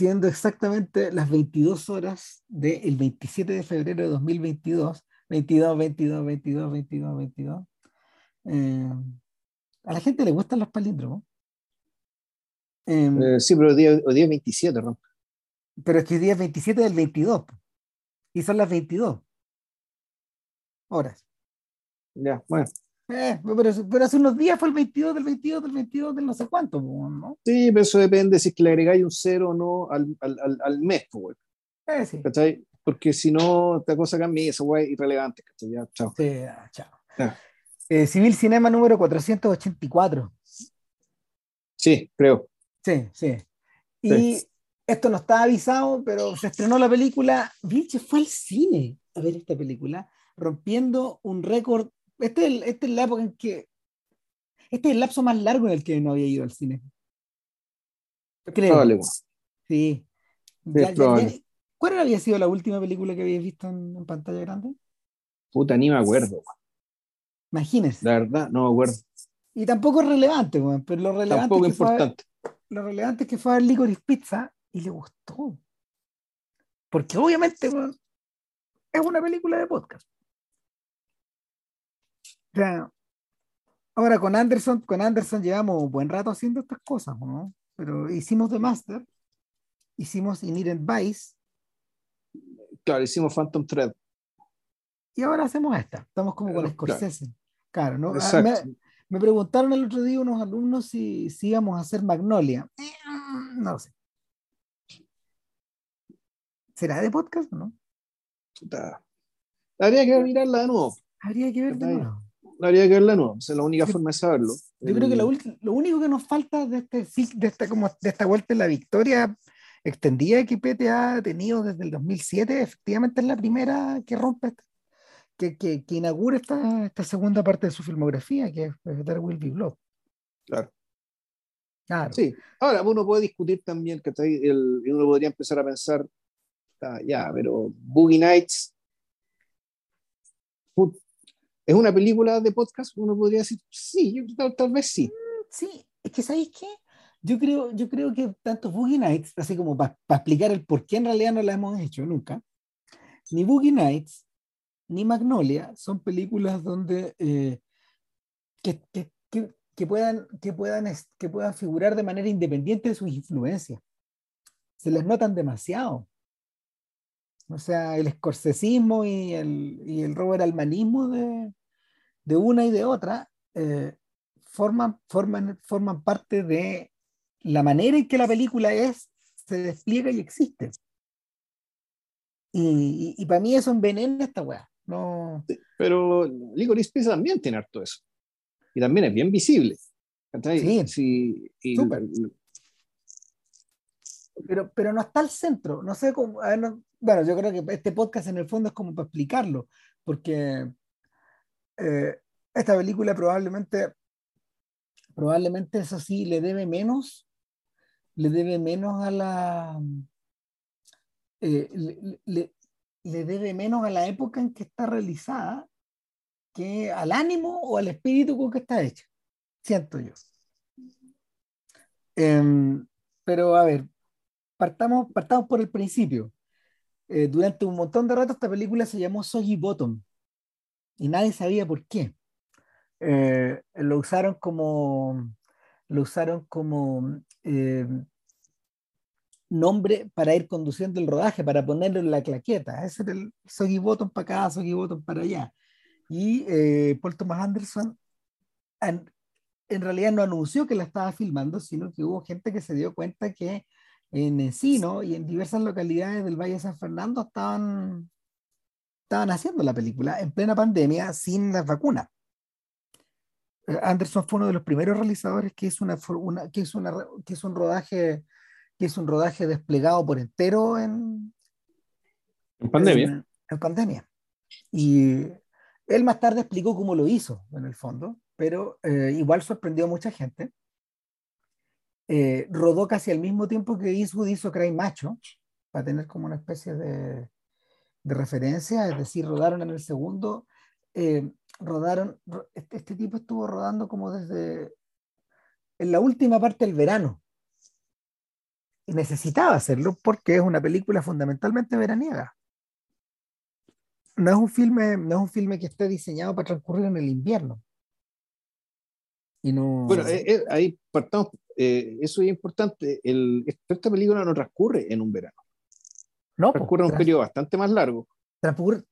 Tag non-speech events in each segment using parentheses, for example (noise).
siendo exactamente las 22 horas del 27 de febrero de 2022, 22, 22, 22, 22, 22. a la gente le gustan los palíndromos. Em, eh, sí, pero hoy día, es 27, ¿no? Pero es que hoy día es 27 del 22. Y son las 22 horas. Ya, bueno. Eh, pero, hace unos días fue el 22 del 22 del 22 del no sé cuánto, ¿no? Sí, pero eso depende si es que le agregáis un cero o no al, al, al, mes, pues, eh, sí. ¿cachai? Porque si no, esta cosa cambia eso, güey, irrelevante, ¿cachai? Ya, chao. Sí, chao. Eh, Civil Cinema número 484. Sí, creo. Sí, sí. Y esto no está avisado, pero se estrenó la película. Vilche fue al cine a ver esta película, rompiendo un récord este es, el, este es la época en que. Este es el lapso más largo en el que no había ido al cine. Creo. sí. ¿Cuál había sido la última película que habías visto en, pantalla grande? Puta, ni me acuerdo. Imagínese. La verdad, no me acuerdo. Y tampoco es relevante, pero lo relevante, tampoco es, importante. lo relevante es que fue a ver Licorice Pizza y le gustó. Porque obviamente es una película de podcast ahora con Anderson, con Anderson llevamos un buen rato haciendo estas cosas, ¿no? Pero hicimos The Master, hicimos Inherent Vice. Claro, hicimos Phantom Thread. Y ahora hacemos esta. Estamos como con Scorsese. Claro, ¿no? Ah, me, me, preguntaron el otro día unos alumnos si, si íbamos a hacer Magnolia. No lo sé. ¿Será de podcast o no? Habría que mirarla de nuevo. Habría que ver de nuevo habría que verla nuevo, esa es la única forma de saberlo. Yo creo que lo, lo, único que nos falta de, este, de, esta, como, de esta vuelta es la victoria extendida que Pete ha tenido desde el 2007, efectivamente es la primera que rompe, que, que, que inaugura esta, esta, segunda parte de su filmografía, que es There Will Be Blood. Claro. Claro. Sí, ahora uno puede discutir también que el, uno podría empezar a pensar, ah, ya, pero Boogie Nights ¿Es una película de podcast? Uno podría decir, sí, yo, tal, vez sí. Mm, sí, es que ¿sabéis qué? Yo creo, yo creo que tanto Boogie Nights, así como para explicar el por qué en realidad no la hemos hecho nunca, ni Boogie Nights ni Magnolia son películas donde eh, que, que, que, puedan, que, puedan, que puedan figurar de manera independiente de sus influencias. Se les notan demasiado. O sea, el escorcesismo y el, y el Robert Almanismo de, de una y de otra eh, forman, forman, forman parte de la manera en que la película es, se despliega y existe. Y, y, para mí eso envenena esta weá. No... pero Licorice Pizza también tiene harto eso. Y también es bien visible. Sí, sí Pero, pero no está al centro. No sé cómo. bueno, yo creo que este podcast en el fondo es como para explicarlo. Porque eh, esta película probablemente, probablemente eso sí, le debe menos, le debe menos a la, eh, le, debe menos a la época en que está realizada que al ánimo o al espíritu con que está hecha, siento yo. Em, pero a ver, partamos, partamos por el principio. Eh, durante un montón de rato esta película se llamó Soggy Bottom y nadie sabía por qué. Eh, lo usaron como lo usaron como eh, nombre para ir conduciendo el rodaje, para ponerlo en la claqueta. Ese era el Soggy Bottom para acá, Soggy Bottom para allá. Y eh, Paul Thomas Anderson en, en, realidad no anunció que la estaba filmando, sino que hubo gente que se dio cuenta que en Encino y en diversas localidades del Valle de San Fernando estaban estaban haciendo la película en plena pandemia sin las vacunas. Eh, Anderson fue uno de los primeros realizadores que es una, que es una que es un rodaje que es un rodaje desplegado por entero en, en pandemia. En, pandemia. Y él más tarde explicó cómo lo hizo, en el fondo, pero eh, igual sorprendió a mucha gente. Eh, rodó casi al mismo tiempo que Eastwood hizo Cry Macho, para tener como una especie de, de referencia, es decir, rodaron en el segundo, eh, rodaron, este, este, tipo estuvo rodando como desde en la última parte del verano. necesitaba hacerlo porque es una película fundamentalmente veraniega. No es un filme, no es un filme que esté diseñado para transcurrir en el invierno. Y no... Bueno, eh, eh, ahí partamos, eh, eso es importante. El, esta película no transcurre en un verano. No, transcurre en un periodo bastante más largo. Transcurre,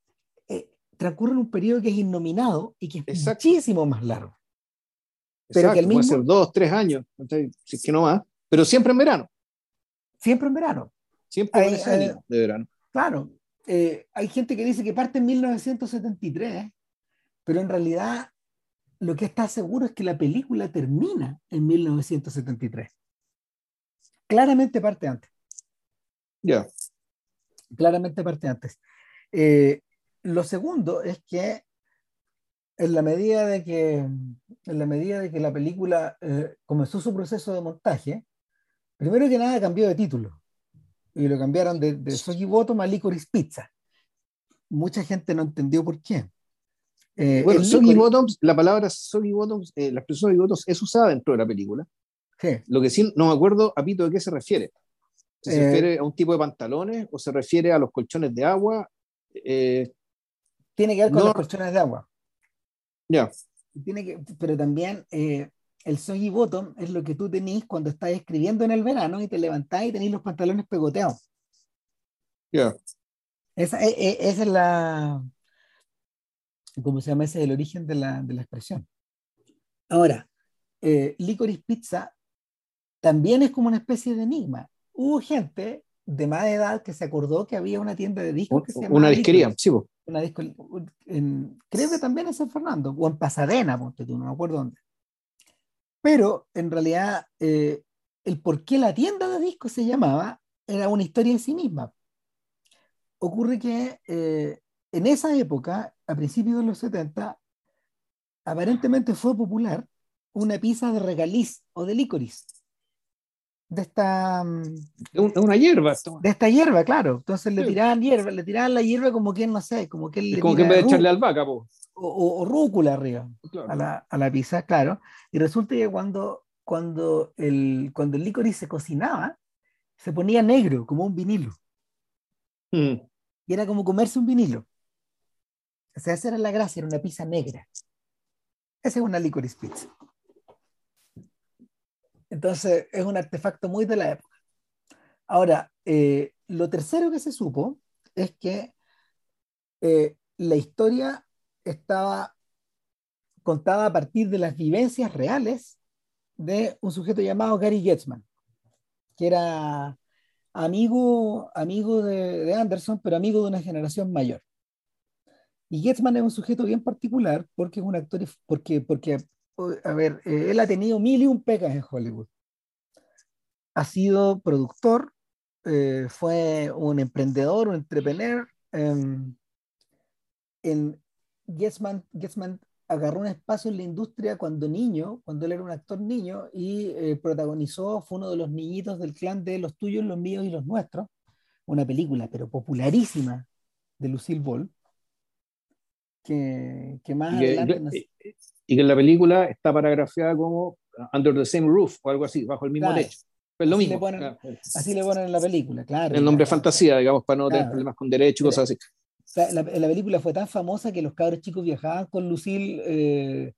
transcurre en un periodo que es innominado y que es muchísimo más largo. Pero que el mismo... Puede ser dos, tres años, si es que no más, pero siempre en verano. Siempre en verano. Siempre en ese de verano. Claro. hay gente que dice que parte en 1973, pero en realidad lo que está seguro es que la película termina en 1973. Claramente parte antes. Ya. Claramente parte antes. Eh, lo segundo es que en la medida de que, en la, medida de que la película eh, comenzó su proceso de montaje, primero que nada cambió de título. Y lo cambiaron de, de Soggy Bottom a Licorice Pizza. Mucha gente no entendió por qué. Eh, bueno, Soggy Bottoms, la palabra Soggy Bottoms, eh, la expresión Soggy Bottoms es usada dentro de la película. Lo que sí, no me acuerdo, Apito, de qué se refiere. ¿Se eh, refiere a un tipo de pantalones o se refiere a los colchones de agua? Tiene que ver con los colchones de agua. Ya. Tiene que, pero también el soggy bottom es lo que tú tenés cuando estás escribiendo en el verano y te levantás y tenés los pantalones pegoteados. Ya. esa, es la, ¿Cómo se llama? Ese es el origen de la, de la expresión. Ahora, eh, Licorice Pizza también es como una especie de enigma. Hubo gente de más edad que se acordó que había una tienda de discos que se llamaba Una disquería, sí. Una disco, en, creo que también en San Fernando, o en Pasadena, ponte tú, no me acuerdo dónde. Pero en realidad, eh, el por qué la tienda de discos se llamaba era una historia en sí misma. Ocurre que eh, en esa época, a principios de los 70, aparentemente fue popular una pizza de regaliz o de licorice. De esta. Mm, de una hierba. De esta hierba, claro. Entonces le tiraban hierba, le tiraban la hierba como que, no sé, como que le. Como que en vez de echarle albahaca, po. O, o, rúcula arriba a, la, a, la, pizza, claro. Y resulta que cuando, cuando, el, cuando el licorice se cocinaba, se ponía negro, como un vinilo. Mm. Y era como comerse un vinilo. O sea, esa era la gracia, era una pizza negra. Esa es una licorice pizza. Entonces, es un artefacto muy de la época. Ahora, eh, lo tercero que se supo es que eh, la historia estaba contada a partir de las vivencias reales de un sujeto llamado Gary Getzman, que era amigo, amigo de Anderson, pero amigo de una generación mayor. Y Getzman es un sujeto bien particular porque es un actor, porque, porque a ver, eh, él ha tenido mil y un pecas en Hollywood. Ha sido productor, eh, fue un emprendedor, un entrepreneur. Em, en Getzman, agarró un espacio en la industria cuando niño, cuando él era un actor niño, y eh, protagonizó, fue uno de los niñitos del clan de Los tuyos, los míos y los nuestros, una película, pero popularísima, de Lucille Ball que, más y adelante... Y que en la película está paragrafiada como Under the Same Roof o algo así, bajo el mismo techo. Pues lo así mismo. Le ponen, Así le ponen en la película, claro. El nombre fantasía, digamos, para no tener problemas con derechos y cosas así. La, la, película fue tan famosa que los cabros chicos viajaban con Lucille eh,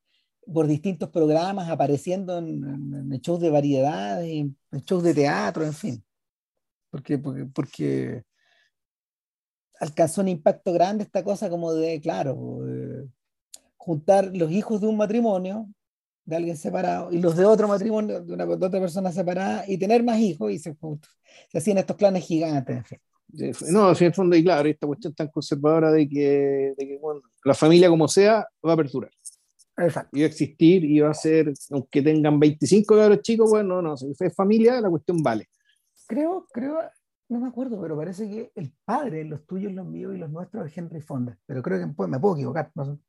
por distintos programas, apareciendo en, en, shows de variedad, en, shows de teatro, en fin. Porque, porque, porque alcanzó un impacto grande esta cosa como de, claro, juntar los hijos de un matrimonio, de alguien separado, y los de otro matrimonio, de, una, otra persona separada, y tener más hijos, y se, se hacían estos planes gigantes. No, en el fondo, y claro, esta cuestión tan conservadora de que, de que bueno, la familia como sea va a perdurar. Exacto. Y va a existir y va a ser, aunque tengan 25 cabros chicos, bueno, no, si es familia, la cuestión vale. Creo, creo, no me acuerdo, pero parece que el padre, los tuyos, los míos y los nuestros es Henry Fonda. Pero creo que me puedo equivocar. No,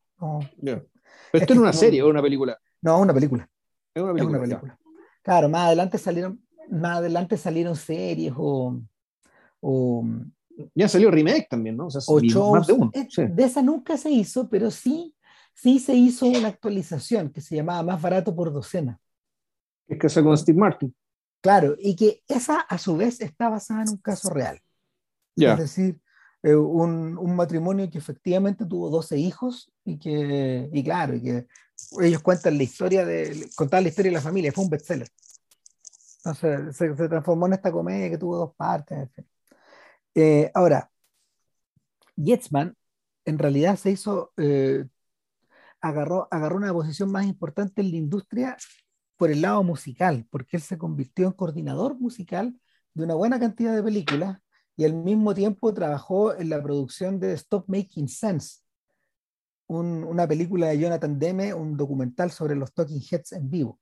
Pero esto es una serie o una película. No, una película. Es una película. Claro, más adelante salieron, más adelante salieron series o, o ya salió remake también, ¿no? O, sea, más de, uno. De esa nunca se hizo, pero sí, sí se hizo una actualización que se llamaba Más barato por docena. Es que con Steve Martin. Claro, y que esa a su vez está basada en un caso real. Es decir, eh, un, un, matrimonio que efectivamente tuvo 12 hijos y que, y claro, y que ellos cuentan la historia de, contaban la historia de la familia, fue un bestseller. Entonces se, se transformó en esta comedia que tuvo dos partes. Eh, ahora, Yetzman en realidad se hizo, eh, agarró, agarró una posición más importante en la industria por el lado musical, porque él se convirtió en coordinador musical de una buena cantidad de películas y al mismo tiempo trabajó en la producción de Stop Making Sense, una película de Jonathan Demme, un documental sobre los Talking Heads en vivo.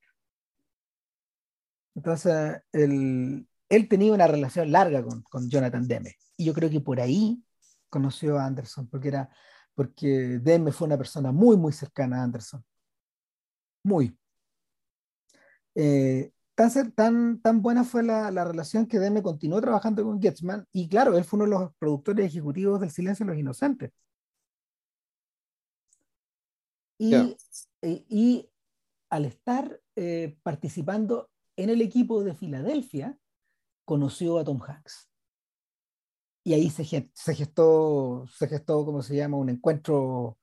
Entonces, él, tenía una relación larga con, Jonathan Demme. Y yo creo que por ahí conoció a Anderson, porque, era, porque Demme fue una persona muy, muy cercana a Anderson. Muy. Eh, tan, tan, tan buena fue la, la, relación que Demme continuó trabajando con Getzman. Y claro, él fue uno de los productores ejecutivos del Silencio de los Inocentes. Y, y, al estar eh, participando en el equipo de Filadelfia, conoció a Tom Hanks. Y ahí se, se, gestó, se gestó, ¿cómo se llama? Un encuentro,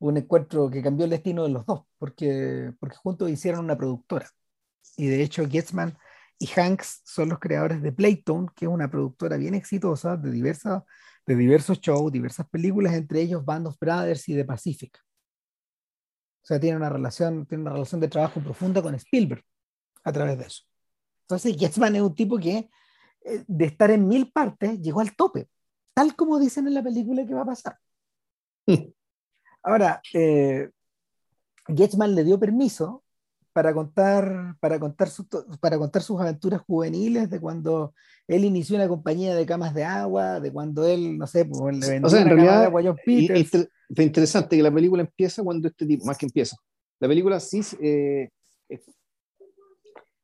un encuentro que cambió el destino de los dos, porque, porque juntos hicieron una productora. Y de hecho, Getzman y Hanks son los creadores de Playtone, que es una productora bien exitosa de, diversas, de diversos shows, diversas películas, entre ellos Band of Brothers y The Pacific. O sea, tiene una relación, tiene una relación de trabajo profunda con Spielberg a través de eso. Entonces, Getzman es un tipo que eh, de estar en mil partes llegó al tope, tal como dicen en la película que va a pasar. (laughs) Ahora, eh, le dio permiso para contar, para, contar para contar sus aventuras juveniles de cuando él inició una compañía de camas de agua, de cuando él, no sé, pues, le vendió o sea, en realidad, de agua a John Peters. Es interesante que la película empieza cuando este tipo, más que empieza, la película sí eh,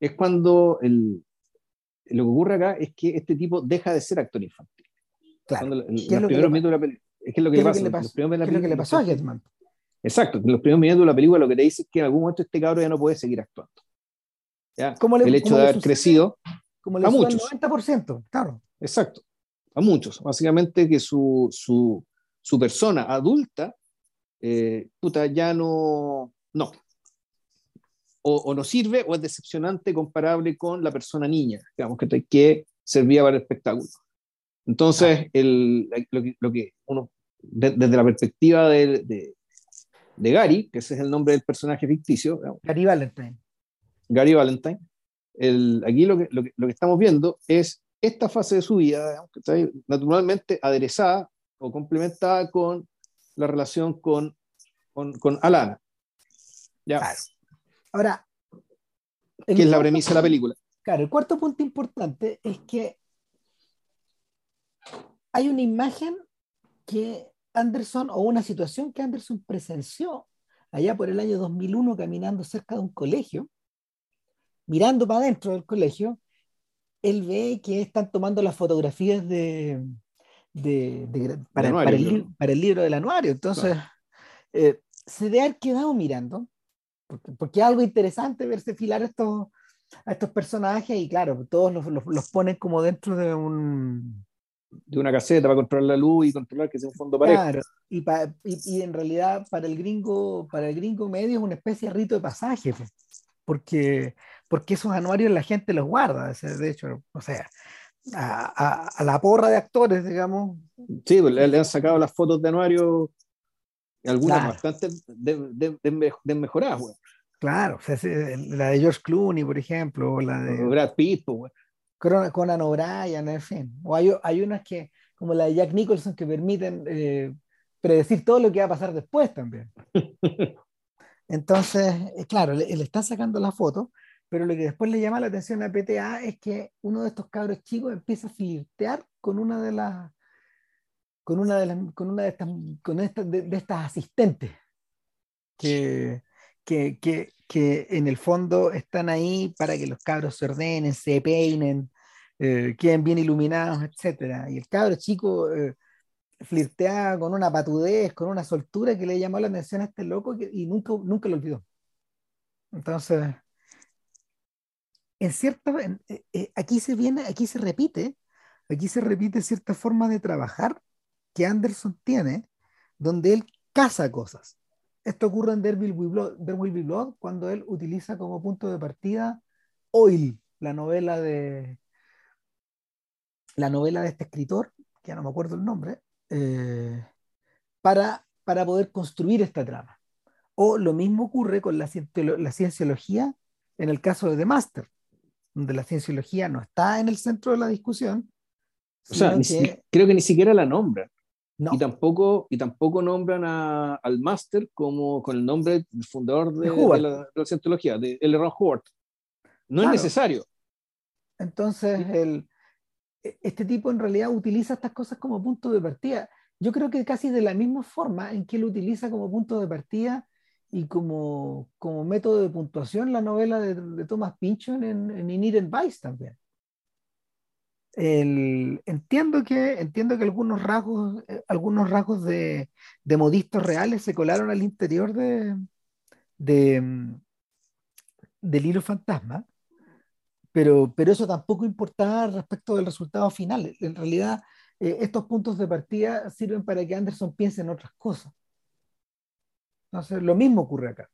es, cuando el, lo que ocurre acá es que este tipo deja de ser actor infantil. Claro. ¿Qué es lo que le pasó? ¿Qué es lo que le pasó a Getman? Exacto, en los primeros minutos de la película lo que te dice es que en algún momento este cabrón ya no puede seguir actuando. ¿Ya? el hecho de haber crecido como le a muchos. 90%, claro. Exacto, a muchos. Básicamente que su, su, su persona adulta, eh, puta, ya no, no. O, o, no sirve o es decepcionante comparable con la persona niña, digamos, que, que servía para el espectáculo. Entonces, el, lo, que, lo, que, uno, desde la perspectiva de, de Gary, que ese es el nombre del personaje ficticio. Gary Valentine. Gary Valentine. El, aquí lo que, lo, que, lo que, estamos viendo es esta fase de su vida, naturalmente aderezada o complementada con la relación con, con, con Alana. ¿Ya? Ahora, que es la premisa de la película. Claro, el cuarto punto importante es que hay una imagen que Anderson o una situación que Anderson presenció allá por el año 2001 caminando cerca de un colegio, mirando para adentro del colegio, él ve que están tomando las fotografías de, para, el, libro del anuario. Entonces, eh, se debe haber quedado mirando, porque, es algo interesante verse filar estos, a estos personajes y claro, todos los ponen como dentro de un, de una caseta para controlar la luz y controlar que sea un fondo parejo. Claro, y, y, en realidad para el gringo, para el gringo medio es una especie de rito de pasaje, porque, porque esos anuarios la gente los guarda, de hecho, o sea, a, a, la porra de actores, digamos. Sí, pues, le, han sacado las fotos de anuario, algunas bastante desmejoradas, de, Claro, la de George Clooney, por ejemplo, o la de... Brad Pitt, pues, Conan O'Brien, en fin. O hay, hay, unas que, como la de Jack Nicholson, que permiten eh, predecir todo lo que va a pasar después también. (laughs) Entonces, eh, claro, le, le, están sacando la foto, pero lo que después le llama la atención a PTA es que uno de estos cabros chicos empieza a flirtear con una de las con una de las con una de estas con esta, de, de estas asistentes que, que, que, que en el fondo están ahí para que los cabros se ordenen, se peinen, eh, queden bien iluminados, etc. Y el cabro chico eh, con una patudez, con una soltura que le llamó la atención a este loco y nunca, nunca lo olvidó. Entonces, en cierta, eh, eh, aquí se viene, aquí se repite, aquí se repite cierta forma de trabajar que Anderson tiene, donde él caza cosas. Esto ocurre en Be Blood, cuando él utiliza como punto de partida Oil, la novela de la novela de este escritor, que ya no me acuerdo el nombre, eh, para, para poder construir esta trama. O lo mismo ocurre con la, la cienciología en el caso de The Master, donde la cienciología no está en el centro de la discusión. O sea, creo que ni siquiera la nombran. Y, tampoco, y tampoco nombran al máster como con el nombre del fundador de, la, de cienciología, de L. Ron Howard. No es necesario. Entonces, el, e, este tipo en realidad utiliza estas cosas como punto de partida. Yo creo que casi de la misma forma en que él utiliza como punto de partida y como, como método de puntuación la novela de, de Thomas Pynchon en, en Inherent Vice también. Entiendo, que, entiendo que algunos rasgos, eh, algunos rasgos de, de, modistos reales se colaron al interior de, mm, del hilo fantasma, pero, pero eso tampoco importaba respecto del resultado final. En realidad, eh, estos puntos de partida sirven para que Anderson piense en otras cosas. Entonces, lo mismo ocurre acá.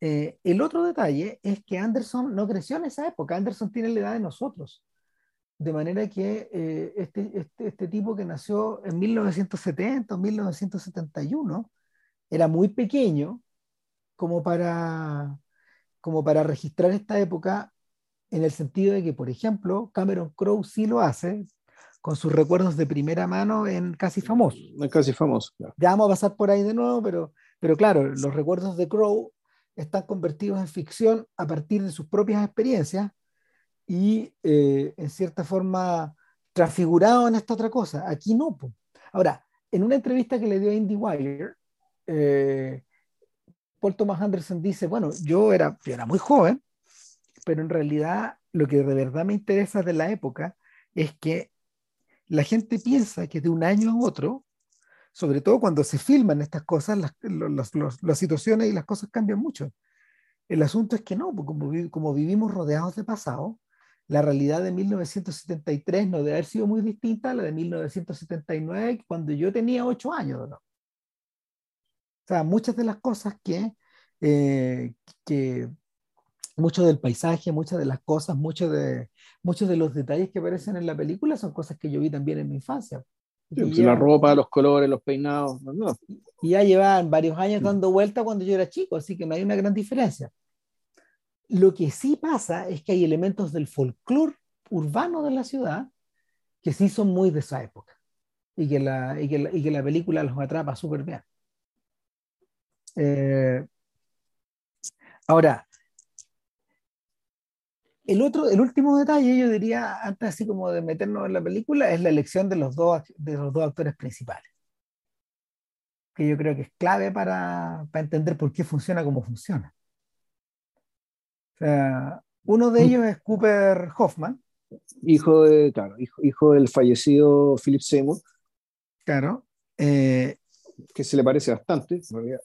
Eh, el otro detalle es que Anderson no creció en esa época. Anderson tiene la edad de nosotros. De manera que eh, este, este, este, tipo que nació en 1970 o 1971 era muy pequeño como para, como para registrar esta época en el sentido de que, por ejemplo, Cameron Crowe sí lo hace, con sus recuerdos de primera mano en Casi Famoso. En Casi Famoso, Ya vamos a pasar por ahí de nuevo, pero, pero claro, los recuerdos de Crow están convertidos en ficción a partir de sus propias experiencias y eh, en cierta forma transfigurado en esta otra cosa. Aquí no. Ahora, en una entrevista que le dio a IndieWire, eh, Paul Thomas Anderson dice, bueno, yo era, yo era muy joven, pero en realidad lo que de verdad me interesa de la época es que la gente piensa que de un año a otro, sobre todo cuando se filman estas cosas, las, las situaciones y las cosas cambian mucho. El asunto es que no, como, como vivimos rodeados de pasado, la realidad de 1973 no debe haber sido muy distinta a la de 1979, cuando yo tenía ocho años. ¿no? O sea, muchas de las cosas que, eh, que mucho del paisaje, muchas de las cosas, muchos de, muchos de los detalles que aparecen en la película son cosas que yo vi también en mi infancia. Pues, la ropa, los colores, los peinados. Y ya llevaban varios años dando vuelta cuando yo era chico, así que no hay una gran diferencia. Lo que sí pasa es que hay elementos del folclore urbano de la ciudad que sí son muy de esa época y que la, y que la, y que la película los atrapa súper bien. Eh, ahora, el otro, el último detalle, yo diría, antes así como de meternos en la película, es la elección de los dos, de los dos actores principales. Que yo creo que es clave para, para entender por qué funciona como funciona. Sea, uno de mm. ellos es Cooper Hoffman. Hijo, de, claro, hijo, hijo del fallecido Philip Seymour. Claro. Eh, que se le parece bastante, en realidad.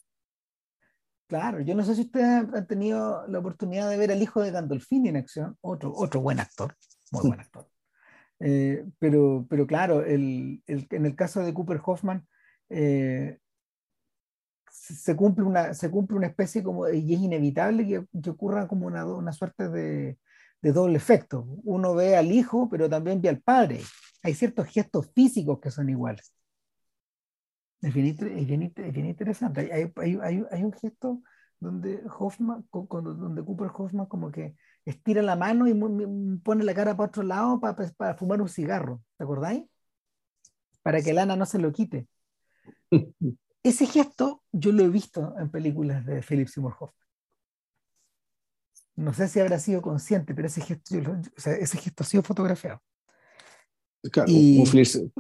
Claro, yo no sé si ustedes han tenido la oportunidad de ver al hijo de Gandolfini en acción, otro, otro buen actor, muy buen actor. Eh, pero, pero claro, el, el, en el caso de Cooper Hoffman, eh, se, cumple una, se cumple una especie como, y es inevitable que, que ocurra como una, una suerte de, de, doble efecto. Uno ve al hijo, pero también ve al padre. Hay ciertos gestos físicos que son iguales. Es bien, interesante. Hay, hay, hay, hay, un gesto donde Hoffman, donde Cooper Hoffman como que estira la mano y pone la cara para otro lado para, para fumar un cigarro. ¿Te acordáis? Para que Lana no se lo quite. (laughs) Ese gesto yo lo he visto en películas de Philip Seymour Hoffman. No sé si habrá sido consciente, pero ese gesto, ese gesto ha sido fotografiado y,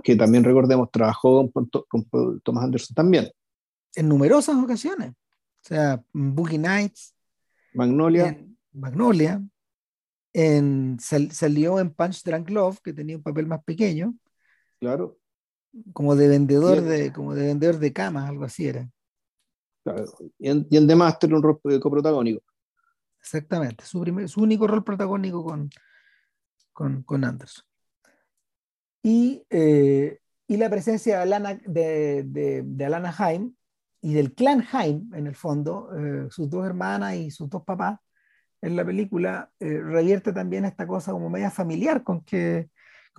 que también recordemos, trabajó con, con, Thomas Anderson también. En numerosas ocasiones. O sea, Boogie Nights. Magnolia. Magnolia. En, salió en Punch Drunk Love, que tenía un papel más pequeño. Claro. Como de vendedor de, como de vendedor de camas, algo así era. Claro. Y en, The Master un rol coprotagónico. Exactamente, su, su único rol protagónico con, con, Anderson. Y, eh, y, la presencia de Alana, de, de, Alana Haim y del clan Haim, en el fondo, eh, sus dos hermanas y sus dos papás, en la película eh, revierte también esta cosa como media familiar con que,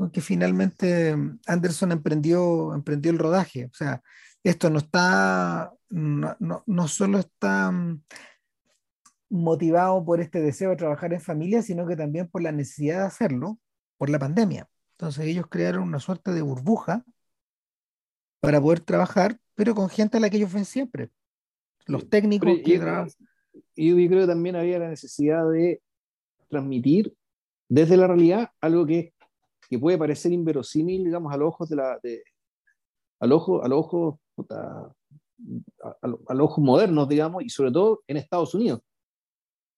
con que finalmente Anderson emprendió, emprendió el rodaje. O sea, esto no está, no, no, no solo está mm, motivado por este deseo de trabajar en familia, sino que también por la necesidad de hacerlo por la pandemia. Entonces ellos crearon una suerte de burbuja para poder trabajar, pero con gente a la que ellos ven siempre. Los técnicos que trabajan. Yo creo que también había la necesidad de transmitir desde la realidad algo que, que puede parecer inverosímil, digamos, a los ojos de la, de, al ojo, al ojo, a, a, los ojos modernos, digamos, y sobre todo en Estados Unidos.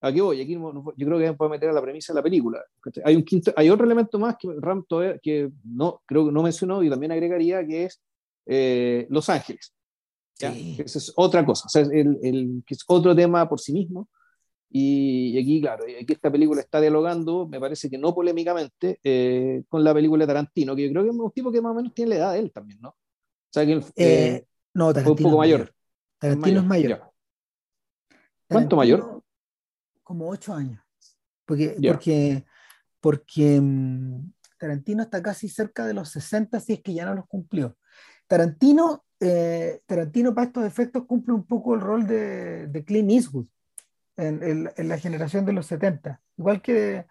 ¿A qué voy? Aquí yo creo que puede meter a la premisa de la película. Hay, un quinto, hay otro elemento más que Ram que no, creo que no mencionó y también agregaría, que es eh, Los Ángeles. Sí. Esa es otra cosa, o sea, el, el, que es otro tema por sí mismo. Y, aquí, claro, aquí esta película está dialogando, me parece que no polémicamente, eh, con la película de Tarantino, que yo creo que es un tipo que más o menos tiene la edad de él también, ¿no? O sea, que eh, no, Tarantino un poco mayor. Tarantino es mayor. ¿Cuánto mayor? como ocho años. Porque, porque, porque mm, Tarantino está casi cerca de los 60, si es que ya no los cumplió. Tarantino, eh, Tarantino para estos efectos cumple un poco el rol de, de Clint Eastwood en, en, la generación de los 70. Igual que,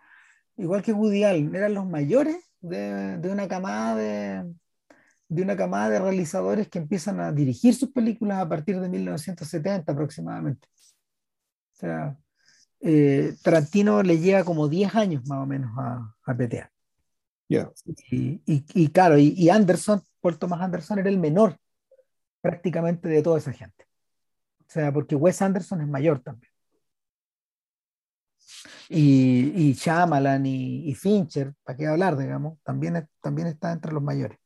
igual que Woody Allen, eran los mayores de, de una camada de, de una camada de realizadores que empiezan a dirigir sus películas a partir de 1970 aproximadamente. O sea, eh, Tarantino le llega como 10 años más o menos a, a PTA. Y, y, claro, y, Anderson, Paul Thomas Anderson era el menor prácticamente de toda esa gente. O sea, porque Wes Anderson es mayor también. Y, y Shyamalan y, Fincher, ¿para qué hablar, digamos? También, también está entre los mayores.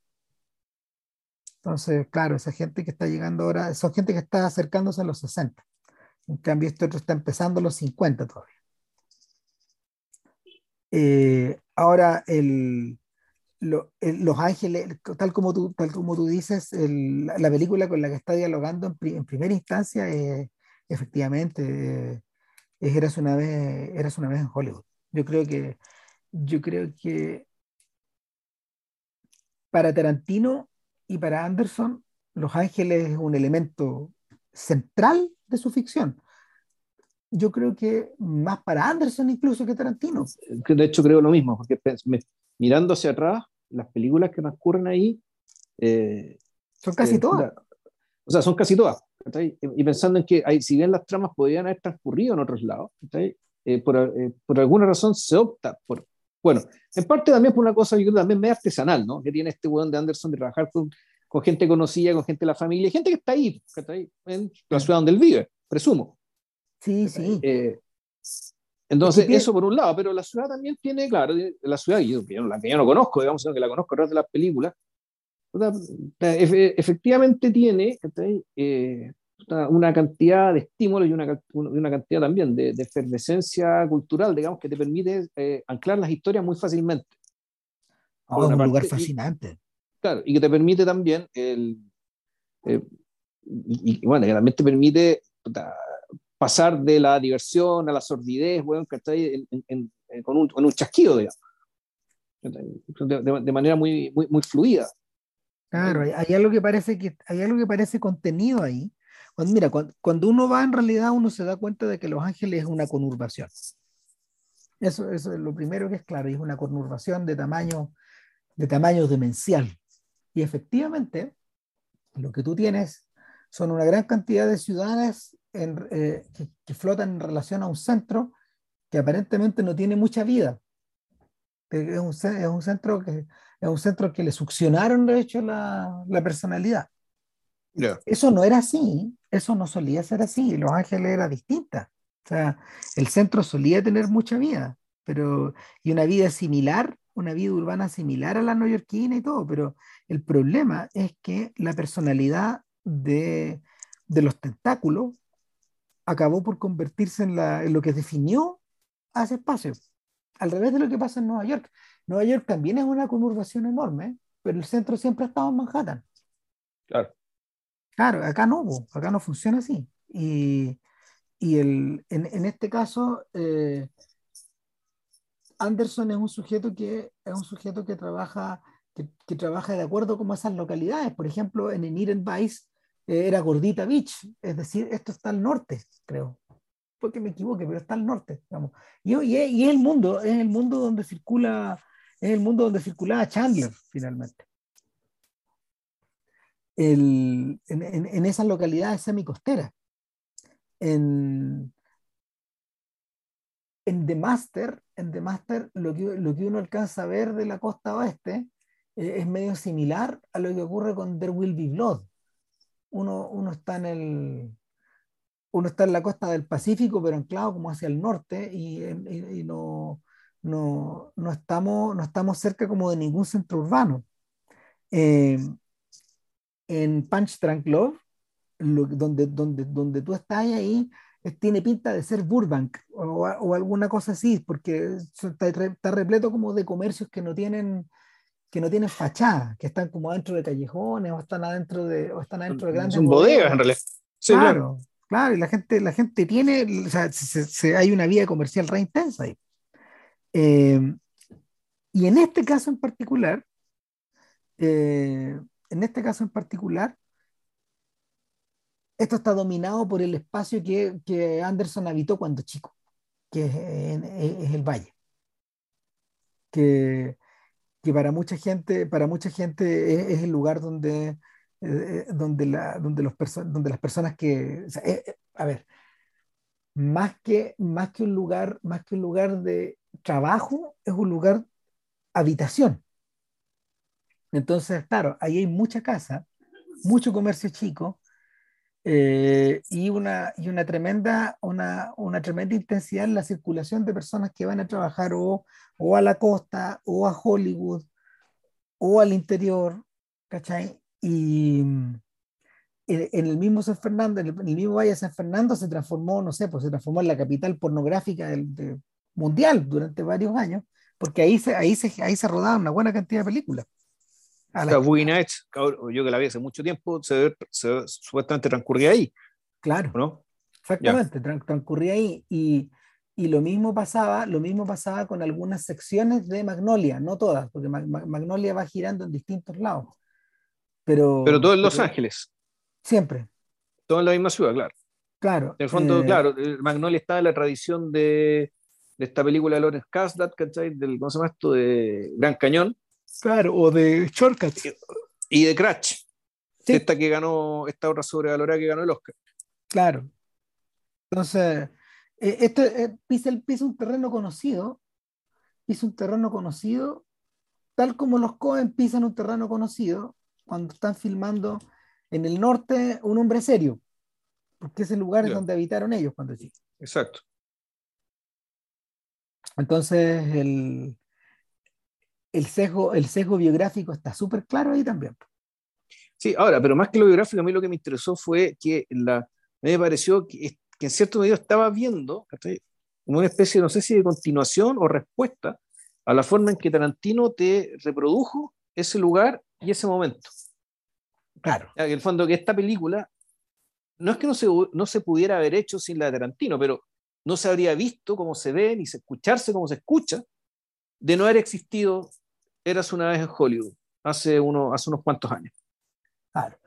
Entonces, claro, esa gente que está llegando ahora, son gente que está acercándose a los 60. En cambio, este otro está empezando los 50 todavía. Eh, ahora, el, Los Ángeles, tal como tú, tal como tú dices, la película con la que está dialogando en, primera instancia es efectivamente es Eras una vez, Eras una vez en Hollywood. Yo creo que, yo creo que para Tarantino y para Anderson, Los Ángeles es un elemento central de su ficción. Yo creo que más para Anderson incluso que Tarantino. De hecho, creo lo mismo, porque mirando hacia atrás, las películas que transcurren ahí... Eh, son casi eh, todas. O sea, son casi todas. Y pensando en que hay, si bien las tramas podrían haber transcurrido en otros lados, eh, por, por, alguna razón se opta por... Bueno, en parte también por una cosa, yo creo también medio artesanal, ¿no? Que tiene este weón de Anderson de trabajar con, con gente conocida, con gente de la familia, gente que está ahí, en la ciudad donde él vive, presumo. Sí, sí. Eh, entonces, eso por un lado, pero la ciudad también tiene, claro, la ciudad, yo, la que yo no conozco, digamos, que la conozco a través de las películas, efectivamente tiene eh, una cantidad de estímulos y una, una cantidad también de, efervescencia cultural, digamos, que te permite eh, anclar las historias muy fácilmente. Oh, un lugar fascinante. Claro, y que te permite también el. Eh, y, bueno, que también te permite pasar de la diversión a la sordidez, bueno, en, en, con, un, con un chasquido, digamos. De, de, manera muy, muy, muy fluida. Claro, hay, algo que parece que hay algo que parece contenido ahí. Cuando, mira, cuando, cuando, uno va en realidad uno se da cuenta de que Los Ángeles es una conurbación. Eso, eso es lo primero que es claro, es una conurbación de tamaño, de tamaño demencial. Y efectivamente, lo que tú tienes son una gran cantidad de ciudades eh, que, flotan en relación a un centro que aparentemente no tiene mucha vida. Es un, es un centro que es un centro que le succionaron de hecho la, la personalidad. Eso no era así, eso no solía ser así. Los Ángeles era distinta. O sea, el centro solía tener mucha vida, pero y una vida similar una vida urbana similar a la neoyorquina y todo, pero el problema es que la personalidad de, los tentáculos acabó por convertirse en, la, en lo que definió a ese espacio, al revés de lo que pasa en Nueva York. Nueva York también es una conurbación enorme, pero el centro siempre ha estado en Manhattan. Claro. Claro, acá no, acá no funciona así. Y, y el, en, en, este caso, eh, Anderson es un sujeto que es un sujeto que trabaja que, que, trabaja de acuerdo con esas localidades. Por ejemplo, en Eniren Vice eh, era Gordita Beach, es decir, esto está al norte, creo. Porque me equivoque, pero está al norte, digamos. Y, y, y, es el mundo, es el mundo donde circula, es el mundo donde circulaba Chandler, finalmente. El, en, en, en, esas localidades semicosteras. En, en The Master, en The Master lo, que, lo que uno alcanza a ver de la costa oeste eh, es medio similar a lo que ocurre con There Will Be Blood. Uno, uno, está en el, uno está en la costa del Pacífico, pero anclado como hacia el norte y, y, y no, no, no, estamos, no estamos cerca como de ningún centro urbano. Eh, en Punch Drunk Love, lo, donde, donde, donde tú estás ahí, tiene pinta de ser Burbank o, o alguna cosa así, porque está, está, repleto como de comercios que no tienen que no tienen fachada, que están como adentro de callejones o están adentro de o están adentro de grandes son bodegas en realidad. Sí, claro, claro, y la gente la gente tiene, o sea, se, hay una vía comercial re intensa ahí. Eh, y en este caso en particular, eh, en este caso en particular, esto está dominado por el espacio que, que Anderson habitó cuando chico, que es el valle. Que, que, para mucha gente, para mucha gente es, es el lugar donde, eh, donde, la, donde, los donde las personas que, o sea, eh, eh, a ver, más que, más que un lugar, más que un lugar de trabajo, es un lugar habitación. Entonces, claro, ahí hay mucha casa, mucho comercio chico, eh, y, una, y una, tremenda, una, una, tremenda intensidad en la circulación de personas que van a trabajar o, o a la costa, o a Hollywood, o al interior, ¿cachai? Y en, en el mismo San Fernando, en el, en el, mismo Valle de San Fernando se transformó, no sé, pues se transformó en la capital pornográfica del, de, mundial durante varios años, porque ahí se, ahí, se, ahí se rodaban una buena cantidad de películas. A la... Boogie Nights, yo que la vi hace mucho tiempo, se, se, supuestamente transcurría ahí. Claro. ¿no? Exactamente, tran transcurría ahí. Y, y, lo mismo pasaba, lo mismo pasaba con algunas secciones de Magnolia, no todas, porque Mag Magnolia va girando en distintos lados. Pero, pero todo en Los pero, Ángeles. Siempre. Todo en la misma ciudad, claro. Claro. En el fondo, eh, claro, Magnolia está en la tradición de, de esta película de Lawrence Kasdan, ¿cachai? Del, ¿cómo se llama esto? De Gran Cañón. Claro, o de Shortcuts. Y de Crash. Sí. Esta que ganó, esta otra sobrevalorada que ganó el Oscar. Claro. Entonces, eh, este eh, pisa, pisa un terreno conocido, pisa un terreno conocido, tal como los Cohen pisan un terreno conocido cuando están filmando en el norte un hombre serio, porque es el lugar yeah. donde habitaron ellos cuando sí. Exacto. Entonces, el, el sesgo, el sesgo biográfico está súper claro ahí también. Sí, ahora, pero más que lo biográfico, a mí lo que me interesó fue que la, me pareció que, que en cierto medio estaba viendo como una especie, no sé si de continuación o respuesta a la forma en que Tarantino te reprodujo ese lugar y ese momento. Claro. En el fondo, que esta película no es que no se, no se pudiera haber hecho sin la de Tarantino, pero no se habría visto como se ve, ni se escucharse como se escucha, de no haber existido Eras una vez en Hollywood, hace, uno, hace unos cuantos años. Claro.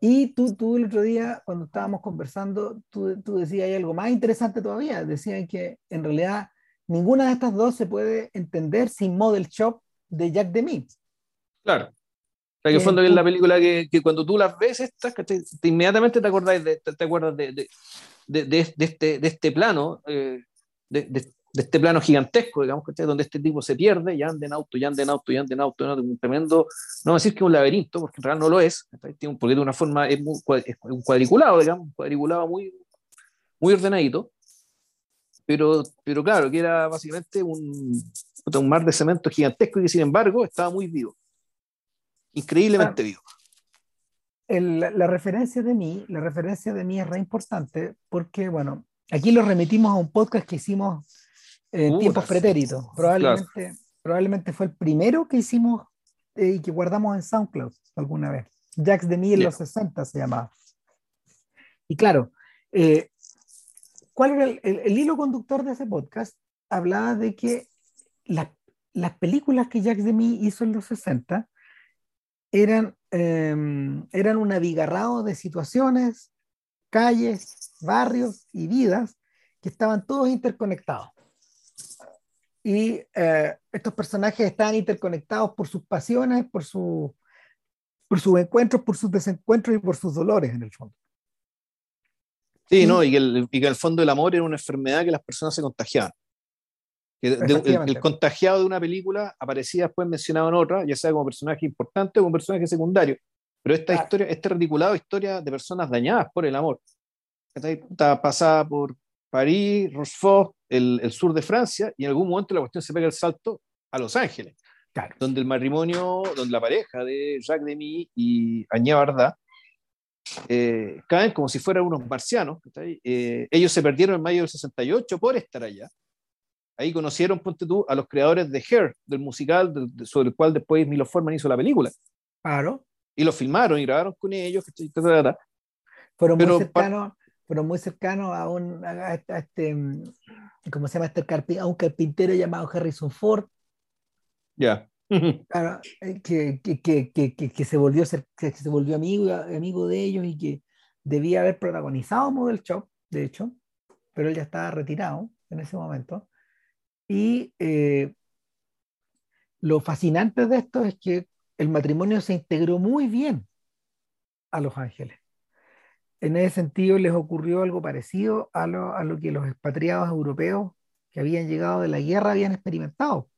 Y tú, tú el otro día, cuando estábamos conversando, tú, tú decías hay algo más interesante todavía. Decían que en realidad ninguna de estas dos se puede entender sin Model Shop de Jack Demy. Claro. Sea, que fondo es la película que, que, cuando tú las ves, estas, te, te, inmediatamente te, acordáis de, te, te acuerdas de, de, de, de, este, de este plano, eh, de, este plano gigantesco, digamos, donde este tipo se pierde, ya anda en auto, ya anda en auto, ya anda en auto, ¿no? un tremendo, no voy a decir que es un laberinto, porque en realidad no lo es, tiene porque de una forma es, muy, es un cuadriculado, digamos, un cuadriculado muy, muy ordenadito, pero, pero claro, que era básicamente un, un mar de cemento gigantesco y que sin embargo estaba muy vivo, increíblemente claro. vivo. la referencia de mí, la referencia de mí es re importante porque, bueno, aquí lo remitimos a un podcast que hicimos en tiempos pretéritos. Probablemente, probablemente fue el primero que hicimos eh, y que guardamos en SoundCloud alguna vez. Jax de mí en los 60 se llamaba. Y claro, eh, ¿cuál era el, hilo conductor de ese podcast? Hablaba de que las películas que Jacques Demy hizo en los 60 eran, em, eran un abigarrado de situaciones, calles, barrios y vidas que estaban todos interconectados. Y eh, estos personajes estaban interconectados por sus pasiones, por, su, por sus encuentros, por sus desencuentros y por sus dolores en el fondo. Sí, ¿no? Y que, el, y que el fondo el amor era una enfermedad que las personas se contagiaban. El, contagiado de una película aparecía después mencionado en otra, ya sea como personaje importante o como personaje secundario. Pero esta historia, este reticulado historia de personas dañadas por el amor. Está pasada por París, Rochefort, el, el, sur de Francia, y en algún momento la cuestión se pega el salto a Los Ángeles, donde el matrimonio, donde la pareja de Jacques Demy y Agnès Varda eh, caen como si fueran unos marcianos. Eh, ellos se perdieron en mayo del 68 por estar allá. Ahí conocieron, ponte tú, a los creadores de Hair, del musical sobre el cual después Milo Forman hizo la película. Claro. Y lo filmaron y grabaron con ellos. Fueron, muy cercanos, fueron muy cercanos a un, a este, ¿cómo se llama? Este a un carpintero llamado Harrison Ford. Ya. (laughs) Claro, eh, que, que, que, que, se volvió ser, que se volvió amigo, amigo de ellos y que debía haber protagonizado Model Shop, de hecho, pero él ya estaba retirado en ese momento. Y eh, lo fascinante de esto es que el matrimonio se integró muy bien a Los Ángeles. En ese sentido les ocurrió algo parecido a lo, a lo que los expatriados europeos que habían llegado de la guerra habían experimentado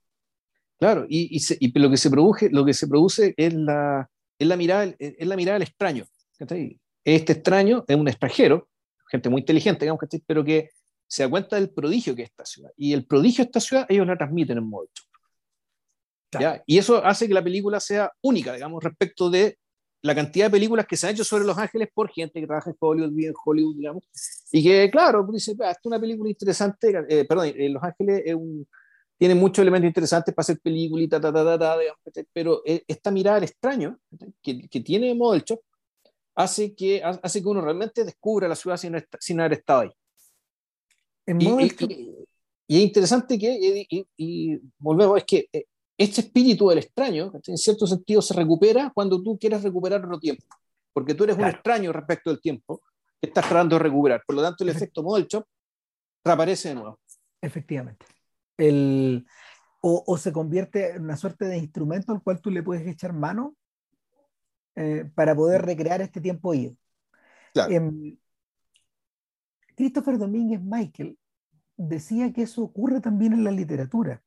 Claro, y, lo, que se produce, lo que se produce es la, es la, mirada, es la mirada del extraño. Este extraño es un extranjero, gente muy inteligente, digamos, pero que se da cuenta del prodigio que es esta ciudad. Y el prodigio de esta ciudad ellos la transmiten en modo ¿ya? Y eso hace que la película sea única, digamos, respecto de la cantidad de películas que se han hecho sobre Los Ángeles por gente que trabaja en Hollywood, vive en Hollywood, digamos, y que, claro, dice, esta es una película interesante, eh, perdón, eh, Los Ángeles es un, tiene muchos elementos interesantes para hacer películas, pero e, esta mirada al extraño que, que tiene Model Shop hace que, hace que uno realmente descubra la ciudad sin, sin haber estado ahí. Y, es interesante que, y, volvemos, es que eh, este espíritu del extraño, en cierto sentido, se recupera cuando tú quieres recuperar otro tiempo, porque tú eres un extraño respecto del tiempo que estás tratando de recuperar. Por lo tanto, el efecto Model Shop reaparece de nuevo. Efectivamente el, o, se convierte en una suerte de instrumento al cual tú le puedes echar mano eh, para poder recrear este tiempo ido. Em, Christopher Domínguez Michael decía que eso ocurre también en la literatura.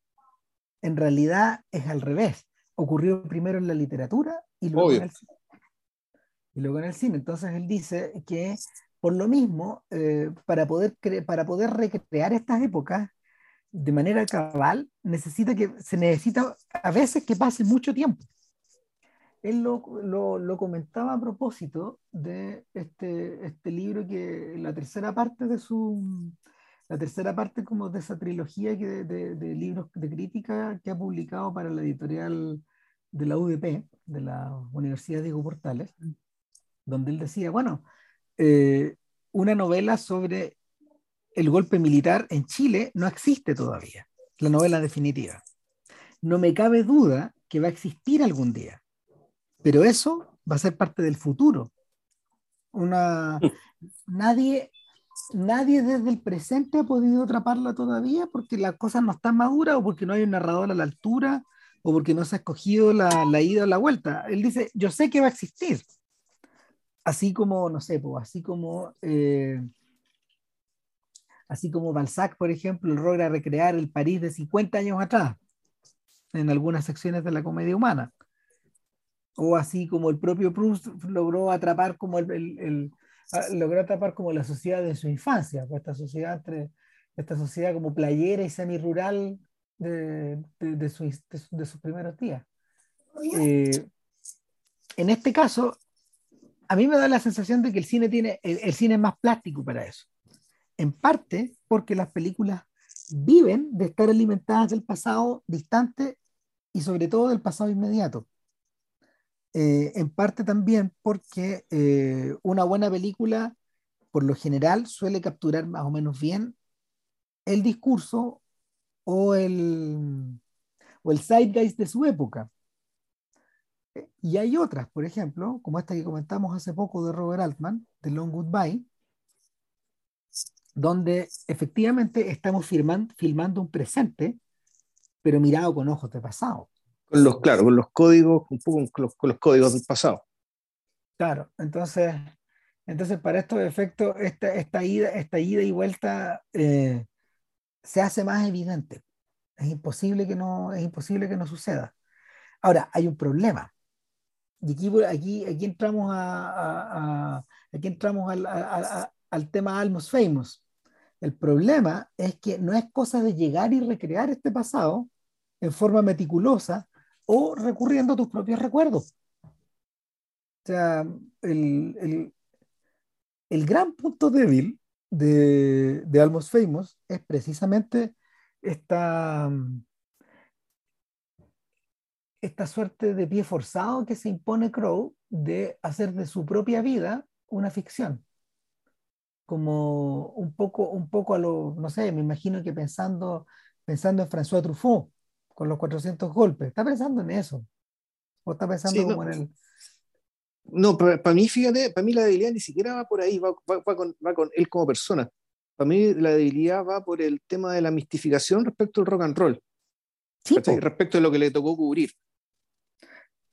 En realidad es al revés. Ocurrió primero en la literatura y luego, en el, cine. y luego en el cine. Entonces él dice que por lo mismo, eh, para, poder para poder recrear estas épocas, de manera cabal, necesita que, se necesita a veces que pase mucho tiempo. Él lo, lo, lo comentaba a propósito de este, este libro que la tercera parte de su, la tercera parte como de esa trilogía que de, de, libros de crítica que ha publicado para la editorial de la UDP, de la Universidad Diego Portales, donde él decía, bueno, eh, una novela sobre el golpe militar en Chile no existe todavía, la novela definitiva. No me cabe duda que va a existir algún día, pero eso va a ser parte del futuro. Una, (laughs) nadie, nadie desde el presente ha podido atraparla todavía porque las cosas no están maduras o porque no hay un narrador a la altura o porque no se ha escogido la, la ida o la vuelta. Él dice, yo sé que va a existir. Así como, no sé, pues, así como eh, así como Balzac, por ejemplo, logra recrear el París de 50 años atrás, en algunas secciones de la comedia humana. O así como el propio Proust logró atrapar como el, ah, logró atrapar como la sociedad de su infancia, pues esta sociedad entre, esta sociedad como playera y semi-rural de, de, sus primeros días. Eh, en este caso, a mí me da la sensación de que el cine tiene, el, cine es más plástico para eso. En parte porque las películas viven de estar alimentadas del pasado distante y sobre todo del pasado inmediato. Eh, en parte también porque eh, una buena película, por lo general, suele capturar más o menos bien el discurso o el, o el zeitgeist de su época. Y hay otras, por ejemplo, como esta que comentamos hace poco de Robert Altman, de Long Goodbye, donde efectivamente estamos filmando un presente, pero mirado con ojos de pasado. Con los, claro, con los códigos, un poco con los, códigos del pasado. Claro, entonces, entonces para estos efectos, esta, esta, ida, esta ida y vuelta eh, se hace más evidente. Es imposible que no, es imposible que no suceda. Ahora, hay un problema. Y aquí, aquí, aquí entramos, a, aquí entramos al, al tema Almost Famous. El problema es que no es cosa de llegar y recrear este pasado en forma meticulosa o recurriendo a tus propios recuerdos. O sea, el, el, gran punto débil de, de Almost Famous es precisamente esta, esta suerte de pie forzado que se impone Crow de hacer de su propia vida una ficción. Como un poco, un poco a lo, no sé, me imagino que pensando, pensando en François Truffaut con los 400 golpes, está pensando en eso. O está pensando como en el... No, para, mí, fíjate, para mí la debilidad ni siquiera va por ahí, va, con, va con él como persona. Para mí la debilidad va por el tema de la mistificación respecto al rock and roll. Sí, respecto a lo que le tocó cubrir.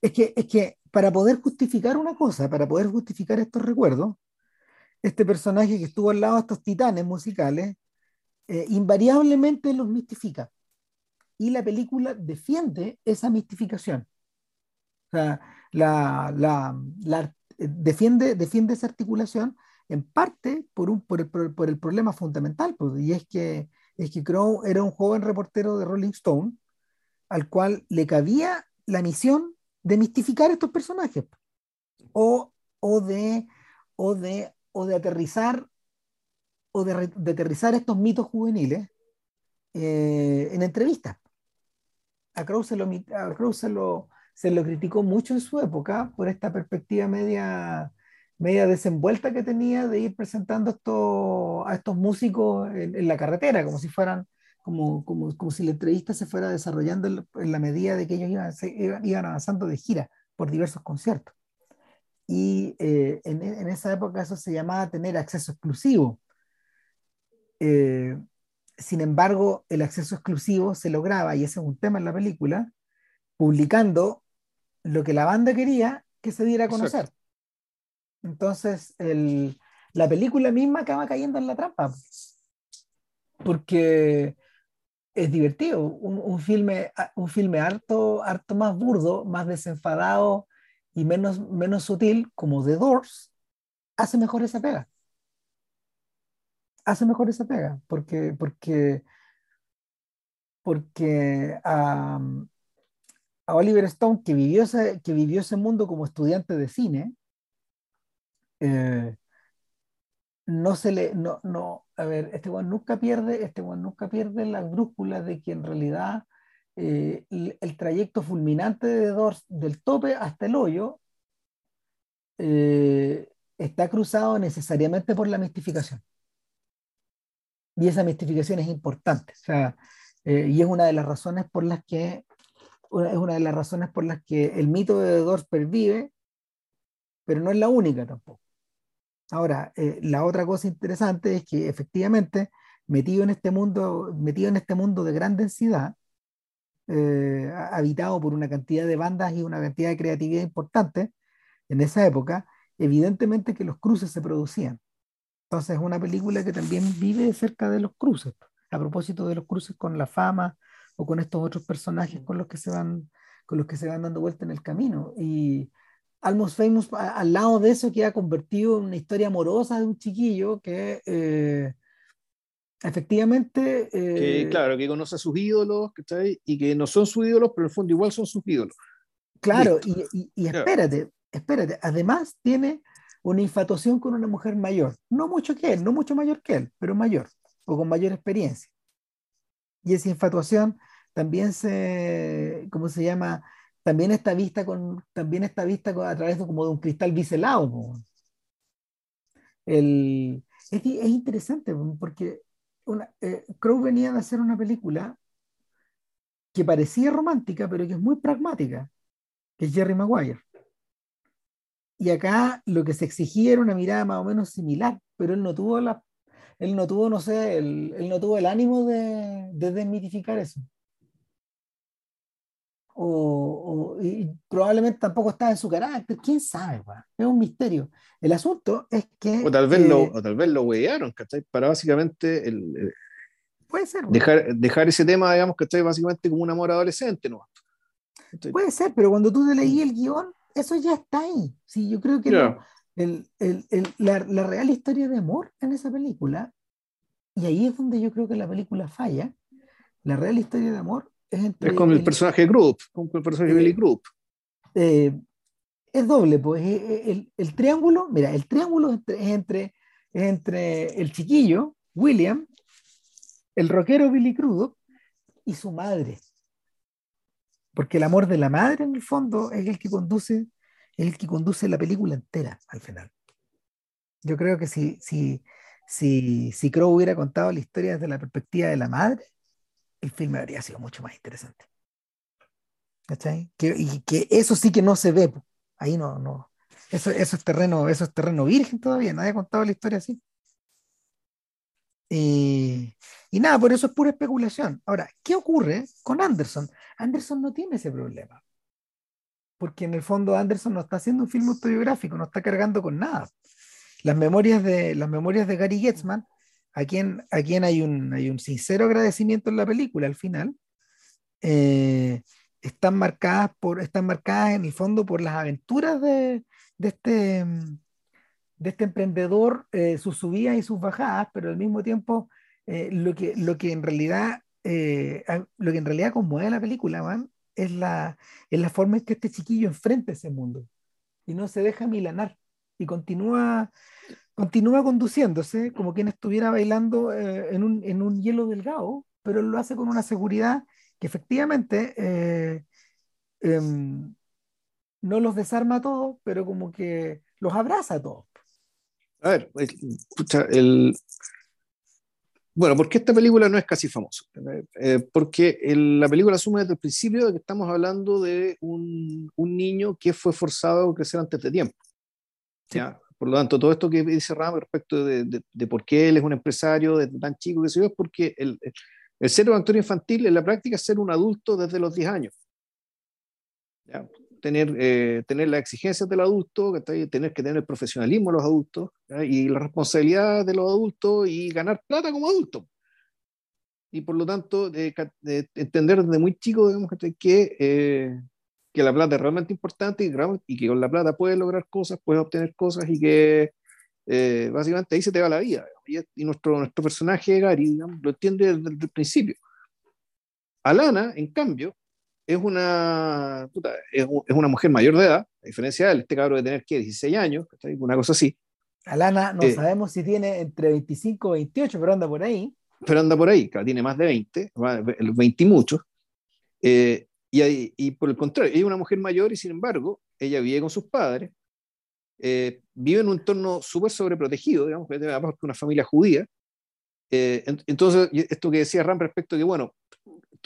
Es que, es que para poder justificar una cosa, para poder justificar estos recuerdos, este personaje que estuvo al lado de estos titanes musicales, eh, invariablemente los mistifica. Y la película defiende esa mistificación. La, la, la, eh, defiende, defiende esa articulación en parte por, un, por, el, por el problema fundamental, pues, y es que, es que era un joven reportero de Rolling Stone al cual le cabía la misión de mistificar estos personajes o, o, de, o, de, o de aterrizar o de, aterrizar estos mitos juveniles eh, en entrevistas. A Crow, se lo, a se, lo, se lo criticó mucho en su época por esta perspectiva media media desenvuelta que tenía de ir presentando esto, a estos músicos en, la carretera, como si fueran, como, como, como, si la entrevista se fuera desarrollando en, la medida de que ellos iban, iban, avanzando de gira por diversos conciertos. Y eh, en, en, esa época eso se llamaba tener acceso exclusivo. Eh, sin embargo, el acceso exclusivo se lograba, y ese es un tema en la película, publicando lo que la banda quería que se diera a conocer. Entonces, el, la película misma acaba cayendo en la trampa. Porque es divertido. Un, un, filme, un filme harto, harto más burdo, más desenfadado y menos, menos sutil, como The Doors, hace mejor esa pega. Hace mejor esa pega. Porque, porque, porque a, a Oliver Stone, que vivió, ese, que vivió ese mundo como estudiante de cine, eh, no se le, no, no, a ver, este Juan nunca pierde, este Juan nunca pierde la brújula de que en realidad eh, el, trayecto fulminante de Dors del tope hasta el hoyo eh, está cruzado necesariamente por la mistificación. Y esa mistificación es importante, sea, y es una de las razones por las que es una de las razones por las que el mito de Dors pervive, pero no es la única tampoco. Ahora, eh, la otra cosa interesante es que efectivamente, metido en este mundo, metido en este mundo de gran densidad, eh, habitado por una cantidad de bandas y una cantidad de creatividad importante en esa época, evidentemente que los cruces se producían. Entonces es una película que también vive cerca de los cruces, a propósito de los cruces con la fama o con estos otros personajes con los que se van, con los que se van dando vuelta en el camino. Y, Almost Famous, al lado de eso, queda convertido en una historia amorosa de un chiquillo que eh, efectivamente... Eh, claro, que conoce a sus ídolos, Y que no son sus ídolos, pero en el fondo igual son sus ídolos. Claro, y, y, espérate, espérate, además tiene una infatuación con una mujer mayor, no mucho que él, no mucho mayor que él, pero mayor o con mayor experiencia. Y esa infatuación también se, ¿cómo se llama? También está vista con, también está vista a través de, como de un cristal biselado. El, es, es, interesante porque una, eh, Crow venía de hacer una película que parecía romántica, pero que es muy pragmática, que es Jerry Maguire. Y acá lo que se exigía era una mirada más o menos similar, pero él no tuvo la, él no tuvo, no sé, él, él no tuvo el ánimo de, de desmitificar eso. O, y probablemente tampoco estaba en su carácter, quién sabe, es un misterio. El asunto es que... O tal vez, lo, o tal vez lo huearon, ¿cachai? Para básicamente el, puede ser. Dejar, dejar ese tema, digamos, que estoy básicamente como un amor adolescente, ¿no? Puede ser, pero cuando tú te leí el guion, eso ya está ahí. Sí, yo creo que el, el, el, la, la, real historia de amor en esa película, y ahí es donde yo creo que la película falla, la real historia de amor es entre... Es con el, personaje Group, con el personaje eh, Billy Group. Eh, es doble, pues el, el, triángulo, mira, el triángulo es entre, es entre el chiquillo, William, el rockero Billy Crudup y su madre porque el amor de la madre en el fondo es el que conduce, el que conduce la película entera al final. Yo creo que si, si, si, si Crow hubiera contado la historia desde la perspectiva de la madre, el filme habría sido mucho más interesante. ¿Cachai? Que, y que eso sí que no se ve. Ahí no, no. Eso, eso, es terreno, eso es terreno virgen todavía, nadie ha contado la historia así. Y, y nada, por eso es pura especulación. Ahora, ¿qué ocurre con Anderson? Anderson no tiene ese problema. Porque en el fondo Anderson no está haciendo un filme autobiográfico, no está cargando con nada. Las memorias de, las memorias de Gary Getzman, a quien, a quien hay, un, hay un sincero agradecimiento en la película al final, eh, están, marcadas por, están marcadas en el fondo por las aventuras de, de este, de este emprendedor, eh, sus subidas y sus bajadas, pero al mismo tiempo eh, lo, que, lo que en realidad eh, lo que en realidad conmueve la película, man, es la, es la forma en que este chiquillo enfrenta ese mundo y no se deja milanar y continúa, continúa conduciéndose como quien estuviera bailando eh, en, un, en, un, hielo delgado, pero lo hace con una seguridad que efectivamente eh, em, no los desarma a todos, pero como que los abraza a todos. A ver, escucha, el, bueno, ¿por qué esta película no es casi famosa? Eh, porque la película asume desde el principio de que estamos hablando de un, un niño que fue forzado a crecer antes de tiempo. ¿ya? Por lo tanto, todo esto que dice Ram respecto de, de, de, por qué él es un empresario desde tan chico que se es porque el, el ser un actor infantil en la práctica es ser un adulto desde los 10 años. ¿ya? Tener, eh, tener las exigencias del adulto, tener que tener el profesionalismo de los adultos y la responsabilidad de los adultos y ganar plata como adulto. Y por lo tanto, de, entender desde muy chico digamos, que, eh, que la plata es realmente importante y, y, que con la plata puedes lograr cosas, puedes obtener cosas y que eh, básicamente ahí se te va la vida. Y, y, nuestro, nuestro personaje, Gary, lo entiende desde el principio. Alana, en cambio, es una, es, una mujer mayor de edad, a diferencia de él, este cabrón de tener, ¿qué? 16 años, una cosa así. Alana, no eh, sabemos si tiene entre 25 y 28, pero anda por ahí. Pero anda por ahí, tiene más de 20, 20 y muchos. Eh, y, y, por el contrario, ella es una mujer mayor y sin embargo, ella vive con sus padres, eh, vive en un entorno súper sobreprotegido, digamos, porque una familia judía. entonces, esto que decía Ram respecto de que, bueno,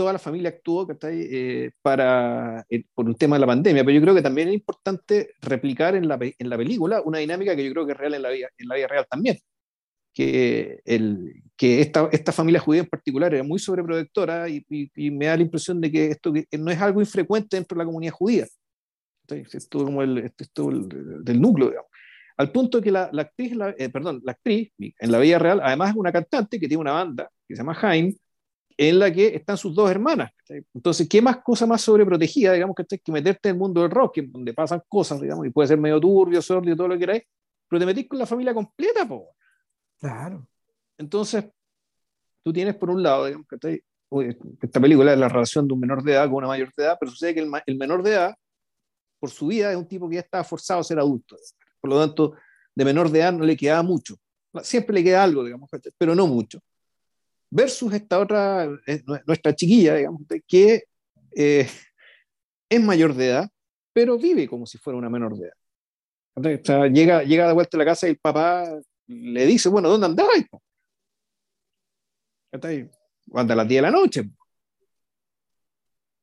toda la familia actuó eh, para, eh, por un tema de la pandemia, pero yo creo que también es importante replicar en la, en la película una dinámica que yo creo que es real en la vida, en la vida real también, que, el, que esta, esta familia judía en particular era muy sobreprotectora y, y, me da la impresión de que esto que no es algo infrecuente dentro de la comunidad judía. Esto como el, esto el, del núcleo, digamos. Al punto que la, la actriz, la, eh, perdón, la actriz en la vida real, además es una cantante que tiene una banda que se llama Jaime, en la que están sus dos hermanas. Entonces, ¿qué más cosa más sobreprotegida, digamos, que que meterte en el mundo del rock, donde pasan cosas, digamos, y puede ser medio turbio, sordio, todo lo que queráis, pero te metís con la familia completa, po. Claro. Entonces, tú tienes por un lado, digamos, que esta película es la relación de un menor de edad con una mayor de edad, pero sucede que el, el menor de edad, por su vida, es un tipo que ya está forzado a ser adulto. Por lo tanto, de menor de edad no le quedaba mucho. Siempre le queda algo, digamos, pero no mucho. Versus esta otra, eh, nuestra chiquilla, digamos, que eh, es mayor de edad, pero vive como si fuera una menor de edad. O sea, llega, llega de vuelta a la casa y el papá le dice, bueno, ¿dónde andabas? Anda a las 10 de la noche.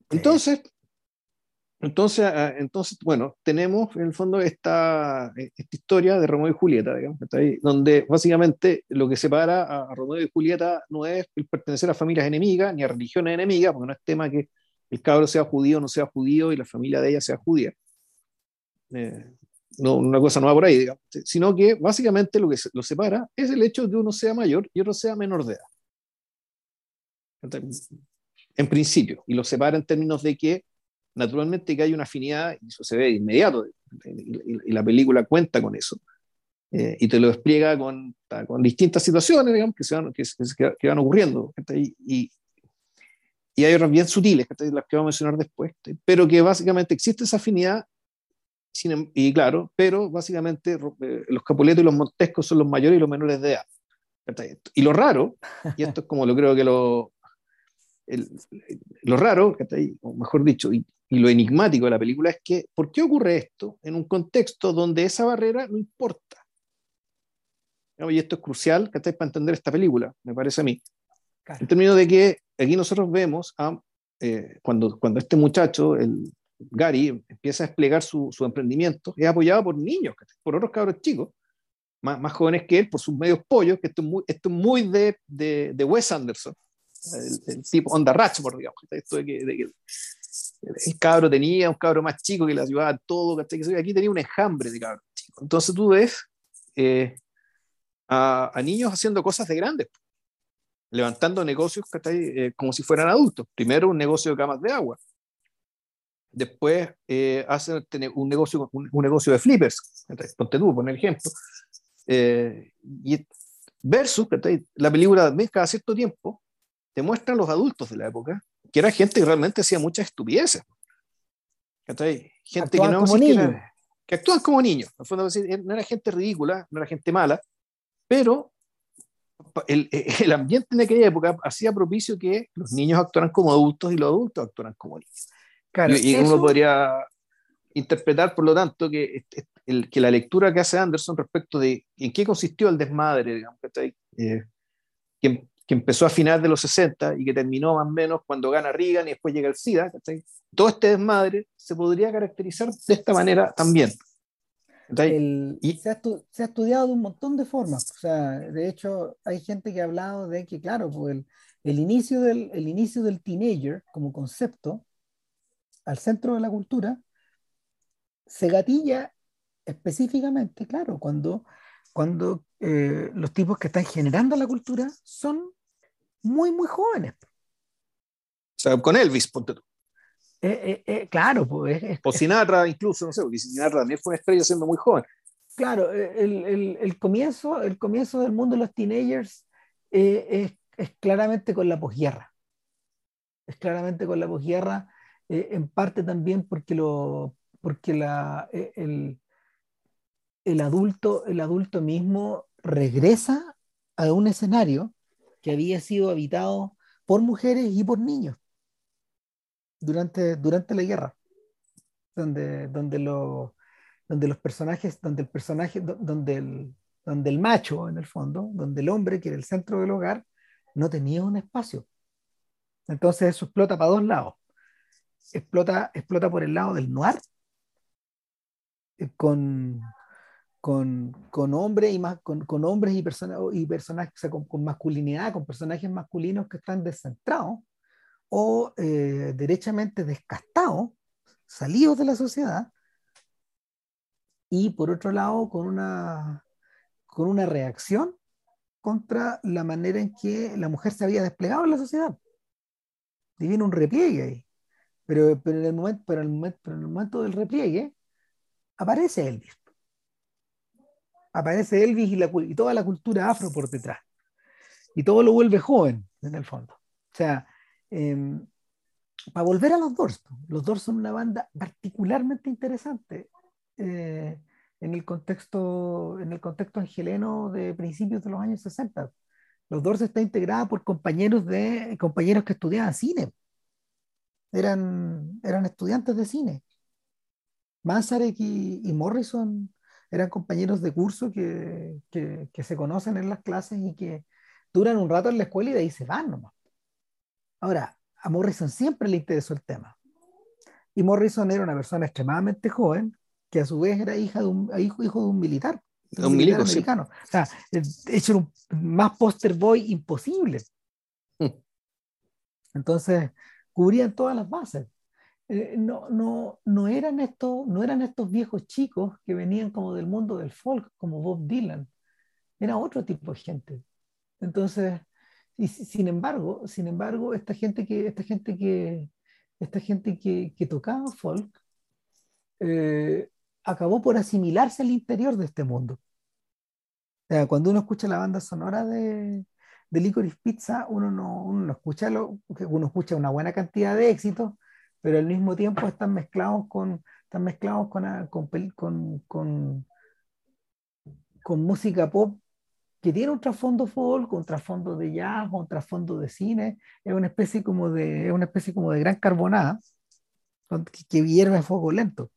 Entonces, entonces, ah, entonces, bueno, tenemos en el fondo esta, esta historia de Romeo y Julieta, digamos, donde básicamente lo que separa a, Romeo y Julieta no es el pertenecer a familias enemigas ni a religiones enemigas, porque no es tema que el cabro sea judío o no sea judío y la familia de ella sea judía. Eh, no, una cosa no va por ahí, digamos, sino que básicamente lo que lo separa es el hecho de que uno sea mayor y otro sea menor de edad. en principio, y lo separa en términos de que naturalmente que hay una afinidad, y eso se ve de inmediato, y, la película cuenta con eso, eh, y te lo explica con, con, distintas situaciones, digamos, que, se van, que, que van ocurriendo, y, y hay otras bien sutiles, las que vamos a mencionar después, pero que básicamente existe esa afinidad, em, y claro, pero básicamente eh, los capuletos y los montescos son los mayores y los menores de edad. Y lo raro, y esto es como lo creo que lo, lo raro, o mejor dicho, y, lo enigmático de la película es que, ¿por qué ocurre esto en un contexto donde esa barrera no importa? Y esto es crucial para entender esta película, me parece a mí. En términos de que aquí nosotros vemos a, eh, cuando, cuando este muchacho, el Gary, empieza a desplegar su, su emprendimiento, es apoyado por niños, por otros cabros chicos, más, más, jóvenes que él, por sus medios pollos, que esto es muy, esto es muy de, de, de Wes Anderson el, tipo onda Ratchford, digamos, esto de que, el cabro tenía un cabro más chico que le ayudaba a todo, aquí tenía un enjambre de cabro chico. Entonces tú ves eh, a, a, niños haciendo cosas de grandes, levantando negocios eh, como si fueran adultos. Primero un negocio de camas de agua, después eh, hacen un negocio, un, negocio de flippers, ponte tú, por ejemplo. Eh, y versus la película cada cierto tiempo te muestran los adultos de la época, que era gente que realmente hacía muchas estupideces. Gente que no como niños. que actúan como niños. No era gente ridícula, no era gente mala, pero el, (laughs) el, ambiente en aquella época hacía propicio que los niños actuaran como adultos y los adultos actuaran como niños. Claro, y, uno podría interpretar, por lo tanto, que, el, que la lectura que hace Anderson respecto de en qué consistió el desmadre, digamos, eh, que, que empezó a finales de los 60 y que terminó más o menos cuando gana Reagan y después llega el SIDA, todo este desmadre se podría caracterizar de esta manera también. y, se, ha se, ha estudiado de un montón de formas. O sea, de hecho, hay gente que ha hablado de que, claro, pues el, el, inicio del, el inicio del teenager como concepto al centro de la cultura se gatilla específicamente, claro, cuando, cuando eh, los tipos que están generando la cultura son muy, muy jóvenes. O sea, con Elvis, ponte tú. Eh, eh, eh claro, pues. o Sinatra, incluso, no sé, porque Sinatra también fue una estrella siendo muy joven. Claro, el, el, el comienzo, el comienzo del mundo de los teenagers es, es, claramente con la posguerra. Es claramente con la posguerra, en parte también porque, lo, porque la, el, el, adulto, el adulto mismo regresa a un escenario que había sido habitado por mujeres y por niños durante, durante la guerra, donde, donde, lo, donde los personajes, donde el personaje, donde el, donde el macho, en el fondo, donde el hombre, que era el centro del hogar, no tenía un espacio. Entonces eso explota para dos lados. Explota, explota por el lado del noir, eh, con, con, con hombres y más con, con hombres y, personas y personajes con, masculinidad, con personajes masculinos que están descentrados o eh, derechamente descastados, salidos de la sociedad, y por otro lado con una, con una reacción contra la manera en que la mujer se había desplegado en la sociedad. Y viene un repliegue ahí. Pero, pero, en el momento, pero, en el momento, pero en el momento del repliegue aparece Elvis aparece Elvis y, toda la cultura afro por detrás. Y todo lo vuelve joven, en el fondo. O sea, em, para volver a los Doors, los Doors son una banda particularmente interesante. Eh, en el contexto, en el contexto angeleno de principios de los años 60. Los Doors está integrada por compañeros, de, compañeros que estudiaban cine. Eran, eran estudiantes de cine. Manzarek y, Morrison eran compañeros de curso que, que, que, se conocen en las clases y que duran un rato en la escuela y de ahí se van nomás. Ahora, a Morrison siempre le interesó el tema. Y Morrison era una persona extremadamente joven que a su vez era hija de un, hijo, hijo de un militar. Un militar americano. O sea, hecho un más poster boy imposible. Hmm. Entonces, cubrían todas las bases. Eh, no, no, no, eran estos, no eran estos viejos chicos que venían como del mundo del folk, como Bob Dylan. Era otro tipo de gente. Entonces, y sin embargo, sin embargo, esta gente que, esta gente que, esta gente que, que tocaba folk eh, acabó por asimilarse al interior de este mundo. O sea, cuando uno escucha la banda sonora de, de Licorice Pizza, uno no, uno no escucha lo, uno escucha una buena cantidad de éxitos, pero al mismo tiempo están mezclados con, están mezclados con, ah, con, con, con, música pop que tiene un trasfondo folk, un trasfondo de jazz, un trasfondo de cine, es una especie como de, es una especie como de gran carbonada que, que hierve a fuego lento.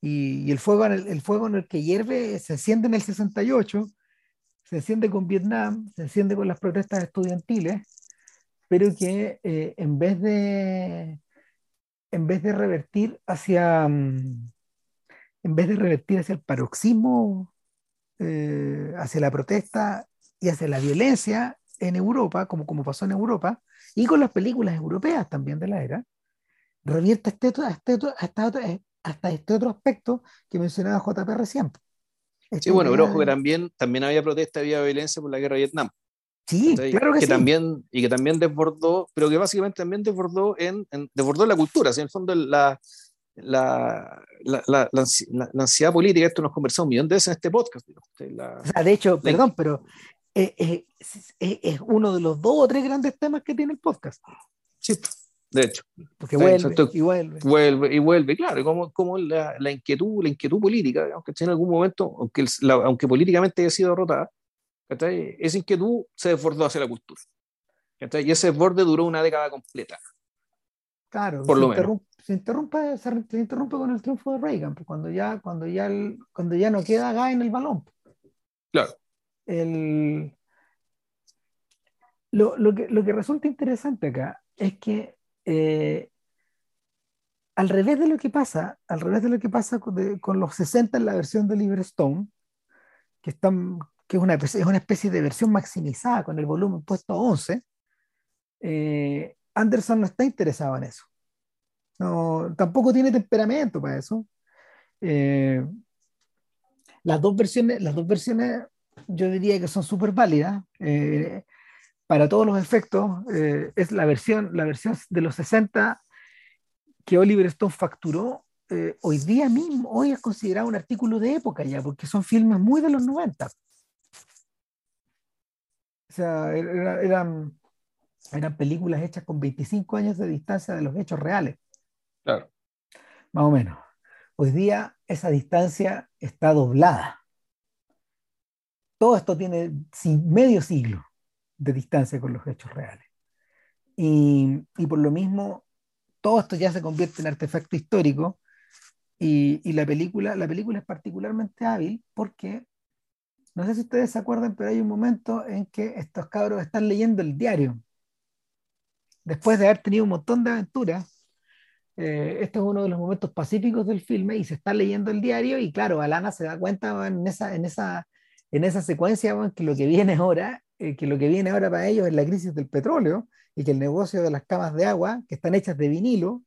Y, el, fuego, el fuego en el que hierve se enciende en el 68, se enciende con Vietnam, se enciende con las protestas estudiantiles, pero que eh, en, vez de, en vez de revertir hacia, mm, en vez de revertir hacia el paroxismo, eh, hacia la protesta y hacia la violencia en Europa, como, como pasó en Europa, y con las películas europeas también de la era, revierte este, este, este, hasta este otro aspecto que mencionaba JP recién. sí, bueno, pero ojo que también, también había protesta, había violencia por la guerra de Vietnam. Sí, claro que, sí. También, y que también desbordó, pero que básicamente también desbordó en, desbordó la cultura, en el fondo la, la, la, la, ansiedad política, esto nos conversamos un millón de veces en este podcast. o sea, de hecho, perdón, pero eh, eh, es, es, uno de los dos o tres grandes temas que tiene el podcast. Sí de hecho. Porque vuelve, y vuelve. Vuelve y vuelve, claro, como, como la, inquietud, la inquietud política, aunque en algún momento, aunque, aunque políticamente haya sido derrotada, esa inquietud se desbordó hacia la cultura. Y ese desborde duró una década completa. Claro, por lo menos. Se interrumpe, se, interrumpe con el triunfo de Reagan, pues, cuando, ya, cuando, ya cuando ya no queda gas en el balón. Claro. El, lo, lo, que, lo que resulta interesante acá es que eh, al revés de lo que pasa, al revés de lo que pasa con, los 60 en la versión de Libre Stone, que, están, que es, una, es una especie de versión maximizada con el volumen puesto a 11, eh, Anderson no está interesado en eso. No, tampoco tiene temperamento para eso. Eh, las, dos versiones, las dos versiones yo diría que son súper válidas para todos los efectos, eh, es la versión, la versión de los 60 que Oliver Stone facturó. Eh, hoy día mismo, hoy es considerado un artículo de época ya, porque son filmes muy de los 90. O sea, er, eran, eran películas hechas con 25 años de distancia de los hechos reales. Claro. Más o menos. Hoy día esa distancia está doblada. Todo esto tiene medio siglo de distancia con los hechos reales. Y, y, por lo mismo, todo esto ya se convierte en artefacto histórico y, y, la, película, la película es particularmente hábil porque, no sé si ustedes se acuerdan, pero hay un momento en que estos cabros están leyendo el diario. Después de haber tenido un montón de aventuras, eh, este es uno de los momentos pacíficos del filme y se está leyendo el diario y claro, Alana se da cuenta en esa, en esa, en esa secuencia que lo que viene ahora eh, que lo que viene ahora para ellos es la crisis del petróleo y que el negocio de las camas de agua, que están hechas de vinilo,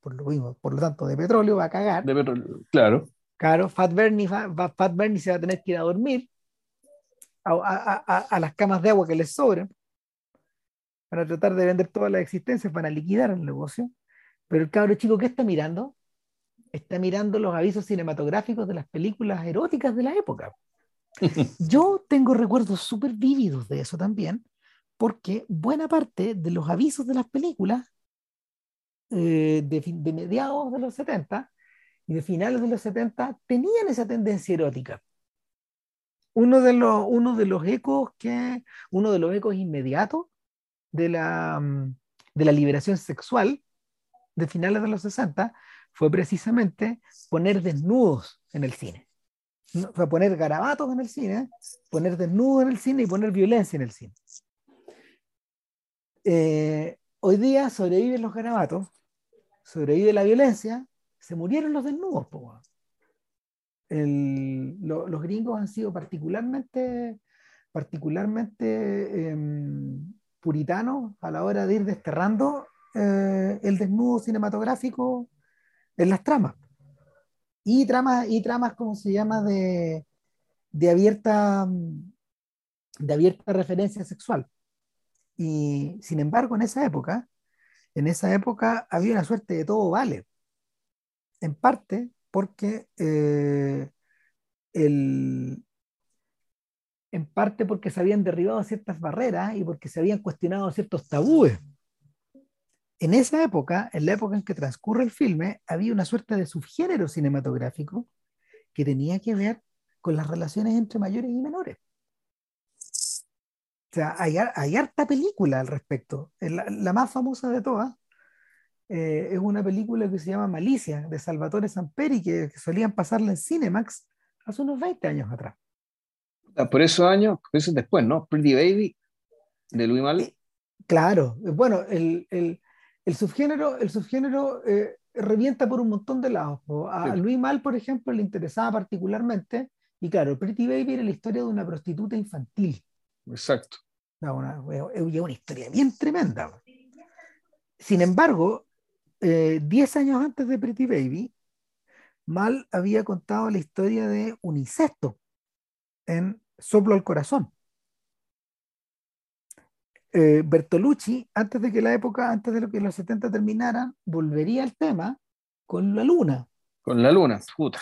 por lo mismo, por lo tanto, de petróleo, va a cagar. De petróleo, claro. Claro, Fat Bernie, Fat Bernie se va a tener que ir a dormir a, a, a, las camas de agua que les sobren para tratar de vender todas las existencias, para liquidar el negocio. Pero el cabro chico, ¿qué está mirando? Está mirando los avisos cinematográficos de las películas eróticas de la época. (laughs) Yo tengo recuerdos súper vívidos de eso también, porque buena parte de los avisos de las películas eh, de, de, mediados de los 70 y de finales de los 70 tenían esa tendencia erótica. Uno de los, uno de los ecos que, uno de los ecos inmediatos de la, de la liberación sexual de finales de los 60 fue precisamente poner desnudos en el cine. Fue poner garabatos en el cine, poner desnudos en el cine y poner violencia en el cine. Eh, hoy día sobreviven los garabatos, sobrevive la violencia, se murieron los desnudos. Los gringos han sido particularmente, particularmente em, puritanos a la hora de ir desterrando eh, el desnudo cinematográfico en las tramas. Y tramas, y tramas ¿cómo se llama?, de, de, abierta, de abierta referencia sexual. Y sin embargo, en esa época, en esa época había una suerte de todo vale. En parte porque eh, el, en parte porque se habían derribado ciertas barreras y porque se habían cuestionado ciertos tabúes. En esa época, en la época en que transcurre el filme, había una suerte de subgénero cinematográfico que tenía que ver con las relaciones entre mayores y menores. O sea, hay, harta película al respecto. La, más famosa de todas eh, es una película que se llama Malicia, de Salvatore Samperi, que, que solían pasarla en Cinemax hace unos 20 años atrás. Ah, por esos años, eso después, ¿no? Pretty Baby, de Louis Mal. Eh, claro, bueno, el, el subgénero, el subgénero eh, revienta por un montón de lados. A Louis Mal, por ejemplo, le interesaba particularmente, y claro, Pretty Baby era la historia de una prostituta infantil. Exacto. Una, una, historia bien tremenda. Sin embargo, eh, diez años antes de Pretty Baby, Mal había contado la historia de un insecto en Soplo al Corazón. Eh, Bertolucci, antes de que la época, antes de lo que los 70 terminaran, volvería al tema con la luna. Con la luna, puta.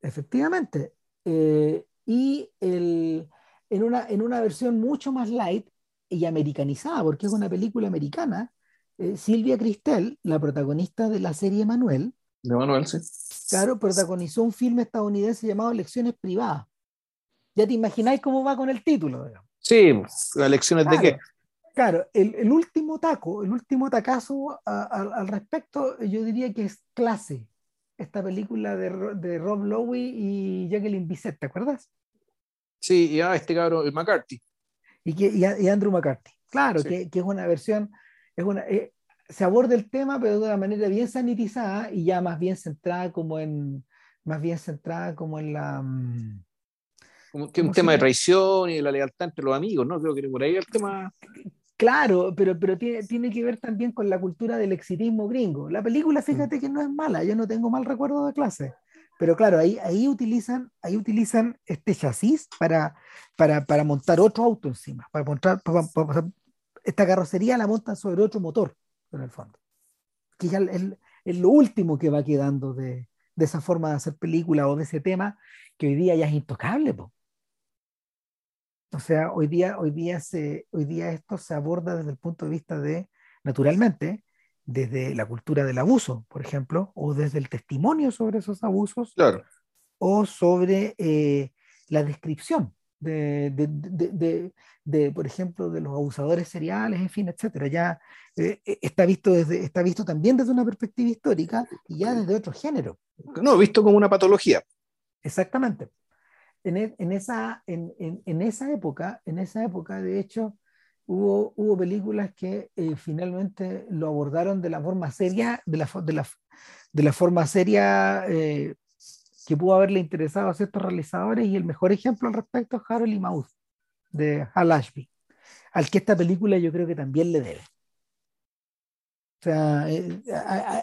Efectivamente. Eh, y el, en, una, en una versión mucho más light y americanizada, porque es una película americana, eh, Silvia Cristel, la protagonista de la serie Manuel, de Manuel, sí. Claro, protagonizó un filme estadounidense llamado Lecciones Privadas. Ya te imagináis cómo va con el título. Sí, las lecciones de qué. Claro, el, último taco, el último tacazo al respecto, yo diría que es Clase, esta película de, de Rob Lowe y Jacqueline Bisset, ¿te acuerdas? Sí, y a este cabrón, el McCarthy. Y, que, y, Andrew McCarthy. Claro, que, que, es una versión, es una, eh, se aborda el tema, pero de una manera bien sanitizada y ya más bien centrada como en, más bien centrada como en la... Mm, como que un tema de traición y de la lealtad entre los amigos, ¿no? Creo que por ahí el tema... Claro, pero, pero tiene, tiene, que ver también con la cultura del exitismo gringo. La película, mm. fíjate que no es mala, yo no tengo mal recuerdo de clase. Pero claro, ahí, ahí, utilizan, ahí utilizan este chasis para, para, para montar otro auto encima. Para montar, esta carrocería la montan sobre otro motor, en el fondo. Que ya es, es lo último que va quedando de, de, esa forma de hacer película o de ese tema que hoy día ya es intocable. Po. O sea, hoy día, hoy, día se, hoy día esto se aborda desde el punto de vista de, naturalmente, desde la cultura del abuso, por ejemplo, o desde el testimonio sobre esos abusos, claro. o sobre eh, la descripción de, de, de, por ejemplo, de los abusadores seriales, en fin, etcétera. Ya eh, eh, está, visto desde, está visto también desde una perspectiva histórica y ya desde otro género. No, visto como una patología. Exactamente. E, en, esa, en, en, esa época, en esa época, de hecho, hubo, hubo películas que eh, finalmente lo abordaron de la forma seria, de la, de la, de la forma seria eh, que pudo haberle interesado a ciertos realizadores, y el mejor ejemplo al respecto es Harold y Mouth, de Hal Ashby, al que esta película yo creo que también le debe. O sea, eh,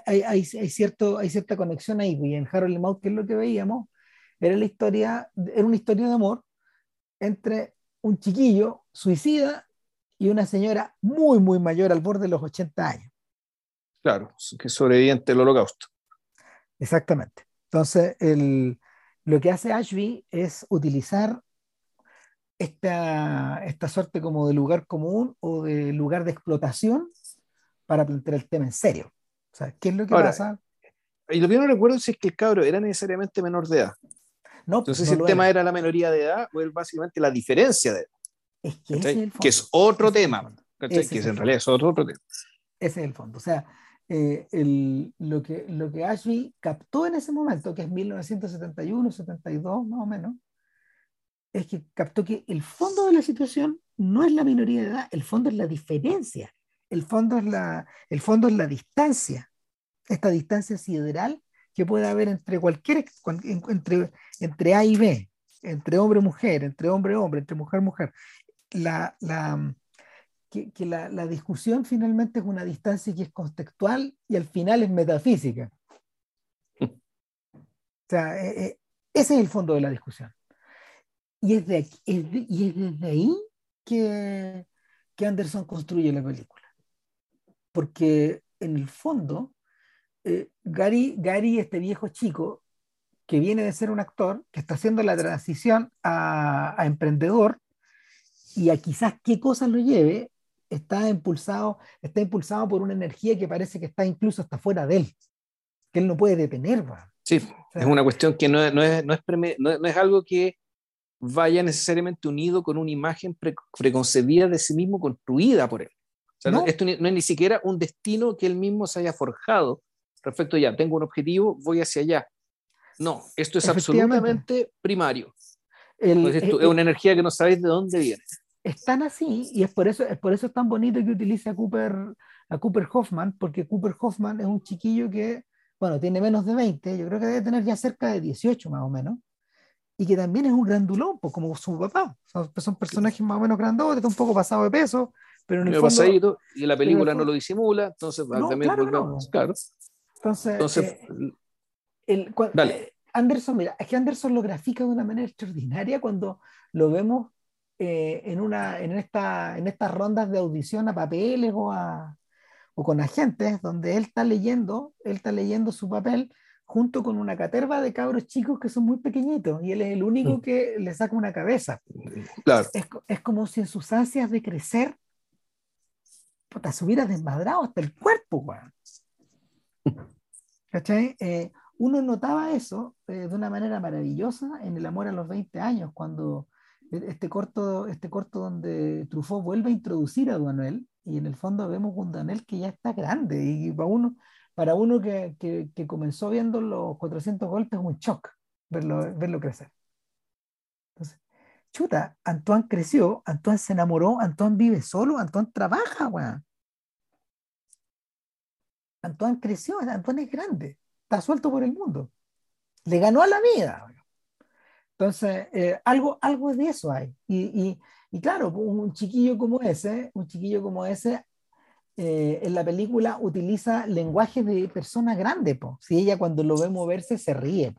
hay, hay, hay, cierto, hay cierta conexión ahí, y en Harold y Mouth, que es lo que veíamos, era la historia, era una historia de amor entre un chiquillo suicida y una señora muy, muy mayor, al borde de los 80 años. Claro, que sobreviviente del holocausto. Exactamente. Entonces, el, lo que hace Ashby es utilizar esta, esta suerte como de lugar común o de lugar de explotación para plantear el tema en serio. O sea, ¿qué es lo que pasa? y lo que no recuerdo es que el cabro era necesariamente menor de edad. No, Entonces, pues, si el tema era la menoría de edad o es básicamente la diferencia de edad. Es que, es que es otro tema. que en realidad es otro, otro tema. Ese es el fondo. O sea, eh, el, lo, que, lo que Ashby captó en ese momento, que es 1971, 72 más o menos, es que captó que el fondo de la situación no es la minoría de edad, el fondo es la diferencia, el fondo es la, el fondo es la distancia, esta distancia sideral que puede haber entre cualquier, entre, entre A y B, entre hombre y mujer, entre hombre y hombre, entre mujer y mujer. La, la, que, la, la, discusión finalmente es una distancia que es contextual y al final es metafísica. O sea, eh, eh, ese es el fondo de la discusión. Y es, de, y es desde ahí que, que Anderson construye la película. Porque en el fondo, eh, Gary, Gary, este viejo chico, que viene de ser un actor, que está haciendo la transición a, a emprendedor, y a quizás qué cosas lo lleve, está impulsado, está impulsado por una energía que parece que está incluso hasta fuera de él, que él no puede detener. Sí, es una cuestión que no, no, es, no, es no, es, algo que vaya necesariamente unido con una imagen preconcebida de sí mismo construida por él. no. esto no es ni siquiera un destino que él mismo se haya forjado respecto ya, tengo un objetivo, voy hacia allá. No, esto es absolutamente primario. El, es, es, una energía que no sabéis de dónde viene están así y es por eso es por eso es tan bonito que utilice a Cooper a Cooper Hoffman porque Cooper Hoffman es un chiquillo que bueno tiene menos de 20 yo creo que debe tener ya cerca de 18 más o menos y que también es un grandulón pues como su papá. Son, personajes más o menos grandotes un poco pasado de peso pero en el fondo, y la película no lo disimula entonces también claro, claro. entonces, eh, el, eh, Anderson mira es que Anderson lo grafica de una manera extraordinaria cuando lo vemos eh, en, una, en, esta, en estas rondas de audición a papeles o, a, o con agentes, donde él está leyendo, él está leyendo su papel junto con una caterva de cabros chicos que son muy pequeñitos y él es el único mm. que le saca una cabeza. Claro. Es, es como si en sus ansias de crecer puta, se hubiera desmadrado hasta el cuerpo, ¿Cachai? Eh, uno notaba eso eh, de una manera maravillosa en El amor a los 20 años, cuando este corto, este corto donde Truffaut vuelve a introducir a Duanel y en el fondo vemos un Duanel que ya está grande y para uno, para uno que, que, que comenzó viendo los 400 golpes es un shock verlo, verlo crecer. Entonces, chuta, Antoine creció, Antoine se enamoró, Antoine vive solo, Antoine trabaja, weón. Antoine creció, Antoine es grande, está suelto por el mundo. Le ganó a la vida. Entonces, eh, algo, algo de eso hay. Y, y, claro, un chiquillo como ese, un chiquillo como ese, eh, en la película utiliza lenguaje de personas grandes. Si ella cuando lo ve moverse se ríe,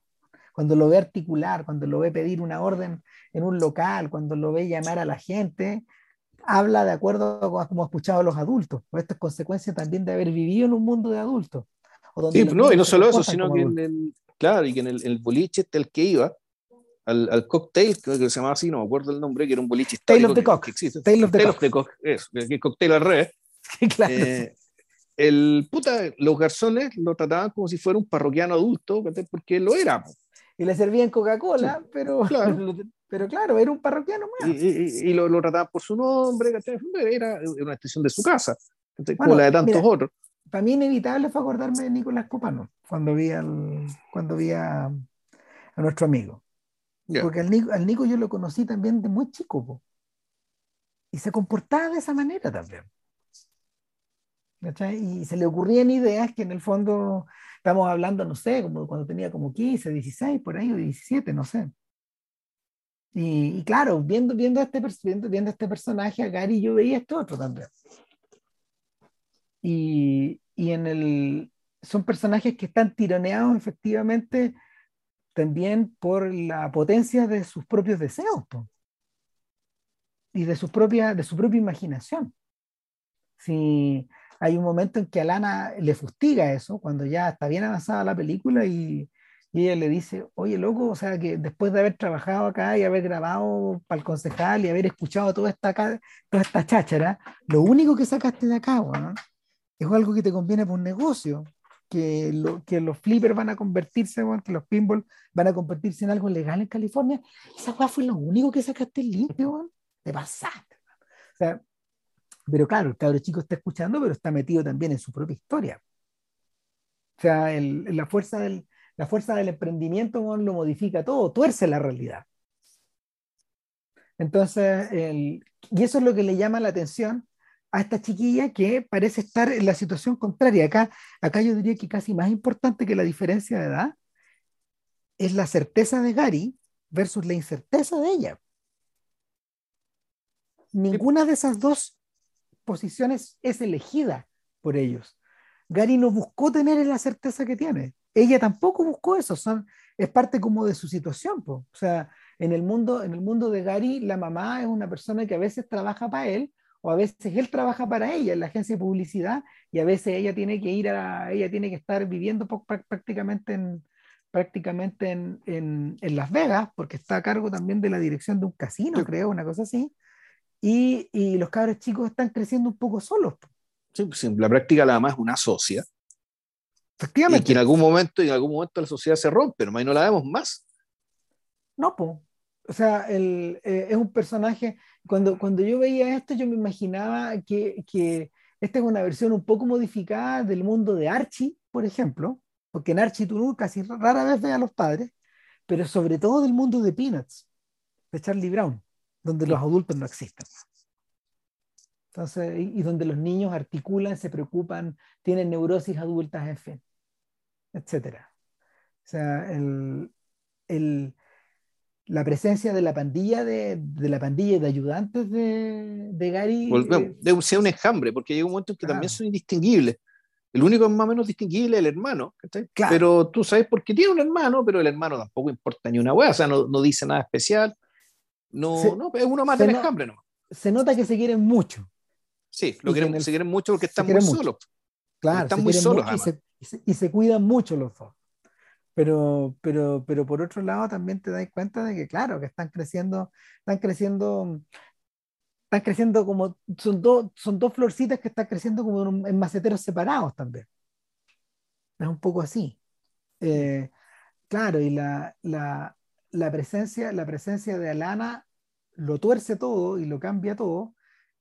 cuando lo ve articular, cuando lo ve pedir una orden en un local, cuando lo ve llamar a la gente, habla de acuerdo a como ha escuchado a los adultos. Esto es consecuencia también de haber vivido en un mundo de adultos. sí, no, y no solo eso, sino que en el, claro, y que en el, el boliche este el que iba, al, al cocktail, que se llamaba así, no me acuerdo el nombre, que era un boliche Tale of the Cock. Tale of the Cock. Eso, el cocktail al revés. (laughs) claro. Eh, el puta, los garzones lo trataban como si fuera un parroquiano adulto, porque lo era. Y le servían Coca-Cola, pero, (laughs) claro. pero claro, era un parroquiano más. Y, y, lo, lo, trataban por su nombre, era una extensión de su casa, como la de tantos otros. Para mí inevitable fue acordarme de Nicolás Copano cuando vi, al, cuando vi a, a nuestro amigo. Porque al Nico, al Nico, yo lo conocí también de muy chico. Y se comportaba de esa manera también. Y se le ocurrían ideas que en el fondo estamos hablando, no sé, como cuando tenía como 15, 16, por ahí, o 17, no sé. Y, claro, viendo, viendo, este, viendo, viendo este personaje, a Gary, yo veía esto otro también. Y, y en el, son personajes que están tironeados efectivamente también por la potencia de sus propios deseos y de su, propia, de su propia imaginación. Si hay un momento en que a Lana le fustiga eso, cuando ya está bien avanzada la película y, ella le dice, oye, loco, o sea, que después de haber trabajado acá y haber grabado para el concejal y haber escuchado toda esta, esta cháchara, lo único que sacaste de acá, es algo que te conviene por un negocio, que, que los flippers van a convertirse, que los pinball van a convertirse en algo legal en California. Esa weá fue lo único que sacaste limpio, te pasaste. O sea, pero claro, el cabro chico está escuchando, pero está metido también en su propia historia. O sea, la, fuerza del, la fuerza del emprendimiento lo modifica todo, tuerce la realidad. Entonces, y eso es lo que le llama la atención a esta chiquilla que parece estar en la situación contraria. Acá, acá yo diría que casi más importante que la diferencia de edad es la certeza de Gary versus la incerteza de ella. Ninguna de esas dos posiciones es elegida por ellos. Gary no buscó tener la certeza que tiene. Ella tampoco buscó eso. Son, es parte como de su situación. O sea, en el, mundo, en el mundo de Gary, la mamá es una persona que a veces trabaja para él o a veces él trabaja para ella en la agencia de publicidad y a veces ella tiene que ir a, ella tiene que estar viviendo prácticamente en, prácticamente en, en, en, Las Vegas, porque está a cargo también de la dirección de un casino, creo, una cosa así. Y, y, los cabros chicos están creciendo un poco solos. Sí, pues en la práctica la mamá es una socia. Efectivamente. Y que en algún momento, en algún momento la sociedad se rompe, no la vemos más. No, pues. O sea, el, eh, es un personaje, cuando, cuando yo veía esto, yo me imaginaba que, que esta es una versión un poco modificada del mundo de Archie, por ejemplo, porque en Archie tú casi rara vez ves a los padres, pero sobre todo del mundo de Peanuts, de Charlie Brown, donde los adultos no existen. Entonces, y, donde los niños articulan, se preocupan, tienen neurosis adultas, en fin, etc. O sea, el, el, la presencia de la pandilla de, de la pandilla de ayudantes de, de Gary. Eh, debe ser un enjambre, porque llega un momento en que también son indistinguibles. El único más o menos distinguible es el hermano, pero tú sabes por qué tiene un hermano, pero el hermano tampoco importa ni una hueá, o sea, no, no, dice nada especial. No, no, es uno más del enjambre no. Se nota que se quieren mucho. Sí, lo quieren, se quieren mucho porque están muy solos. Claro, están muy solos. Y se, y se cuidan mucho los dos. Pero, pero, pero por otro lado también te das cuenta de que, claro, que están creciendo, están creciendo, están creciendo como, son, dos son dos florcitas que están creciendo como en maceteros separados también. Es un poco así. Eh, claro, y la, la, la, presencia, la presencia de Alana lo tuerce todo y lo cambia todo,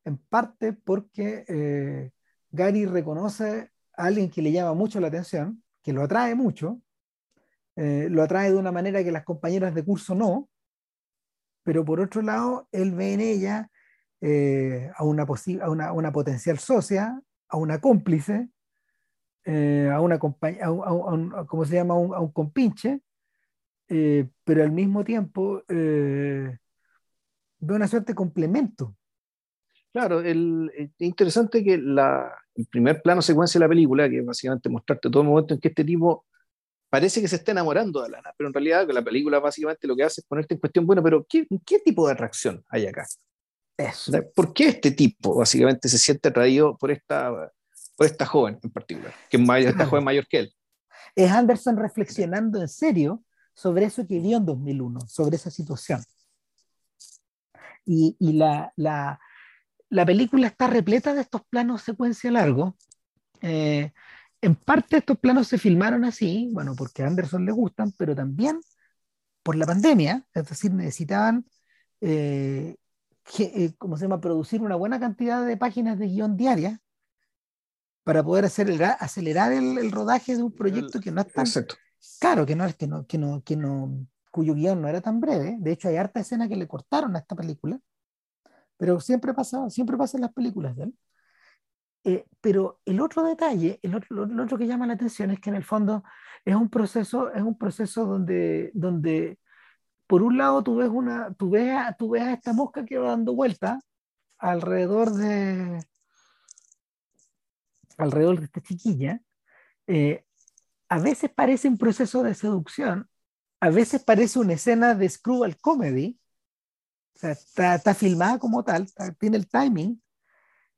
en parte porque eh, Gary reconoce a alguien que le llama mucho la atención, que lo atrae mucho, eh, lo atrae de una manera que las compañeras de curso no, pero por otro lado, él ve en ella eh, a, una, a, una, potencial socia, a una cómplice, eh, a una a un, ¿cómo se llama? A un, compinche, pero al mismo tiempo ve una suerte de complemento. Claro, el, es interesante que la, el primer plano secuencia de la película, que básicamente mostrarte todo el momento en que este tipo parece que se está enamorando de Alana, pero en realidad la película básicamente lo que hace es ponerte en cuestión, bueno, pero ¿qué, qué tipo de atracción hay acá? Eso. ¿Por qué este tipo básicamente se siente atraído por esta, por esta joven en particular, que es mayor, esta joven mayor que él? Es Anderson reflexionando en serio sobre eso que vio en 2001, sobre esa situación. Y, y la, la, la, película está repleta de estos planos secuencia largos. Eh, en parte estos planos se filmaron así, bueno, porque a Anderson le gustan, pero también por la pandemia, es decir, necesitaban, eh, eh, ¿cómo se llama?, producir una buena cantidad de páginas de guion diarias para poder acelerar, acelerar el, rodaje de un proyecto que no es tan... Que no, que no, que no, que no, cuyo guion no era tan breve. De hecho, hay harta escena que le cortaron a esta película, pero siempre pasa, siempre pasa en las películas de él. Eh, pero el otro detalle, el otro, otro que llama la atención es que en el fondo es un proceso, es un proceso donde, donde por un lado tú ves, una, tú ves, a, tú ves a esta mosca que va dando vuelta alrededor de, alrededor de esta chiquilla. Eh, a veces parece un proceso de seducción, a veces parece una escena de screwball comedy, o sea, está, está filmada como tal, tiene el timing,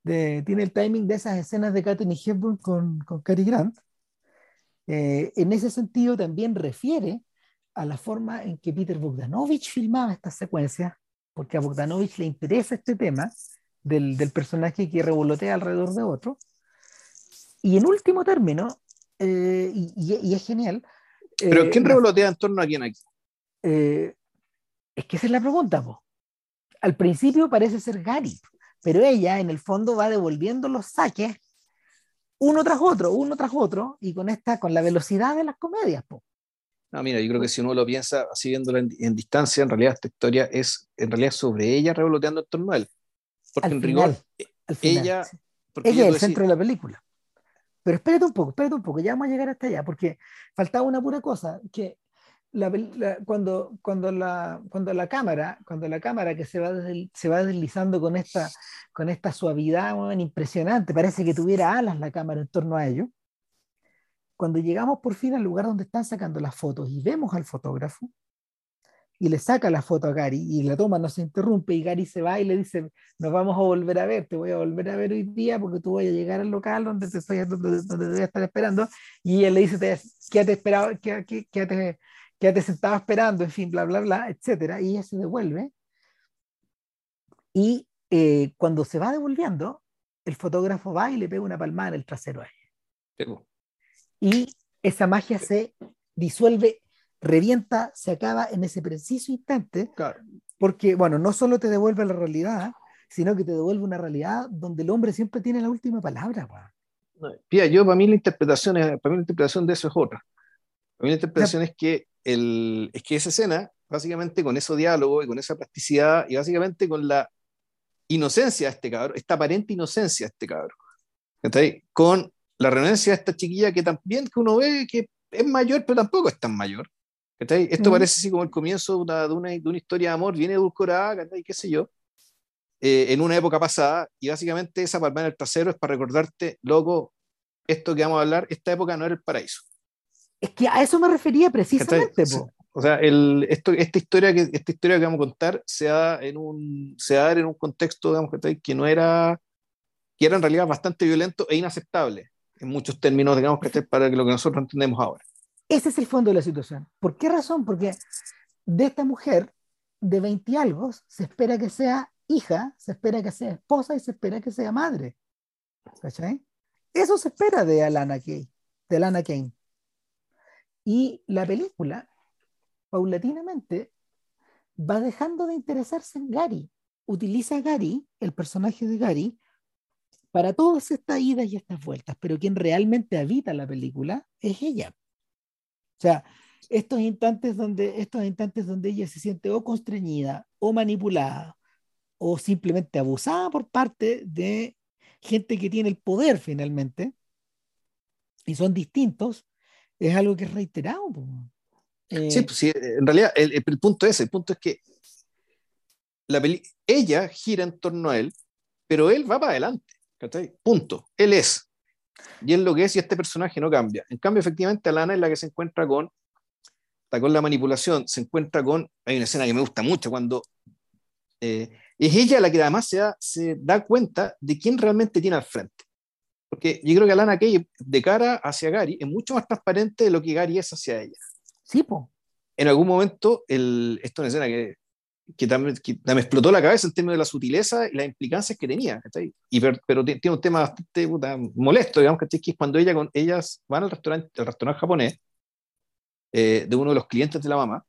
tiene el timing de esas escenas de Katherine Hepburn con, con Cary Grant. Eh, en ese sentido también refiere a la forma en que Peter Bogdanovich filmaba estas secuencias, porque a Bogdanovich le interesa este tema del, del personaje que revolotea alrededor de otro. Y en último término, eh, y, es genial. ¿Pero quién revolotea en torno a quién aquí? es que esa es la pregunta, Al principio parece ser Gary, pero ella en el fondo va devolviendo los saques uno tras otro, uno tras otro, y con esta, con la velocidad de las comedias, po. No, mira, yo creo que si uno lo piensa así viéndola en, distancia, en realidad esta historia es en realidad sobre ella revoloteando en torno a él. Porque en rigor, ella. Ella es el centro de la película. Pero espérate un poco, espérate un poco, ya vamos a llegar hasta allá, porque faltaba una pura cosa, que cuando, cuando, la, cuando la cámara, cuando la cámara que se va, se va deslizando con esta, con esta suavidad impresionante, parece que tuviera alas la cámara en torno a ello, cuando llegamos por fin al lugar donde están sacando las fotos y vemos al fotógrafo, y le saca la foto a Gary y la toma no se interrumpe y Gary se va y le dice, nos vamos a volver a ver, te voy a volver a ver hoy día porque tú vas a llegar al local donde te, estoy, donde, te voy a estar esperando y él le dice, quédate, esperado, quédate, quédate, quédate sentado esperando, en fin, bla, bla, bla, etcétera, y ella se devuelve y eh, cuando se va devolviendo, el fotógrafo va y le pega una palmada en el trasero a ella. Y esa magia se disuelve revienta, se acaba en ese preciso instante, porque, bueno, no solo te devuelve la realidad, sino que te devuelve una realidad donde el hombre siempre tiene la última palabra. yo para mí la interpretación es, para mí la interpretación de eso es otra. Para mí la interpretación es que el, es que esa escena, básicamente con ese diálogo y con esa plasticidad y básicamente con la inocencia de este cabrón, esta aparente inocencia de este cabrón, con la renuncia de esta chiquilla que también que uno ve que es mayor, pero tampoco es tan mayor, esto parece así como el comienzo de una, de una, de una historia de amor bien edulcorada, qué sé yo, eh, en una época pasada, y básicamente esa palma en el trasero es para recordarte, loco, esto que vamos a hablar, esta época no era el paraíso. Es que a eso me refería precisamente. O sea, el, esto, esta, historia que, esta historia que vamos a contar se da en un, se da en un contexto digamos, que no era, que era en realidad bastante violento e inaceptable en muchos términos, digamos, que para lo que nosotros entendemos ahora. Ese es el fondo de la situación. ¿Por qué razón? Porque de esta mujer de 20 y algo se espera que sea hija, se espera que sea esposa y se espera que sea madre. ¿Cachai? Eso se espera de Alana Kane, de Alana Kane. Y la película, paulatinamente, va dejando de interesarse en Gary. Utiliza a Gary, el personaje de Gary, para todas estas idas y estas vueltas, pero quien realmente habita la película es ella. O sea, estos instantes donde, estos instantes donde ella se siente o constreñida o manipulada o simplemente abusada por parte de gente que tiene el poder finalmente y son distintos, es algo que es reiterado. sí, eh, pues sí, en realidad el, punto es, el punto es que la ella gira en torno a él, pero él va para adelante. Punto. Él es. Y es lo que es y este personaje no cambia. En cambio, efectivamente, Alana es la que se encuentra con, está con la manipulación, se encuentra con, hay una escena que me gusta mucho cuando eh, es ella la que además se da, se da cuenta de quién realmente tiene al frente. Porque yo creo que Alana Kay, de cara hacia Gary, es mucho más transparente de lo que Gary es hacia ella. Sí, po. En algún momento, el, esto es una escena que que también, me explotó la cabeza en términos de la sutileza y las implicancias que tenía. Y, pero, tiene un tema bastante molesto, digamos, que es cuando ella con, ellas van al restaurante, al restaurante japonés eh, de uno de los clientes de la mamá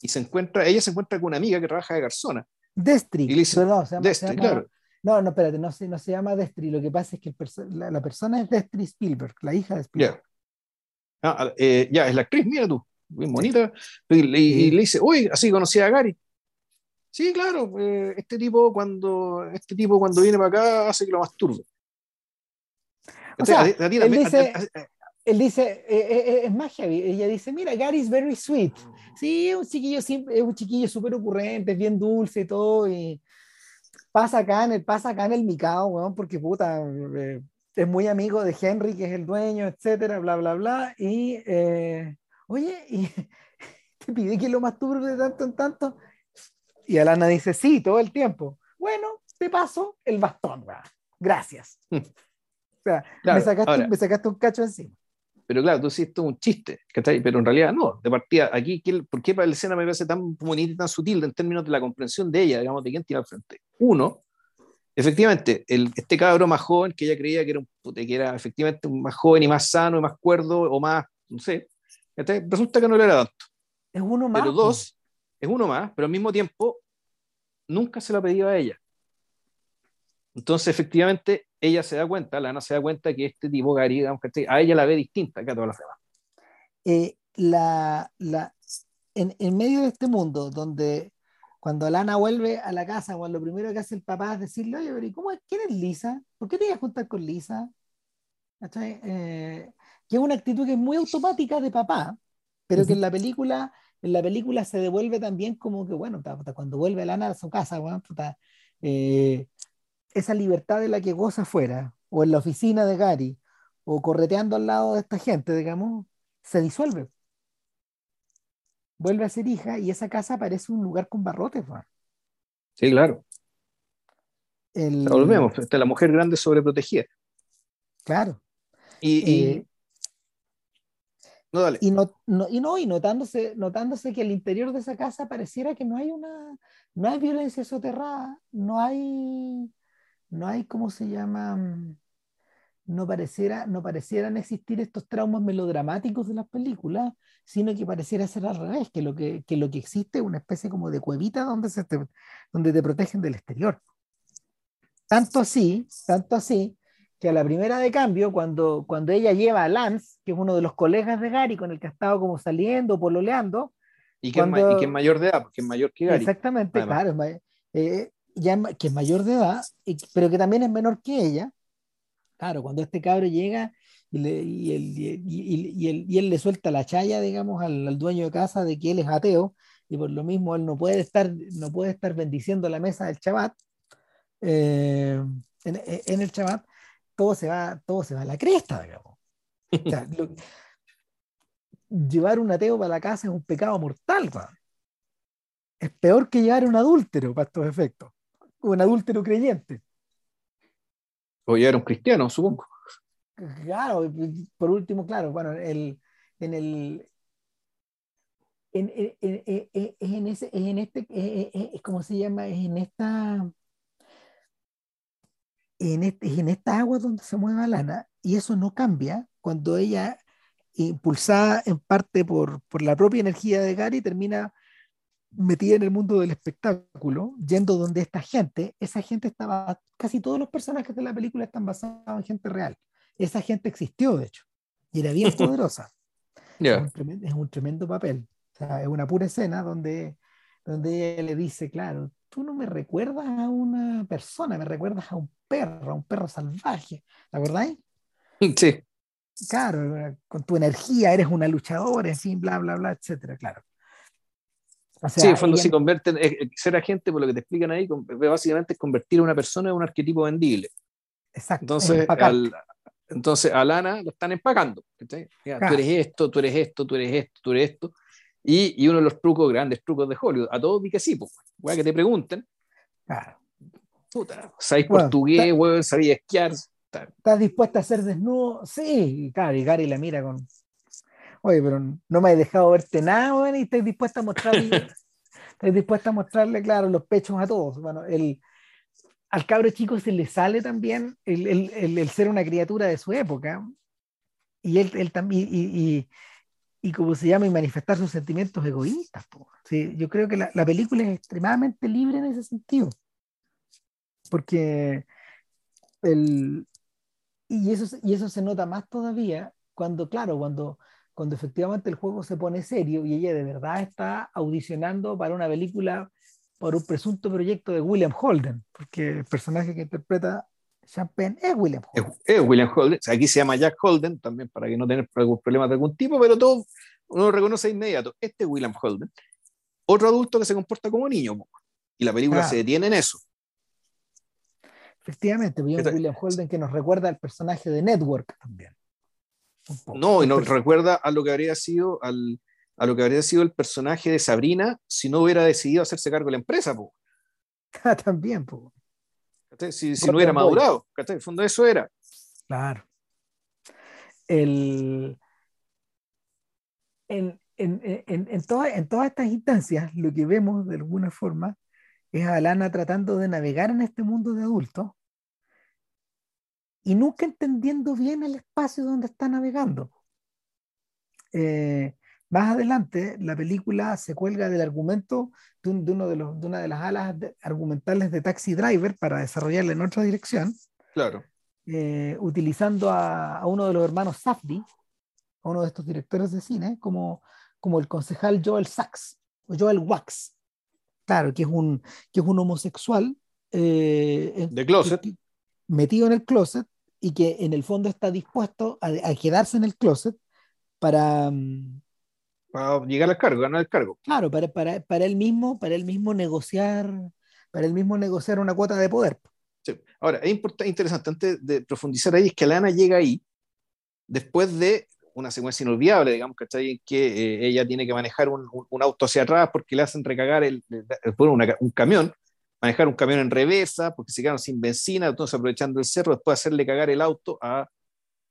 y se encuentra, ella se encuentra con una amiga que trabaja de garzona. Destri. Y se llama, Destri, claro. No, no, espérate, no se, no se llama Destri. Lo que pasa es que la, persona es Destri Spielberg, la hija de Spielberg. Ah, eh, ya, es la actriz, mira tú, muy bonita. Y, le dice, uy, así conocí a Gary. Sí, claro, eh, este tipo cuando este tipo cuando viene para acá hace que lo masturbe. O sea, él dice, él dice es magia, ella dice, mira, Gary is very sweet. Sí, es un chiquillo es un chiquillo súper ocurrente, es bien dulce y todo, y pasa acá en el, pasa acá en el Micao, porque puta, eh, es muy amigo de Henry, que es el dueño, etcétera, bla, bla, bla, y eh, oye, (laughs) y te pide que lo masturbe de tanto en tanto, y Alana dice, sí, todo el tiempo. Bueno, te paso el bastón, gracias. (laughs) o sea, me, sacaste, un cacho encima. Pero claro, tú sí, esto es un chiste, pero en realidad no. De partida, aquí, ¿por qué para la escena me parece tan bonita y tan sutil en términos de la comprensión de ella, digamos, de quién tiene al frente? Uno, efectivamente, el, este cabro más joven que ella creía que era, un, que era efectivamente más joven y más sano y más cuerdo o más, no sé, resulta que no lo era tanto. Es uno más. Pero dos, es uno más, pero al mismo tiempo nunca se lo ha pedido a ella. Entonces, efectivamente, ella se da cuenta, Lana se da cuenta que este tipo, Gary, a ella la ve distinta que a todas las demás. Eh, la, la, en, en, medio de este mundo, donde cuando Lana vuelve a la casa, cuando lo primero que hace el papá es decirle, oye, pero ¿cómo, ¿quién es Lisa? ¿Por qué te ibas a juntar con Lisa? Eh, que es una actitud que es muy automática de papá, pero que en la película en la película se devuelve también como que, bueno, cuando vuelve Lana a su casa, bueno, eh, esa libertad de la que goza afuera, o en la oficina de Gary, o correteando al lado de esta gente, digamos, se disuelve. Vuelve a ser hija y esa casa parece un lugar con barrotes. Sí, claro. El... volvemos, la mujer grande sobreprotegida. Claro. Y, eh, no, dale. Y, no, y no, y notándose, notándose que el interior de esa casa pareciera que no hay una, no hay violencia soterrada, no hay, no hay, ¿cómo se llama? No pareciera, no parecieran existir estos traumas melodramáticos de las películas, sino que pareciera ser al revés, que lo que, que lo que existe es una especie como de cuevita donde, se te, donde te protegen del exterior. Tanto así, tanto así, que a la primera de cambio, cuando, cuando ella lleva a Lance, que es uno de los colegas de Gary con el que ha estado como saliendo, pololeando. Y que, es, mayor de edad, porque es mayor que Gary. Exactamente, claro, eh, ya, que es mayor de edad, pero que también es menor que ella. Claro, cuando este cabro llega y, le, y, él, y, y, él, le suelta la chaya, digamos, al, al, dueño de casa de que él es ateo, y por lo mismo él no puede estar, no puede estar bendiciendo la mesa del chabat, eh, en, en, el chabat, todo se va, todo se va a la cresta, digamos. (laughs) llevar un ateo para la casa es un pecado mortal, Es peor que llevar un adúltero para estos efectos. Un adúltero creyente. O llevar un cristiano, supongo. Claro, por último, claro, bueno, el, en el. En, en, en, en ese, en este, es como se llama, en esta en, este, en esta agua donde se mueve Lana, y eso no cambia cuando ella, impulsada en parte por, por la propia energía de Gary, termina metida en el mundo del espectáculo, yendo donde esta gente, esa gente estaba, casi todos los personajes de la película están basados en gente real. Esa gente existió, de hecho, y era bien (laughs) poderosa. Es, un tremendo, es, un tremendo, papel. O sea, es una pura escena donde, donde ella le dice, claro, tú no me recuerdas a una persona, me recuerdas a un perro, a un perro salvaje, ¿te acordáis? Sí. Claro, con tu energía eres una luchadora, en fin, bla, bla, bla, etcétera, claro. Sí, en fondo se convierte en, eh, ser agente, por lo que te explican ahí, básicamente es convertir a una persona en un arquetipo vendible. Exacto. Entonces, al, entonces a Lana lo están empacando. Tú eres esto, tú eres esto, tú eres esto, tú eres esto. Y, y uno de los trucos, grandes trucos de Hollywood, a todos que sí, pues, que te pregunten. Claro. Puta, ¿sabéis portugués, weón? ¿Sabéis esquiar? ¿Estás dispuesta a ser desnudo? Sí, claro, y Gary la mira con. Oye, pero no me has dejado verte nada, weón, y estás dispuesta a mostrarle. (laughs) estás dispuesta a mostrarle, claro, los pechos a todos. Bueno, el, al cabro chico se le sale también el, el, el, ser una criatura de su época. Y él, él también. Y, y, y como se llama, y manifestar sus sentimientos egoístas. Sí, yo creo que la, la, película es extremadamente libre en ese sentido. Porque el, y, eso, y eso se nota más todavía cuando, claro, cuando, cuando efectivamente el juego se pone serio y ella de verdad está audicionando para una película, por un presunto proyecto de William Holden, porque el personaje que interpreta Champagne es William Holden. Es, William Holden. Aquí se llama Jack Holden también para que no tener problemas de algún tipo, pero todo uno lo reconoce de inmediato. Este es William Holden. Otro adulto que se comporta como niño. Y la película se detiene en eso. Efectivamente, William Holden que nos recuerda al personaje de Network también. No, y nos recuerda a lo que habría sido al, a lo que habría sido el personaje de Sabrina si no hubiera decidido hacerse cargo de la empresa. Po. Ah, (laughs) también, po. Si, si no hubiera madurado, en el fondo eso era. Claro. El, en, en, en, en, todas estas instancias, lo que vemos de alguna forma es Alana tratando de navegar en este mundo de adultos y nunca entendiendo bien el espacio donde está navegando. Eh, más adelante, la película se cuelga del argumento de, uno de, los, de una de las alas argumentales de Taxi Driver para desarrollarla en otra dirección. Claro. Eh, utilizando a, uno de los hermanos Safdie, a uno de estos directores de cine, como, como el concejal Joel Sachs, o Joel Wax. Claro, que es un, que es un homosexual. Eh, de closet. Metido en el closet y que en el fondo está dispuesto a, a quedarse en el closet para, mm, para llegar al cargo, ganar el cargo. Claro, para, para, para él mismo, para él mismo negociar, para él mismo negociar una cuota de poder. Sí. Ahora, es interesante, antes de profundizar ahí, es que Lana llega ahí después de una secuencia inolvidable, digamos, ¿cachai? Que eh, ella tiene que manejar un, un, auto hacia atrás porque le hacen recagar el, un camión, manejar un camión en reversa porque se quedaron sin benzina, entonces aprovechando el cerro, después hacerle cagar el auto a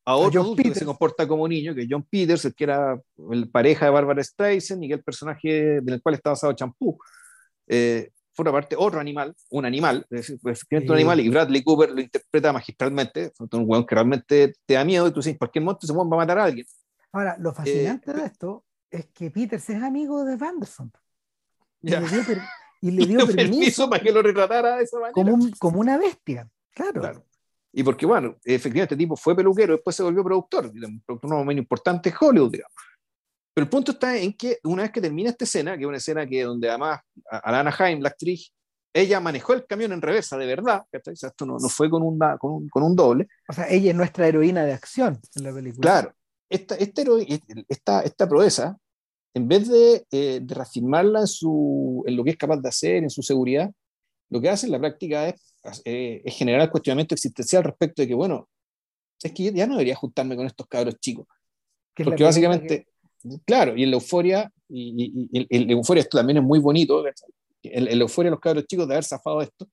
a otro adulto que se comporta como niño, que es John Peters, el que era el pareja de Barbara Streisand y que el personaje del cual está basado Champú. Eh, por una parte, otro animal, un animal, es decir, un animal, y Bradley Cooper lo interpreta magistralmente, un weón que realmente te da miedo y tú dices, cualquier monte se va a matar a alguien. Ahora, lo fascinante eh, de esto es que Peters es amigo de Vanderson. Y, le dio, y le dio (laughs) permiso, para que lo retratara de esa manera. Como, como una bestia, claro. claro. Y porque, bueno, efectivamente este tipo fue peluquero, después se volvió productor, un productor muy importante en Hollywood, digamos. Pero el punto está en que una vez que termina esta escena, que es una escena que donde además Alana Haim, la actriz, ella manejó el camión en reversa, de verdad, o sea, esto no, no fue con un, con, un, con un, doble. O sea, ella es nuestra heroína de acción en la película. Claro, esta, esta, esta, esta proeza, en vez de, eh, de reafirmarla en, su, en lo que es capaz de hacer, en su seguridad, lo que hace en la práctica es eh, es generar el cuestionamiento existencial respecto de que, bueno, es que ya no debería juntarme con estos cabros chicos. Porque básicamente, claro, y en la euforia, y, en la euforia esto también es muy bonito, en, la euforia los cabros chicos de haber zafado esto,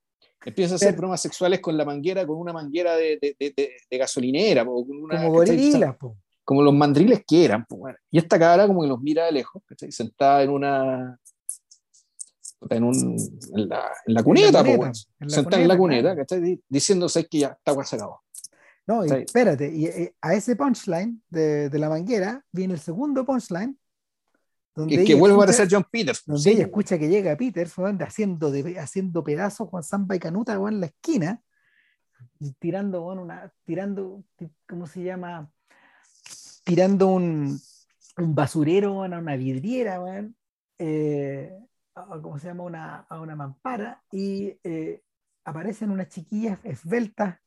empiezan a hacer bromas sexuales con la manguera, con una manguera de, de, gasolinera, como gorilas, como los mandriles que eran. y esta cabra como que los mira de lejos, sentada en una, en, un, en, la, en la cuneta, en la sentada en la cuneta, Diciéndose que ya está se acabó. No, y espérate, y, eh, a ese punchline de, de, la manguera viene el segundo punchline. Donde que, vuelve a aparecer John Peters. Donde ella escucha que llega Peters haciendo, de, haciendo pedazos Juan Samba y Canuta en la esquina, tirando, bueno, una, tirando, ¿cómo se llama? Tirando un, un basurero a una vidriera, eh, a, ¿cómo se llama? Una, a una mampara y eh, aparecen unas chiquillas esbeltas,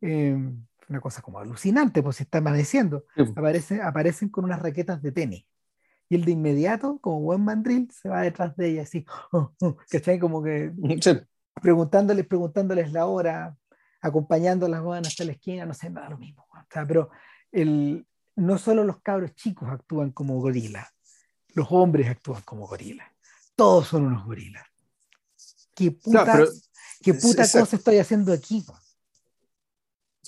em, una cosa como alucinante, pues si está amaneciendo, aparecen, aparecen con unas raquetas de tenis. Y él de inmediato, como buen mandril, se va detrás de ella así, oh, oh, ¿cachai? Como que preguntándoles, preguntándoles la hora, acompañándolas van hasta la esquina, no sé, nada lo mismo. O sea, pero el, no solo los cabros chicos actúan como gorilas, los hombres actúan como gorilas todos son unos gorilas. ¿Qué puta, ¿qué puta cosa estoy haciendo aquí?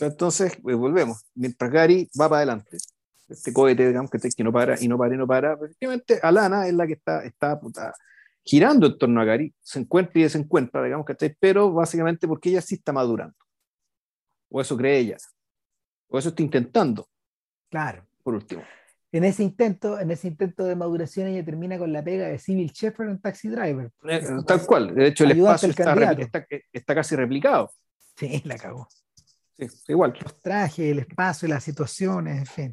entonces, eh, volvemos. Mientras Gary va para adelante, este cohete, digamos, que, no para y no para y no para, efectivamente, Alana es la que está, está girando en torno a Gary, se encuentra y desencuentra, digamos, que pero básicamente porque ella sí está madurando. O eso cree ella. O eso está intentando. Claro. Por último en ese intento, en ese intento de maduración ella termina con la pega de Civil Shepard en Taxi Driver. Eh, tal cual, de hecho el espacio está, casi replicado. Sí, la cagó. Sí, igual. Los trajes, el espacio, las situaciones, en fin.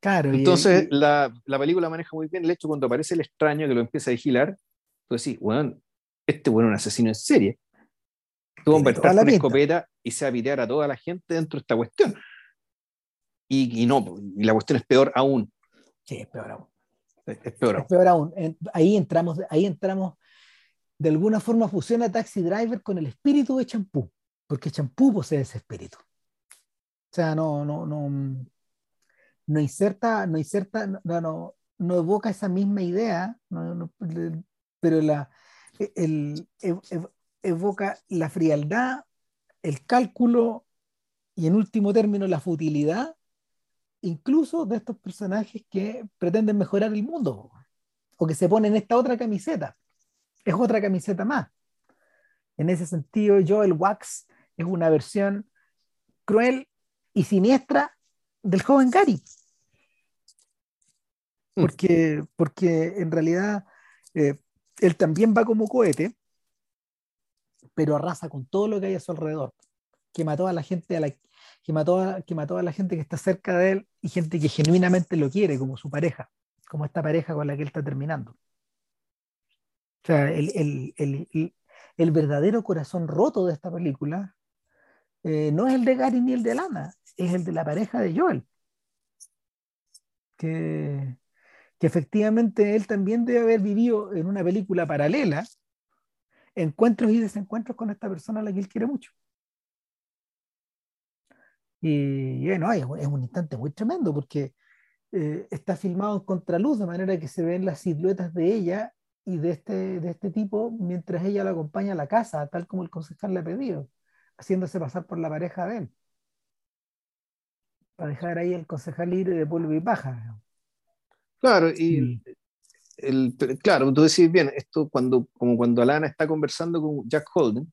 Claro. Entonces la, la, película maneja muy bien el hecho cuando aparece el extraño que lo empieza a vigilar, pues sí, bueno, este bueno es un asesino en serie. Tuvo que estar con escopeta y se va a pitear a toda la gente dentro de esta cuestión. Y, y, no, y la cuestión es peor aún. Sí, es peor aún. Es, peor aún. Es peor aún. Ahí entramos, ahí entramos, de alguna forma fusiona Taxi Driver con el espíritu de champú, porque champú posee ese espíritu. O sea, no, no, no, no inserta, no inserta, no, no, no evoca esa misma idea, pero la, el, evoca la frialdad, el cálculo y en último término la futilidad incluso de estos personajes que pretenden mejorar el mundo o que se ponen esta otra camiseta. Es otra camiseta más. En ese sentido, Joel Wax es una versión cruel y siniestra del joven Gary. Hmm. Porque, porque en realidad eh, él también va como cohete, pero arrasa con todo lo que hay a su alrededor. Que mató a la gente, a la, que, mató a, que mató a la gente que está cerca de él y gente que genuinamente lo quiere, como su pareja, como esta pareja con la que él está terminando. O sea, el, el verdadero corazón roto de esta película eh, no es el de Gary ni el de Lana, es el de la pareja de Joel. Que, que efectivamente él también debe haber vivido en una película paralela encuentros y desencuentros con esta persona a la que él quiere mucho. Y, bueno, es, un instante muy tremendo porque eh, está filmado en contraluz, de manera que se ven las siluetas de ella y de este, de este tipo mientras ella lo acompaña a la casa, tal como el concejal le ha pedido, haciéndose pasar por la pareja de él. Para dejar ahí el concejal libre de polvo y paja. Claro, y el, claro, tú decís bien, esto cuando, como cuando Alana está conversando con Jack Holden,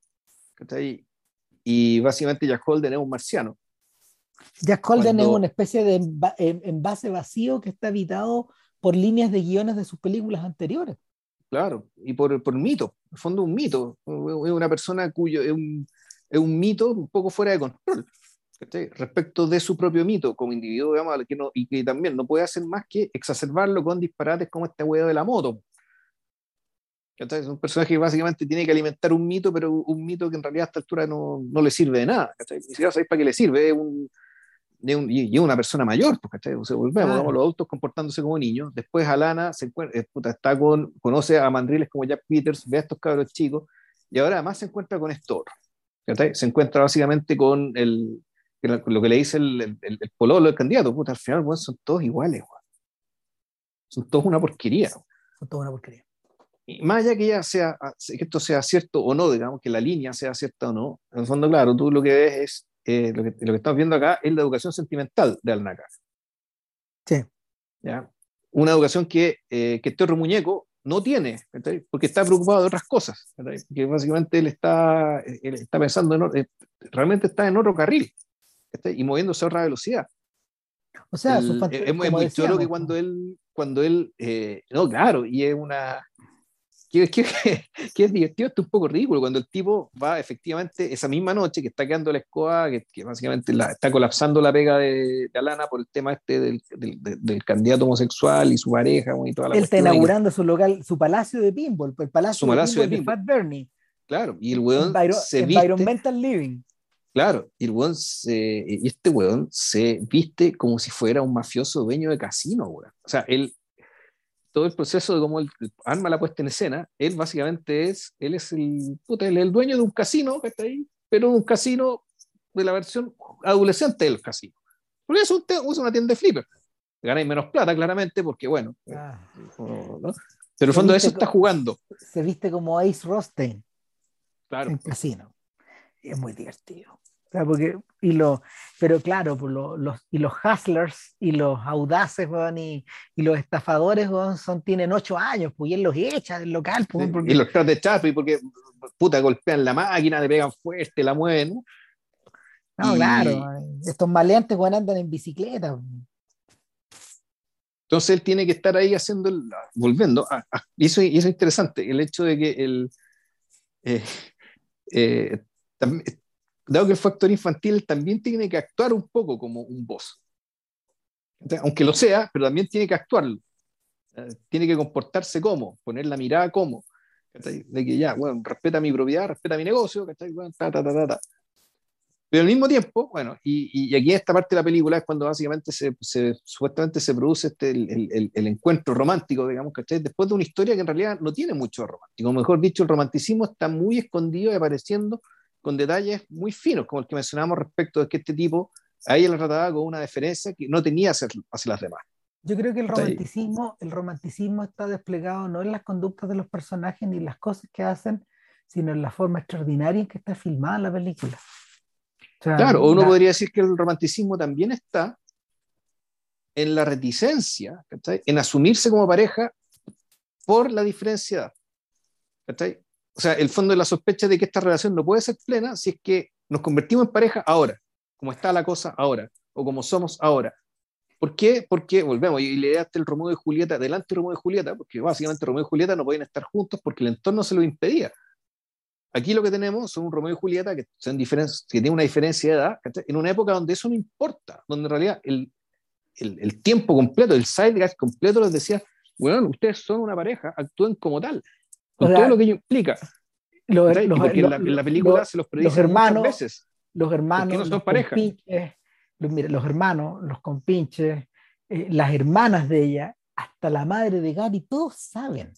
y básicamente Jack Holden es un marciano. Jack Holden es una especie de envase vacío que está habitado por líneas de guiones de sus películas anteriores. Claro, y por, por mito, en el fondo un mito, es una persona cuyo es un, es un mito un poco fuera de control (laughs) respecto de su propio mito como individuo, digamos, que no, y que también no puede hacer más que exacerbarlo con disparates como este huevo de la moto. Es un personaje que básicamente tiene que alimentar un mito, pero un mito que en realidad a esta altura no, no le sirve de nada. Ni siquiera sabéis para qué le sirve. Es un, un, y una persona mayor, porque o sea, volvemos, los adultos comportándose como niños. Después Alana se encuentra, eh, está con, conoce a mandriles como Jack Peters, ve a estos cabros chicos, y ahora además se encuentra con esto Se encuentra básicamente con el, lo que le dice el, el, el pololo del candidato, puta, al final, son todos iguales, Son todos una porquería. Son todos una porquería. Y más allá que, ya sea, que esto sea cierto o no, digamos, que la línea sea cierta o no, en el fondo, claro, tú lo que ves es, eh, lo, que, lo, que, estamos viendo acá es la educación sentimental de Alnaca. Sí. ¿Ya? Una educación que, eh, que este otro muñeco no tiene, porque está preocupado de otras cosas, que básicamente él está, él está pensando, en, eh, realmente está en otro carril y moviéndose a otra velocidad. O sea, es, muy chulo que cuando él, cuando él, eh, no, claro, y es una, que, que, (laughs) que, es divertido, esto es un poco ridículo, cuando el tipo va efectivamente esa misma noche que está quedando la escoba, que, que básicamente la, está colapsando la pega de, de, Alana por el tema este del, del, del, candidato homosexual y su pareja y toda la Él está inaugurando su local, su palacio de pinball, el palacio, su palacio de, de Fat Bernie. Claro, y el weón se Environmental Living. Claro, y, el se, y este weón se viste como si fuera un mafioso dueño de casino, weón. O sea, él, todo el proceso de cómo él arma la puesta en escena, él básicamente es, él es el, puta, el dueño de un casino, que está ahí, pero un casino de la versión adolescente del casino. Porque es, un, es una tienda de flipper. Ganáis menos plata, claramente, porque bueno. Ah. Pero en el fondo de eso está jugando. Se viste como Ace Rostein. Claro. En casino. Es muy divertido porque, y lo, pero claro, pues los, y los hustlers y los audaces y, y, los estafadores son, tienen ocho años, pues y él los echa del local. Pues, y los trae de chapo y porque puta, golpean la máquina, le pegan fuerte, la mueven. No, claro, estos maleantes andan en bicicleta. Entonces él tiene que estar ahí haciendo, volviendo, y, eso, y eso es interesante, el hecho de que el, eh, eh, dado que el factor infantil también tiene que actuar un poco como un boss. aunque lo sea, pero también tiene que actuarlo. Eh, tiene que comportarse como, poner la mirada como. De que ya, bueno, respeta mi propiedad, respeta mi negocio, Pero al mismo tiempo, bueno, y, y, aquí esta parte de la película es cuando básicamente se, se supuestamente se produce este, el, el, el, encuentro romántico, digamos, ¿cachai? Después de una historia que en realidad no tiene mucho romántico. Mejor dicho, el romanticismo está muy escondido y apareciendo con detalles muy finos, como el que mencionamos respecto de que este tipo a ella la trataba con una deferencia que no tenía hacia, hacia las demás. Yo creo que el romanticismo, el romanticismo está desplegado no en las conductas de los personajes ni en las cosas que hacen, sino en la forma extraordinaria en que está filmada la película. claro, uno podría decir que el romanticismo también está en la reticencia, en asumirse como pareja por la diferencia. O sea, el fondo de la sospecha de que esta relación no puede ser plena si es que nos convertimos en pareja ahora, como está la cosa ahora, o como somos ahora. ¿Por qué? Porque, volvemos, y le daste el Romeo y Julieta, delante de Romeo y Julieta, porque básicamente Romeo y Julieta no pueden estar juntos porque el entorno se lo impedía. Aquí lo que tenemos son un Romeo y Julieta que, son que tienen una diferencia de edad, en una época donde eso no importa, donde en realidad el tiempo completo, el sideguard completo les decía, bueno, ustedes son una pareja, actúen como tal, con todo lo que ello implica. Los, porque en, la, película se los predice hermanos, muchas veces. Los hermanos, no son pareja. Los, mira, los hermanos, los compinches, eh, las hermanas de ella, hasta la madre de Gary, todos saben.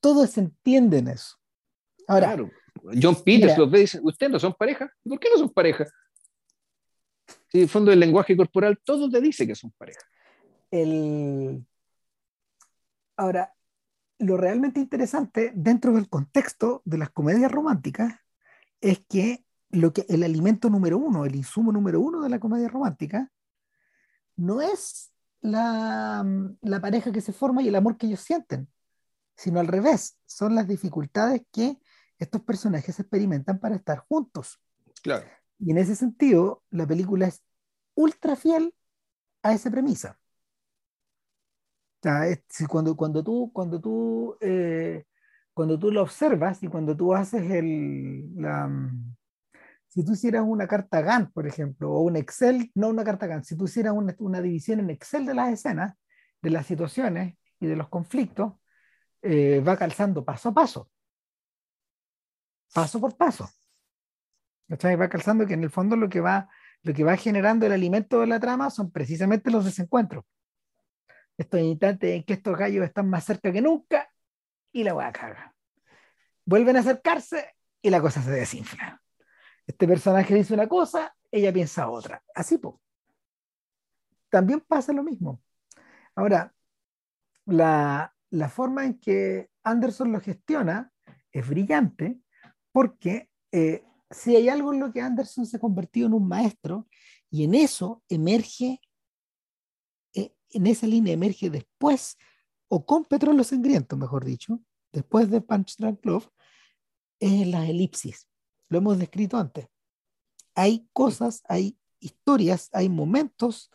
Todos entienden eso. Ahora, claro. John Peters los ve y dice, ¿ustedes no son pareja? ¿Por qué no son pareja? Si en el fondo del lenguaje corporal todo te dice que son pareja. El... Ahora, lo realmente interesante dentro del contexto de las comedias románticas es que, lo que el alimento número uno, el insumo número uno de la comedia romántica, no es la, la pareja que se forma y el amor que ellos sienten, sino al revés, son las dificultades que estos personajes experimentan para estar juntos. Claro. Y en ese sentido, la película es ultra fiel a esa premisa cuando, cuando tú, cuando tú, eh, cuando tú lo observas y cuando tú haces el, la, mm, si tú hicieras una carta Gantt, por ejemplo, o un Excel, no una carta Gantt, si tú hicieras una, una división en Excel de las escenas, de las situaciones y de los conflictos, eh, va calzando paso a paso, paso por paso. Va calzando que en el fondo lo que va, lo que va generando el alimento de la trama son precisamente los desencuentros estos instantes en que estos gallos están más cerca que nunca y la a caga. Vuelven a acercarse y la cosa se desinfla. Este personaje dice una cosa, ella piensa otra. Así, pues. También pasa lo mismo. Ahora, la, la forma en que Anderson lo gestiona es brillante porque eh, si hay algo en lo que Anderson se ha convertido en un maestro y en eso emerge en esa línea emerge después, o con petróleo sangriento, mejor dicho, después de Punch Drunk Love, es las elipsis. Lo hemos descrito antes. Hay cosas, hay historias, hay momentos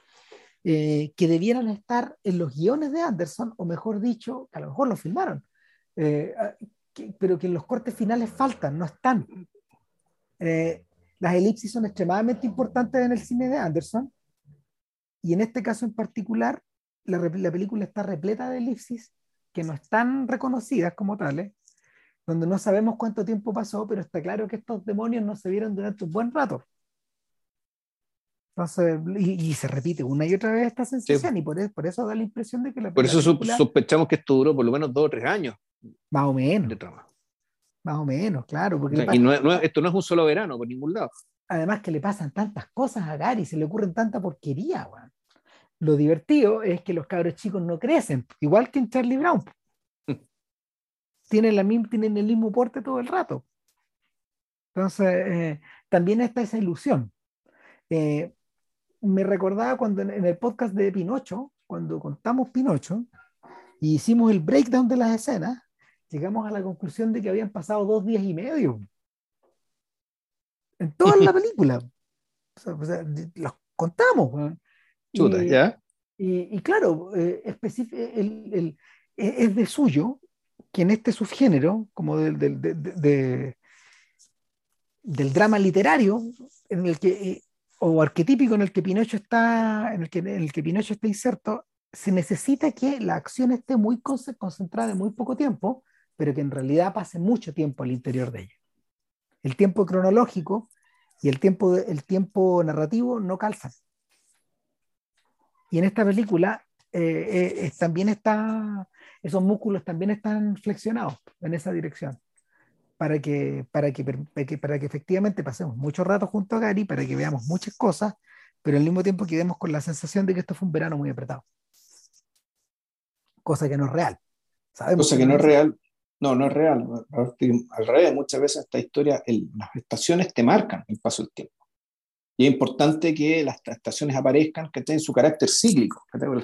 eh, que debieran estar en los guiones de Anderson, o mejor dicho, que a lo mejor lo filmaron, eh, ah, pero que en los cortes finales faltan, no están. Eh, las elipsis son extremadamente importantes en el cine de Anderson y en este caso en particular, la, la película está repleta de elipsis que no están reconocidas como tales, donde no sabemos cuánto tiempo pasó, pero está claro que estos demonios no se vieron durante un buen rato. Entonces, y, se repite una y otra vez esta sensación, y por, eso, por eso da la impresión de que la Por eso sospechamos que esto duró por lo menos dos o tres años. Más o menos. Más o menos, claro. Porque y esto no es un solo verano por ningún lado. Además que le pasan tantas cosas a Gary, se le ocurren tanta porquería, weón lo divertido es que los cabros chicos no crecen, igual que en Charlie Brown. (laughs) tienen, la, tienen el mismo porte todo el rato. Entonces, eh, también está esa ilusión. Eh, me recordaba cuando en, el podcast de Pinocho, cuando contamos Pinocho y hicimos el breakdown de las escenas, llegamos a la conclusión de que habían pasado dos días y medio en toda la (laughs) película. O sea, los contamos. Y, claro, eh, el, e, es de suyo que en este subgénero, como del, del, del drama literario, en el que, eh, o arquetípico en el que Pinocho está, en el que, en el que Pinocho está inserto, se necesita que la acción esté muy concentrada en muy poco tiempo, pero que en realidad pase mucho tiempo al interior de ella. El tiempo cronológico y el tiempo, el tiempo narrativo no calzan. Y en esta película eh, eh, también está, esos músculos también están flexionados en esa dirección. Para que, para, que, para que efectivamente pasemos mucho rato junto a Gary, para que veamos muchas cosas, pero al mismo tiempo quedemos con la sensación de que esto fue un verano muy apretado. Cosa que no es real. Sabemos Cosa que, no es real. No, no es real. Al revés, muchas veces esta historia, las estaciones te marcan el paso del tiempo. Y es importante que las estaciones aparezcan que tengan su carácter cíclico.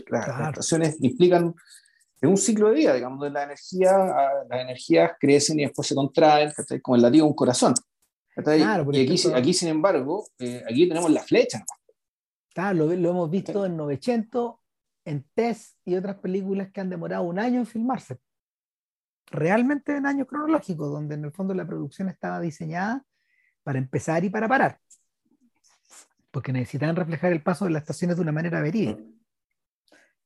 Las, estaciones implican es un ciclo de vida, digamos, de la energía, las energías crecen y después se contraen, como el latido de un corazón. y aquí, aquí, sin embargo, eh, aquí tenemos la flecha. Claro, lo, hemos visto en 900, en Tess y otras películas que han demorado un año en filmarse. Realmente en años cronológicos, donde en el fondo la producción estaba diseñada para empezar y para parar. Porque necesitaban reflejar el paso de las estaciones de una manera verídica.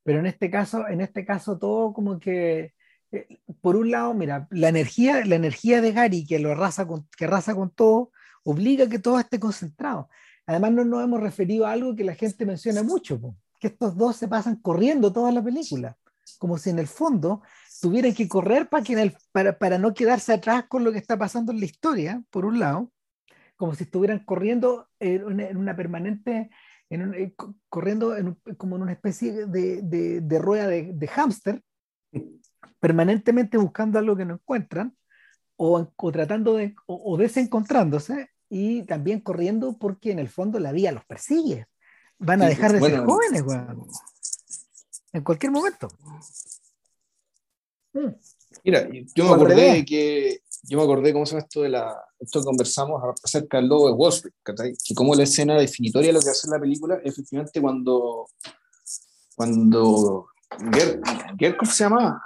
Pero en este caso, en este caso todo como que, eh, por un lado, mira, la energía, la energía de Gary que lo arrasa con, que arrasa con todo, obliga a que todo esté concentrado. Además, no nos hemos referido a algo que la gente menciona mucho, que estos dos se pasan corriendo toda la película, como si en el fondo tuvieran que correr para, que para, para no quedarse atrás con lo que está pasando en la historia, por un lado, como si estuvieran corriendo en una permanente eh, corriendo como en una especie de, de, rueda de, de hámster, (laughs) permanentemente buscando algo que no encuentran, o, o tratando de, o, desencontrándose, y también corriendo porque en el fondo la vida los persigue. Van a dejar de ser jóvenes, En cualquier momento. Mira, yo me acordé que yo me acordé cómo se llama esto de la esto conversamos acerca del logo de Wall Street, que como la escena definitoria de lo que hace la película, efectivamente cuando cuando Gerkov se llama,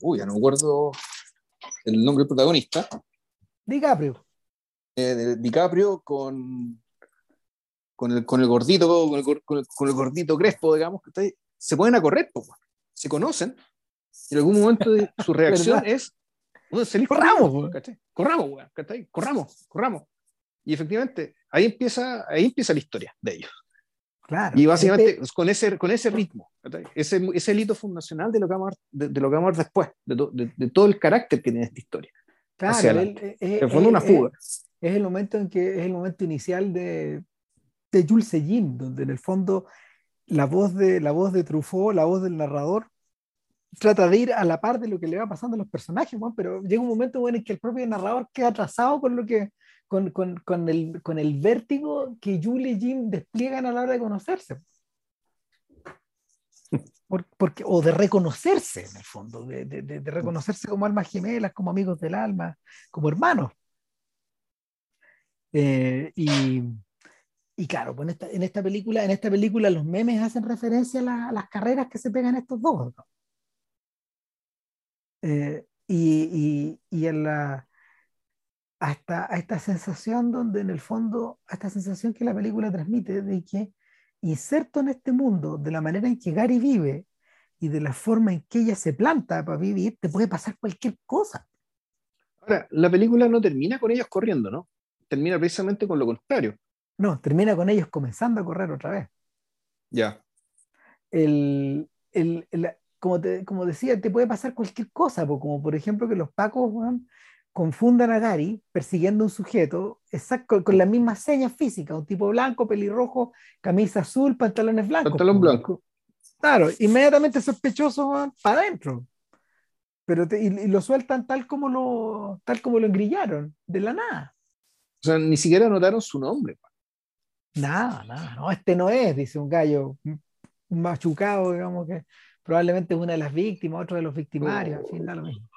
uy, ya no me acuerdo el nombre del protagonista. DiCaprio. Eh, DiCaprio con con el, con el gordito, con el, con el, gordito crespo, digamos, que se ponen a correr, se conocen, y en algún momento de, su reacción (laughs) es corramos, corramos, corramos, corramos. Y efectivamente, ahí empieza, ahí empieza la historia de ellos. Claro, y básicamente este con, ese, con ese ritmo, ese, ese hito fundacional de lo que vamos a ver, de, lo que vamos a ver después, de, de, todo el carácter que tiene esta historia. Claro, el, en fondo una fuga. Es, el momento en que es el momento inicial de, de Jules Seguin, donde en el fondo la voz de la voz de Truffaut, la voz del narrador, trata de ir a la par de lo que le va pasando a los personajes, pero llega un momento bueno, en que el propio narrador queda atrasado con lo que con, el, con vértigo que Julie y Jim despliegan a la hora de conocerse. o de reconocerse, en el fondo, de, reconocerse como almas gemelas, como amigos del alma, como hermanos. Eh, y, y, claro, pues en, esta, en, esta, película, en esta película los memes hacen referencia a, a las carreras que se pegan estos dos. ¿no? Eh, y, y, y, en la, hasta a esta sensación donde en el fondo, a esta sensación que la película transmite de que inserto en este mundo, de la manera en que Gary vive y de la forma en que ella se planta para vivir, te puede pasar cualquier cosa. Ahora, la película no termina con ellos corriendo, ¿no? Termina precisamente con lo contrario. No, termina con ellos comenzando a correr otra vez. Ya. El, el, como, te, como decía, te puede pasar cualquier cosa, como por ejemplo que los pacos confundan a Gary persiguiendo a un sujeto exacto, con, las mismas señas físicas, un tipo blanco, pelirrojo, camisa azul, pantalones blancos. Pantalón blanco. Claro, inmediatamente sospechoso para adentro. Pero y, lo sueltan tal como lo, tal como lo engrillaron, de la nada. O sea, ni siquiera notaron su nombre. Nada, nada, no, este no es, dice un gallo machucado, digamos que probablemente es una de las víctimas, otro de los victimarios, en fin, da lo mismo.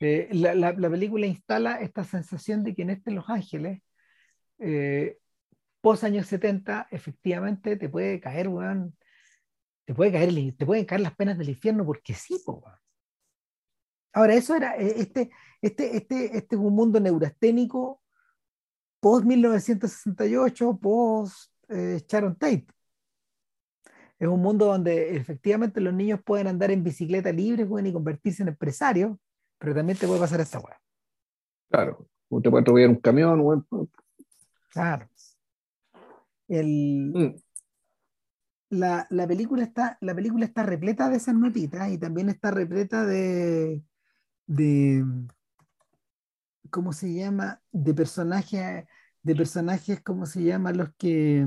Eh, la, la, película instala esta sensación de que en este Los Ángeles, eh, post años 70, efectivamente te puede caer, te puede caer, te pueden caer las penas del infierno porque sí, Ahora, eso era, eh, este, este, este, este es un mundo neurasténico post 1968, post Sharon Tate es un mundo donde efectivamente los niños pueden andar en bicicleta libre pueden y convertirse en empresarios, pero también te puede pasar esta weá. Claro, o te puede atropellar un camión. Claro. El, mm. la, la, película está, la película está repleta de esas notitas y también está repleta de, de ¿cómo se llama? De personajes, de personajes, ¿cómo se llama? Los que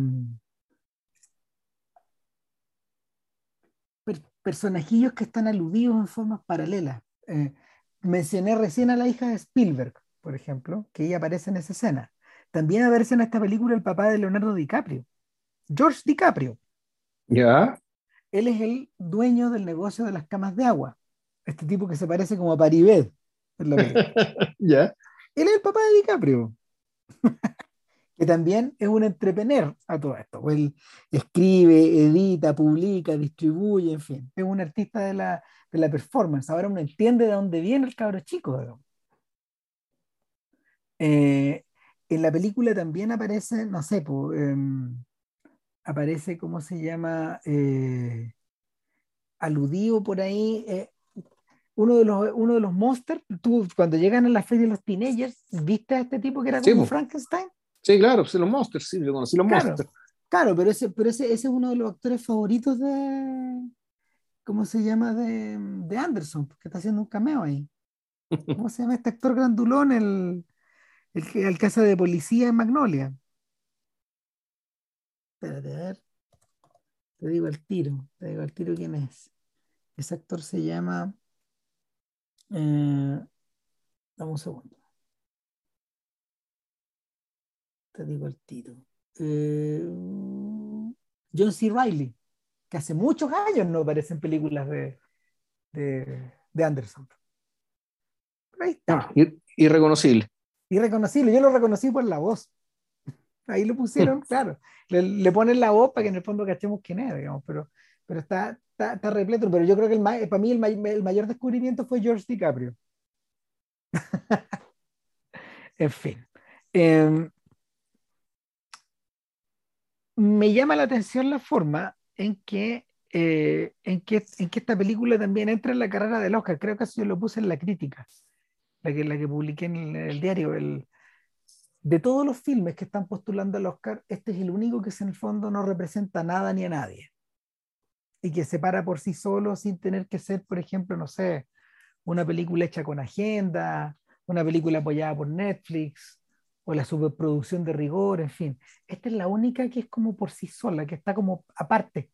personajillos que están aludidos en formas paralelas. Eh, mencioné recién a la hija de Spielberg, por ejemplo, que ella aparece en esa escena. También aparece en esta película el papá de Leonardo DiCaprio, George DiCaprio. ¿Ya? Él es el dueño del negocio de las camas de agua. Este tipo que se parece como a Paribet. (laughs) ¿Ya? Él es el papá de DiCaprio. Que también es un entrepreneur a todo esto. Él escribe, edita, publica, distribuye, en fin. Es un artista de la, de la performance. Ahora uno entiende de dónde viene el cabro chico. Eh, en la película también aparece, no sé, aparece, ¿cómo se llama? Eh, aludido por ahí. Eh, uno de los, uno de los monsters, tú cuando llegan a la feria de los teenagers, ¿viste a este tipo que era como Frankenstein? Sí, claro, pues los monsters, sí, yo conocí los monsters. Claro, pero ese, pero ese, ese es uno de los actores favoritos de, ¿cómo se llama? De, de Anderson, que está haciendo un cameo ahí. (laughs) ¿Cómo se llama este actor grandulón? El, el que el casa de policía en Magnolia. Espérate, a ver. Te digo el tiro, te digo el tiro quién es. Ese actor se llama. Eh, dame un segundo. Te digo el tiro. Eh, John C. Riley, que hace muchos años no aparece en películas de, de, Anderson. ahí está. Ah, irreconocible. Irreconocible, yo lo reconocí por la voz. Ahí lo pusieron, (laughs) claro. Le, ponen la voz para que en el fondo cachemos quién es, digamos, pero, pero está, está, repleto. Pero yo creo que el, para mí el, mayor descubrimiento fue George DiCaprio. (laughs) en fin. Em, me llama la atención la forma en que, eh, en, que, en que esta película también entra en la carrera del Oscar. Creo que eso yo lo puse en la crítica, la que, la que publiqué en el, diario. El, de todos los filmes que están postulando al Oscar, este es el único que en el fondo no representa nada ni a nadie. Y que se para por sí solo sin tener que ser, por ejemplo, no sé, una película hecha con agenda, una película apoyada por Netflix, o la superproducción de rigor, en fin. Esta es la única que es como por sí sola, que está como aparte.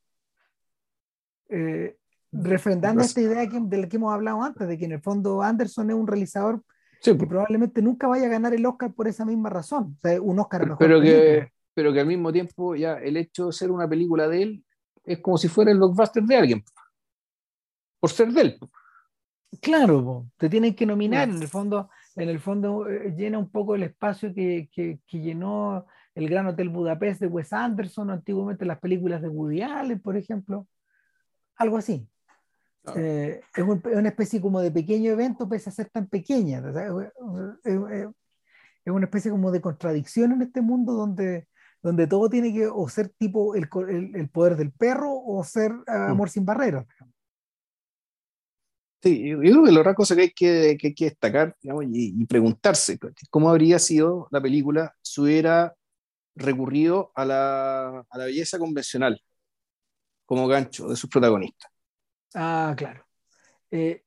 Eh, refrendando esta idea que, de la que hemos hablado antes, de que en el fondo Anderson es un realizador que probablemente nunca vaya a ganar el Oscar por esa misma razón. O sea, un Oscar mejor. Pero que, pero que al mismo tiempo ya el hecho de ser una película de él es como si fuera el blockbuster de alguien. Por ser de él. Claro, te tienen que nominar, en el fondo en el fondo eh, llena un poco el espacio que, que, llenó el Gran Hotel Budapest de Wes Anderson, o antiguamente las películas de Woody Allen, por ejemplo. Algo así. Eh, es, una especie como de pequeño evento, pese a ser tan pequeña. Es, una especie como de contradicción en este mundo donde, donde todo tiene que o ser tipo el, el, poder del perro o ser mm. amor sin barreras. Sí, yo creo que lo otra cosa que hay que, que, que destacar y, preguntarse cómo habría sido la película si hubiera recurrido a la, a la belleza convencional como gancho de sus protagonistas. Ah, claro. Eh,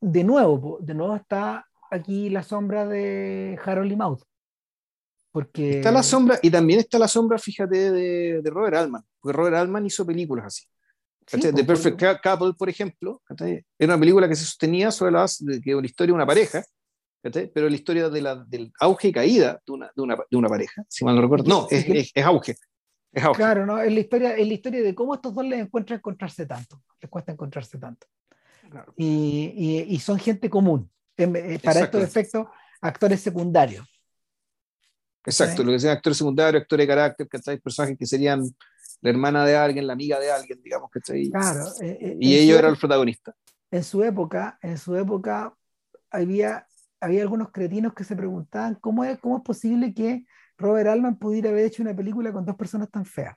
de nuevo, de nuevo está aquí la sombra de Harold y Mouth. Porque... Está la sombra, y también está la sombra, fíjate, de, de Robert Altman, porque Robert Altman hizo películas así. The pues, Perfect Couple, por ejemplo, era una película que se sostenía sobre la base de que una historia de una pareja, pero la historia de la, del auge y caída de una, de una, de una pareja, si mal no recuerdo. No, es, es, es, auge, es, auge. Claro, ¿no? es, la historia, es la historia de cómo estos dos les encuentran encontrarse tanto, les cuesta encontrarse tanto. Y, y, y, son gente común, eh, para estos efectos, actores secundarios. Exacto, lo que sean actores secundarios, actores de carácter, personajes que serían la hermana de alguien, la amiga de alguien, digamos, ahí. Claro. Eh, eh, y ellos eran los protagonistas. En su época, en su época había, había algunos cretinos que se preguntaban cómo es, cómo es posible que Robert Altman pudiera haber hecho una película con dos personas tan feas.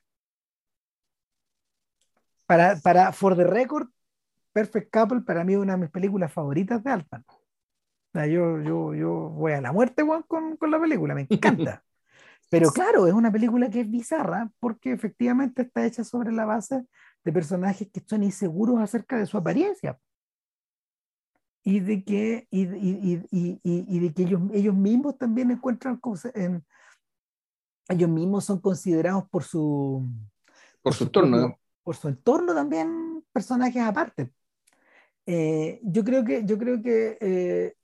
Para, para For the Record, Perfect Couple para mí es una de mis películas favoritas de Altman. yo, yo, yo voy a la muerte con, con la película, me encanta. (laughs) Pero claro, es una película que es bizarra porque efectivamente está hecha sobre la base de personajes que están inseguros acerca de su apariencia. Y de que, y, y, y, y de que ellos, ellos mismos también encuentran en, ellos mismos son considerados por su por, su entorno por su entorno también personajes aparte. Eh, yo creo que yo creo que eh,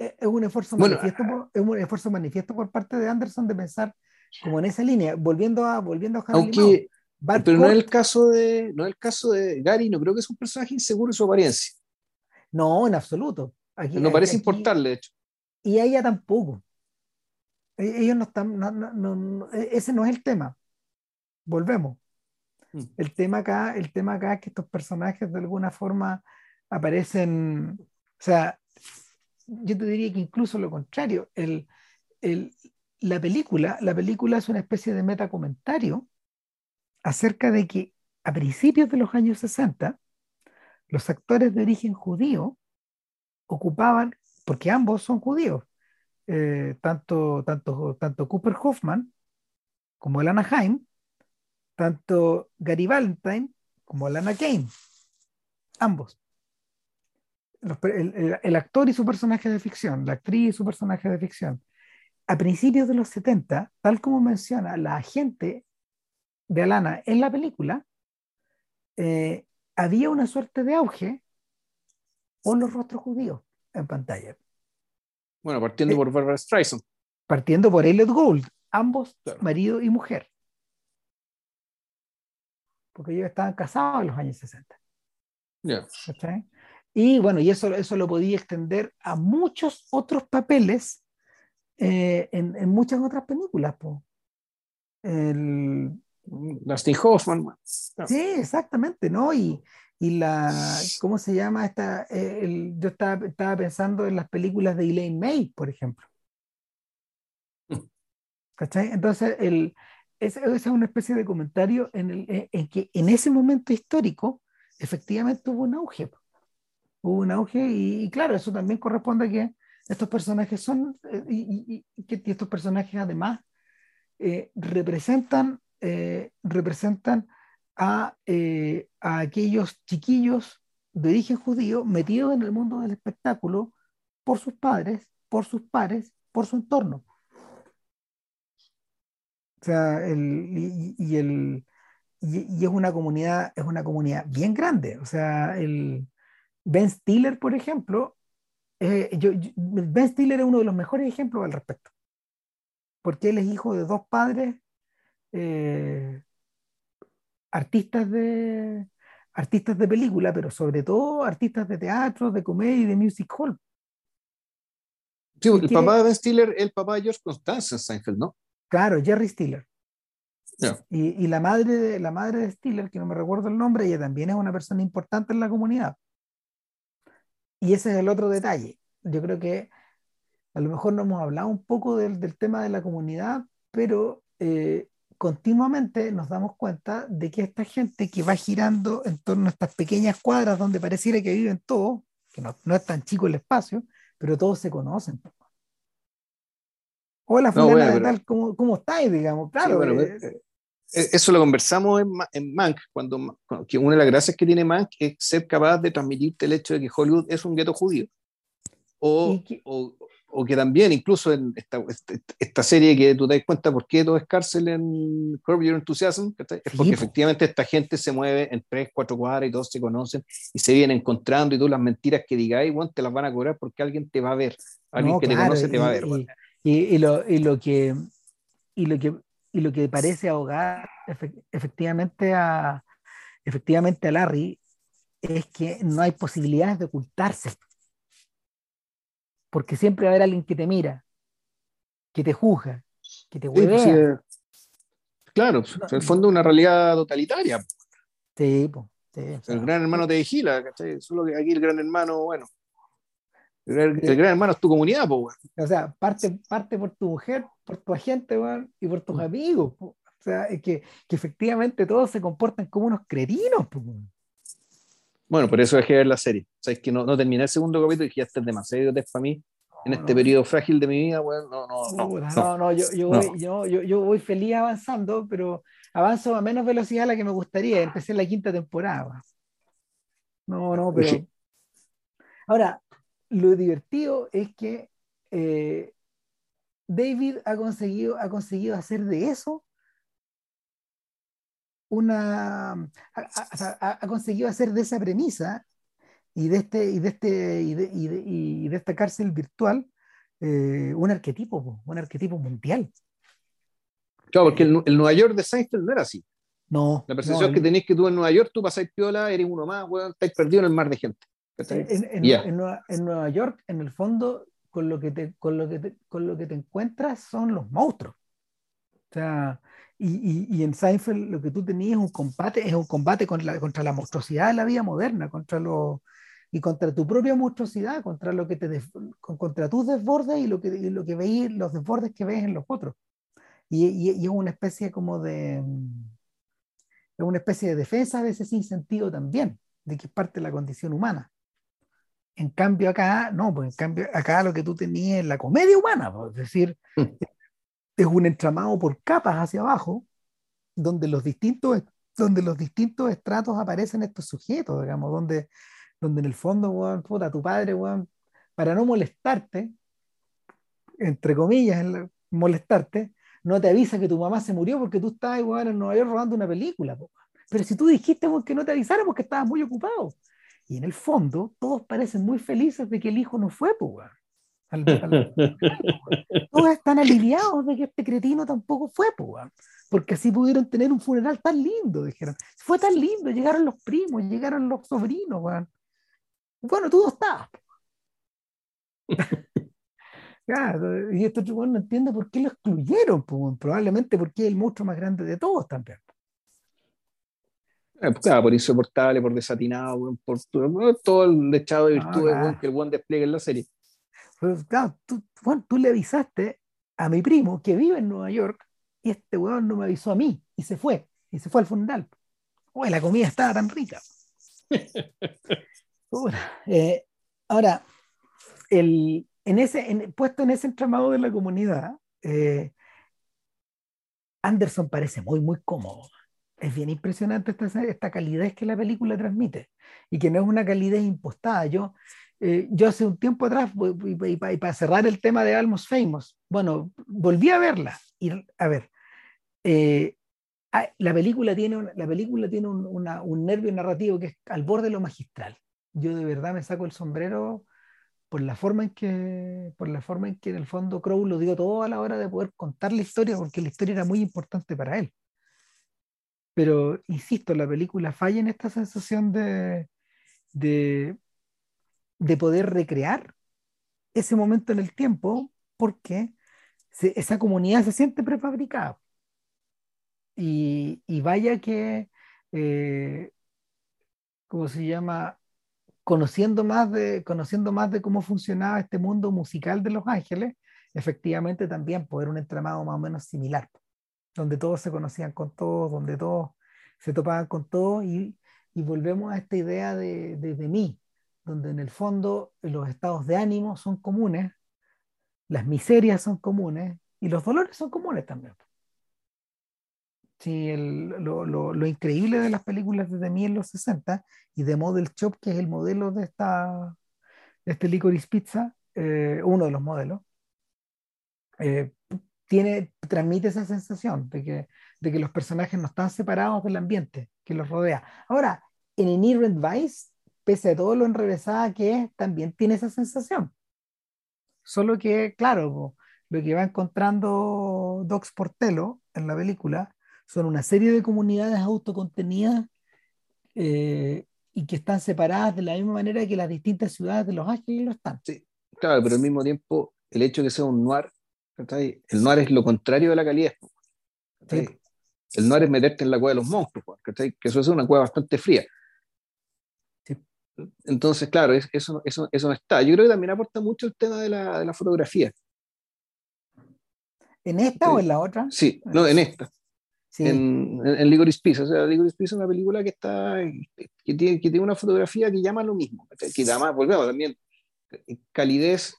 es un esfuerzo manifiesto por, es un esfuerzo manifiesto por parte de Anderson de pensar como en esa línea, volviendo a volviendo a aunque Pero no es el caso de, no es el caso de Gary, no creo que es un personaje inseguro en su apariencia. No, en absoluto. no parece importarle, de hecho. Y a ella tampoco. E, ellos no están, e, ese no es el tema. Volvemos. Mm. El tema acá, el tema acá es que estos personajes de alguna forma aparecen, o sea, yo te diría que incluso lo contrario, la película, la película es una especie de metacomentario acerca de que a principios de los años 60, los actores de origen judío ocupaban, porque ambos son judíos, eh, tanto, tanto, tanto Cooper Hoffman como el Anaheim, tanto Gary Valentine como Alana Kane, ambos. El, actor y su personaje de ficción, la actriz y su personaje de ficción. A principios de los 70, tal como menciona la agente de Alana en la película, eh, había una suerte de auge por los rostros judíos en pantalla. Bueno, partiendo eh, por Barbara Streisand. Partiendo por Elliot Gould, ambos marido y mujer. Porque ellos estaban casados en los años 60. Y bueno, y eso, eso lo podía extender a muchos otros papeles eh, en, en, muchas otras películas. Po. El, Dustin Hoffman. Sí, exactamente, ¿no? Y, y la, ¿cómo se llama? Esta, eh, el, yo estaba, estaba, pensando en las películas de Elaine May, por ejemplo. (laughs) ¿Cachai? Entonces, el, esa es una especie de comentario en, el, en que en ese momento histórico, efectivamente hubo un auge. Hubo un auge y, claro, eso también corresponde a que estos personajes son, eh, y, que estos personajes además representan eh, representan eh, a, aquellos chiquillos de origen judío metidos en el mundo del espectáculo por sus padres, por sus pares, por su entorno. O sea, el, y, el, y, es una comunidad, es una comunidad bien grande. O sea, el Ben Stiller, por ejemplo, eh, Ben Stiller es uno de los mejores ejemplos al respecto. Porque él es hijo de dos padres eh, artistas de artistas de película, pero sobre todo artistas de teatro, de comedia y de music hall. Sí, el papá de Ben Stiller, el papá de George Seinfeld, ¿no? Claro, Jerry Stiller. Y, y, la, madre de, la madre de Stiller, que no me recuerdo el nombre, ella también es una persona importante en la comunidad. Y ese es el otro detalle. Yo creo que a lo mejor no hemos hablado un poco del, del tema de la comunidad, pero eh, continuamente nos damos cuenta de que esta gente que va girando en torno a estas pequeñas cuadras donde pareciera que viven todos, que no, es tan chico el espacio, pero todos se conocen. Hola, fulana tal, ¿cómo, ¿cómo, estáis? Digamos, claro. Eh, eh, eso lo conversamos en, en Mank, cuando, que una de las gracias que tiene Mank es ser capaz de transmitirte el hecho de que Hollywood es un gueto judío. O, o, o que también, incluso en esta, esta, serie que tú te das cuenta por qué todo es cárcel en Curb Your Enthusiasm, es porque efectivamente esta gente se mueve en tres, cuatro cuadras y todos se conocen y se vienen encontrando y tú las mentiras que digáis, bueno, te las van a cobrar porque alguien te va a ver, alguien que te conoce te va a ver. Y, y, lo, y, lo, que, y, lo, que, y lo que parece ahogar efectivamente a, efectivamente a Larry es que no hay posibilidades de ocultarse porque siempre va a haber alguien que te mira, que te juzga, que te pues, huevea. claro, en el fondo una realidad totalitaria. Sí, el gran hermano te vigila, ¿cachai? Solo que aquí el gran hermano, bueno, el, gran hermano es tu comunidad, pues. O sea, parte, parte por tu mujer, por tu agente, y por tus mm. amigos. O sea, es que, que, efectivamente todos se comportan como unos cretinos. Bueno, por eso dejé ver la serie. O sea, es que no, no terminé el segundo capítulo y dije, ya está demasiado de para mí en este periodo frágil de mi vida, bueno, no, no, no. No, no, yo, yo, voy, yo, yo, voy feliz avanzando, pero avanzo a menos velocidad a la que me gustaría. Empecé la quinta temporada. No, no, pero. Ahora, lo divertido es que eh, David ha conseguido, ha conseguido hacer de eso una, ha, conseguido hacer de esa premisa y de este y de este y de, y de, esta cárcel virtual eh, un arquetipo un arquetipo mundial claro porque el, Nueva York de Seinfeld no era así No. La percepción que tenéis que tú en Nueva York, tú pasáis piola, eres uno más, weón, estáis perdido en el mar de gente. En, en, Nueva, York, en el fondo, con lo que te, con lo que te, con lo que te encuentras son los monstruos. O sea, y, y, y, en Seinfeld lo que tú tenías es un combate, es un combate contra la, contra la monstruosidad de la vida moderna, contra lo, y contra tu propia monstruosidad, contra lo que te contra tus desbordes y lo que, lo que veis, los desbordes que ves en los otros. Y, y, es una especie como de es una especie de defensa de ese sentido también, de que es parte de la condición humana. En cambio acá, no, pues en cambio acá lo que tú tenías es la comedia humana, pues, es decir, mm. es un entramado por capas hacia abajo, donde los distintos, donde los distintos estratos aparecen estos sujetos, digamos, donde, donde en el fondo, weón, puta, tu padre, weón, para no molestarte, entre comillas, molestarte, no te avisa que tu mamá se murió porque tú estabas en Nueva York rodando una película. Pero si tú dijiste que no te avisaron porque estabas muy ocupado. Y en el fondo, todos parecen muy felices de que el hijo no fue, pues, (laughs) todos están aliviados de que este cretino tampoco fue, pues, porque así pudieron tener un funeral tan lindo, dijeron. Fue tan lindo, llegaron los primos, llegaron los sobrinos, Bueno, tú no estabas. (laughs) y esto no entiende por qué lo excluyeron, probablemente porque es el monstruo más grande de todos también. Eh, claro, por insoportable, por desatinado, por, todo el echado de virtudes que el buen despliegue en la serie. Pues, claro, tú, tú le avisaste a mi primo que vive en Nueva York y este weón no me avisó a mí y se fue, y se fue al funeral. Uy, la comida estaba tan rica. (laughs) Eh, ahora, el, en ese, puesto en ese entramado de la comunidad, eh, Anderson parece muy, muy cómodo. Es bien impresionante esta, esta calidez que la película transmite y que no es una calidez impostada. Yo, eh, yo hace un tiempo atrás, y, para cerrar el tema de Almost Famous, bueno, volví a verla y a ver, la película tiene, la película tiene un, un nervio narrativo que es al borde de lo magistral. Yo de verdad me saco el sombrero por la forma en que, por la forma en que el fondo Crow lo dio todo a la hora de poder contar la historia, porque la historia era muy importante para él. Pero, insisto, la película falla en esta sensación de, de, de poder recrear ese momento en el tiempo, porque esa comunidad se siente prefabricada. Y, y vaya que, eh, ¿cómo se llama? conociendo más, de, conociendo más de cómo funcionaba este mundo musical de Los Ángeles, efectivamente también poder un entramado más o menos similar, donde todos se conocían con todos, donde todos se topaban con todos y, y volvemos a esta idea de, de, de, mí, donde en el fondo los estados de ánimo son comunes, las miserias son comunes y los dolores son comunes también. Sí, el, lo, lo, lo, increíble de las películas de mí en los 60 y de Model Shop, que es el modelo de, esta, de este Licorice Pizza, eh, uno de los modelos, eh, tiene, transmite esa sensación de que, de que los personajes no están separados del ambiente que los rodea. Ahora, en Inherent Vice, pese a todo lo enrevesada que es, también tiene esa sensación. Solo que, claro, lo que va encontrando Docs Portello en la película son una serie de comunidades autocontenidas eh, y que están separadas de la misma manera que las distintas ciudades de Los Ángeles lo están. Sí, claro, pero al mismo tiempo, el hecho de que sea un noir, el noir es lo contrario de la calidez. El noir es meterte en la cueva de los monstruos, que eso es una cueva bastante fría. Entonces, claro, eso, eso, eso no está. Yo creo que también aporta mucho el tema de la, de la fotografía. ¿En esta o en la otra? Sí, no, en esta en, en Licorice Pizza. O sea, Licorice Pizza es una película que, está, que, tiene, que tiene una fotografía que llama lo mismo. Que además, volvemos también, calidez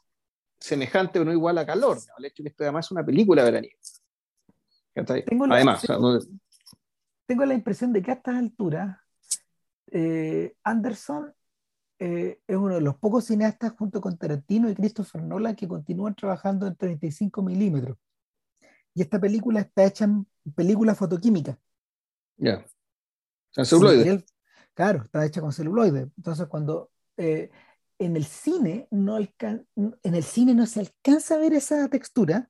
semejante pero no igual a calor. El hecho que esto además es una película veraniega. Tengo además, la, tengo la impresión de que a estas alturas eh, Anderson eh, es uno de los pocos cineastas junto con Tarantino y Christopher Nolan que continúan trabajando en 35 milímetros. Y esta película está hecha en película fotoquímica. Ya. celuloide. claro, está hecha con celuloide. Entonces, cuando eh, en el cine no en el cine no se alcanza a ver esa textura,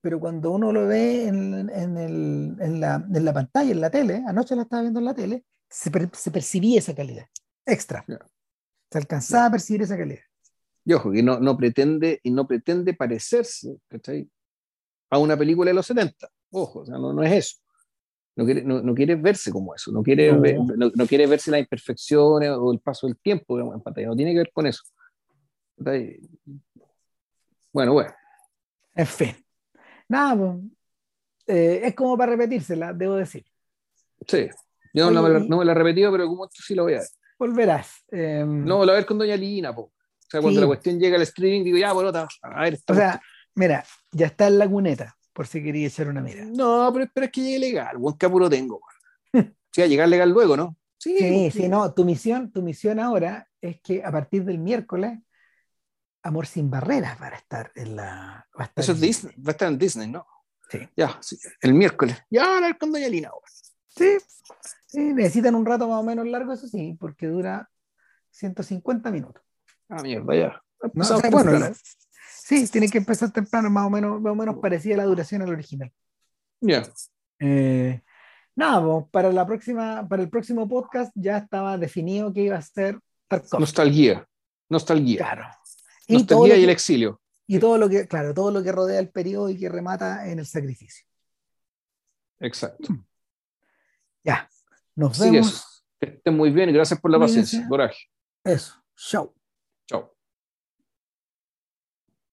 pero cuando uno lo ve en, en, el, en, la, en, la, pantalla, en la tele, anoche la estaba viendo en la tele, se, se percibía esa calidad extra. Se alcanzaba a percibir esa calidad. Y ojo, que no, no pretende, y no pretende parecerse a una película de los 70. Ojo, o sea, no, no es eso. No quiere, no, no quiere verse como eso, no quiere, no. no, quiere verse las imperfecciones o el paso del tiempo en pantalla, no tiene que ver con eso. Bueno, bueno. En fin. Nada, pues, eh, es como para repetírsela, debo decir. Sí, yo no, me, no, me, la he repetido, pero como esto sí lo voy a ver. Volverás. Eh, no, lo a ver con Doña Lina, po. O sea, cuando la cuestión llega al streaming, digo, ya, bolota, a ver. O sea, mira, ya está en la cuneta, por si quería echar una mira. No, pero espera es que llegue legal, buen capuro tengo. (laughs) sí, a llegar legal luego, ¿no? Sí, sí, sí, no, tu misión, tu misión ahora es que a partir del miércoles Amor sin barreras para estar en la. Va Eso es Disney, va a estar en Disney, ¿no? Sí. Ya, el miércoles. Ya, a ver con Doña Lina ahora. Sí. sí. necesitan un rato más o menos largo, eso sí, porque dura 150 minutos. Ah, mierda, ya. bueno, sí, tiene que empezar temprano, más o menos, más o menos parecida la duración al original. Ya. Eh, nada, pues, para, la próxima, para el próximo podcast ya estaba definido que iba a ser Nostalgia. Nostalgia. Claro. Y todo y el exilio. Y todo lo que, claro, todo lo que rodea el periodo y que remata en el sacrificio. Exacto. Mm. Ya, nos vemos. Que estén muy bien y gracias por la paciencia. Coraje. Eso. Chao.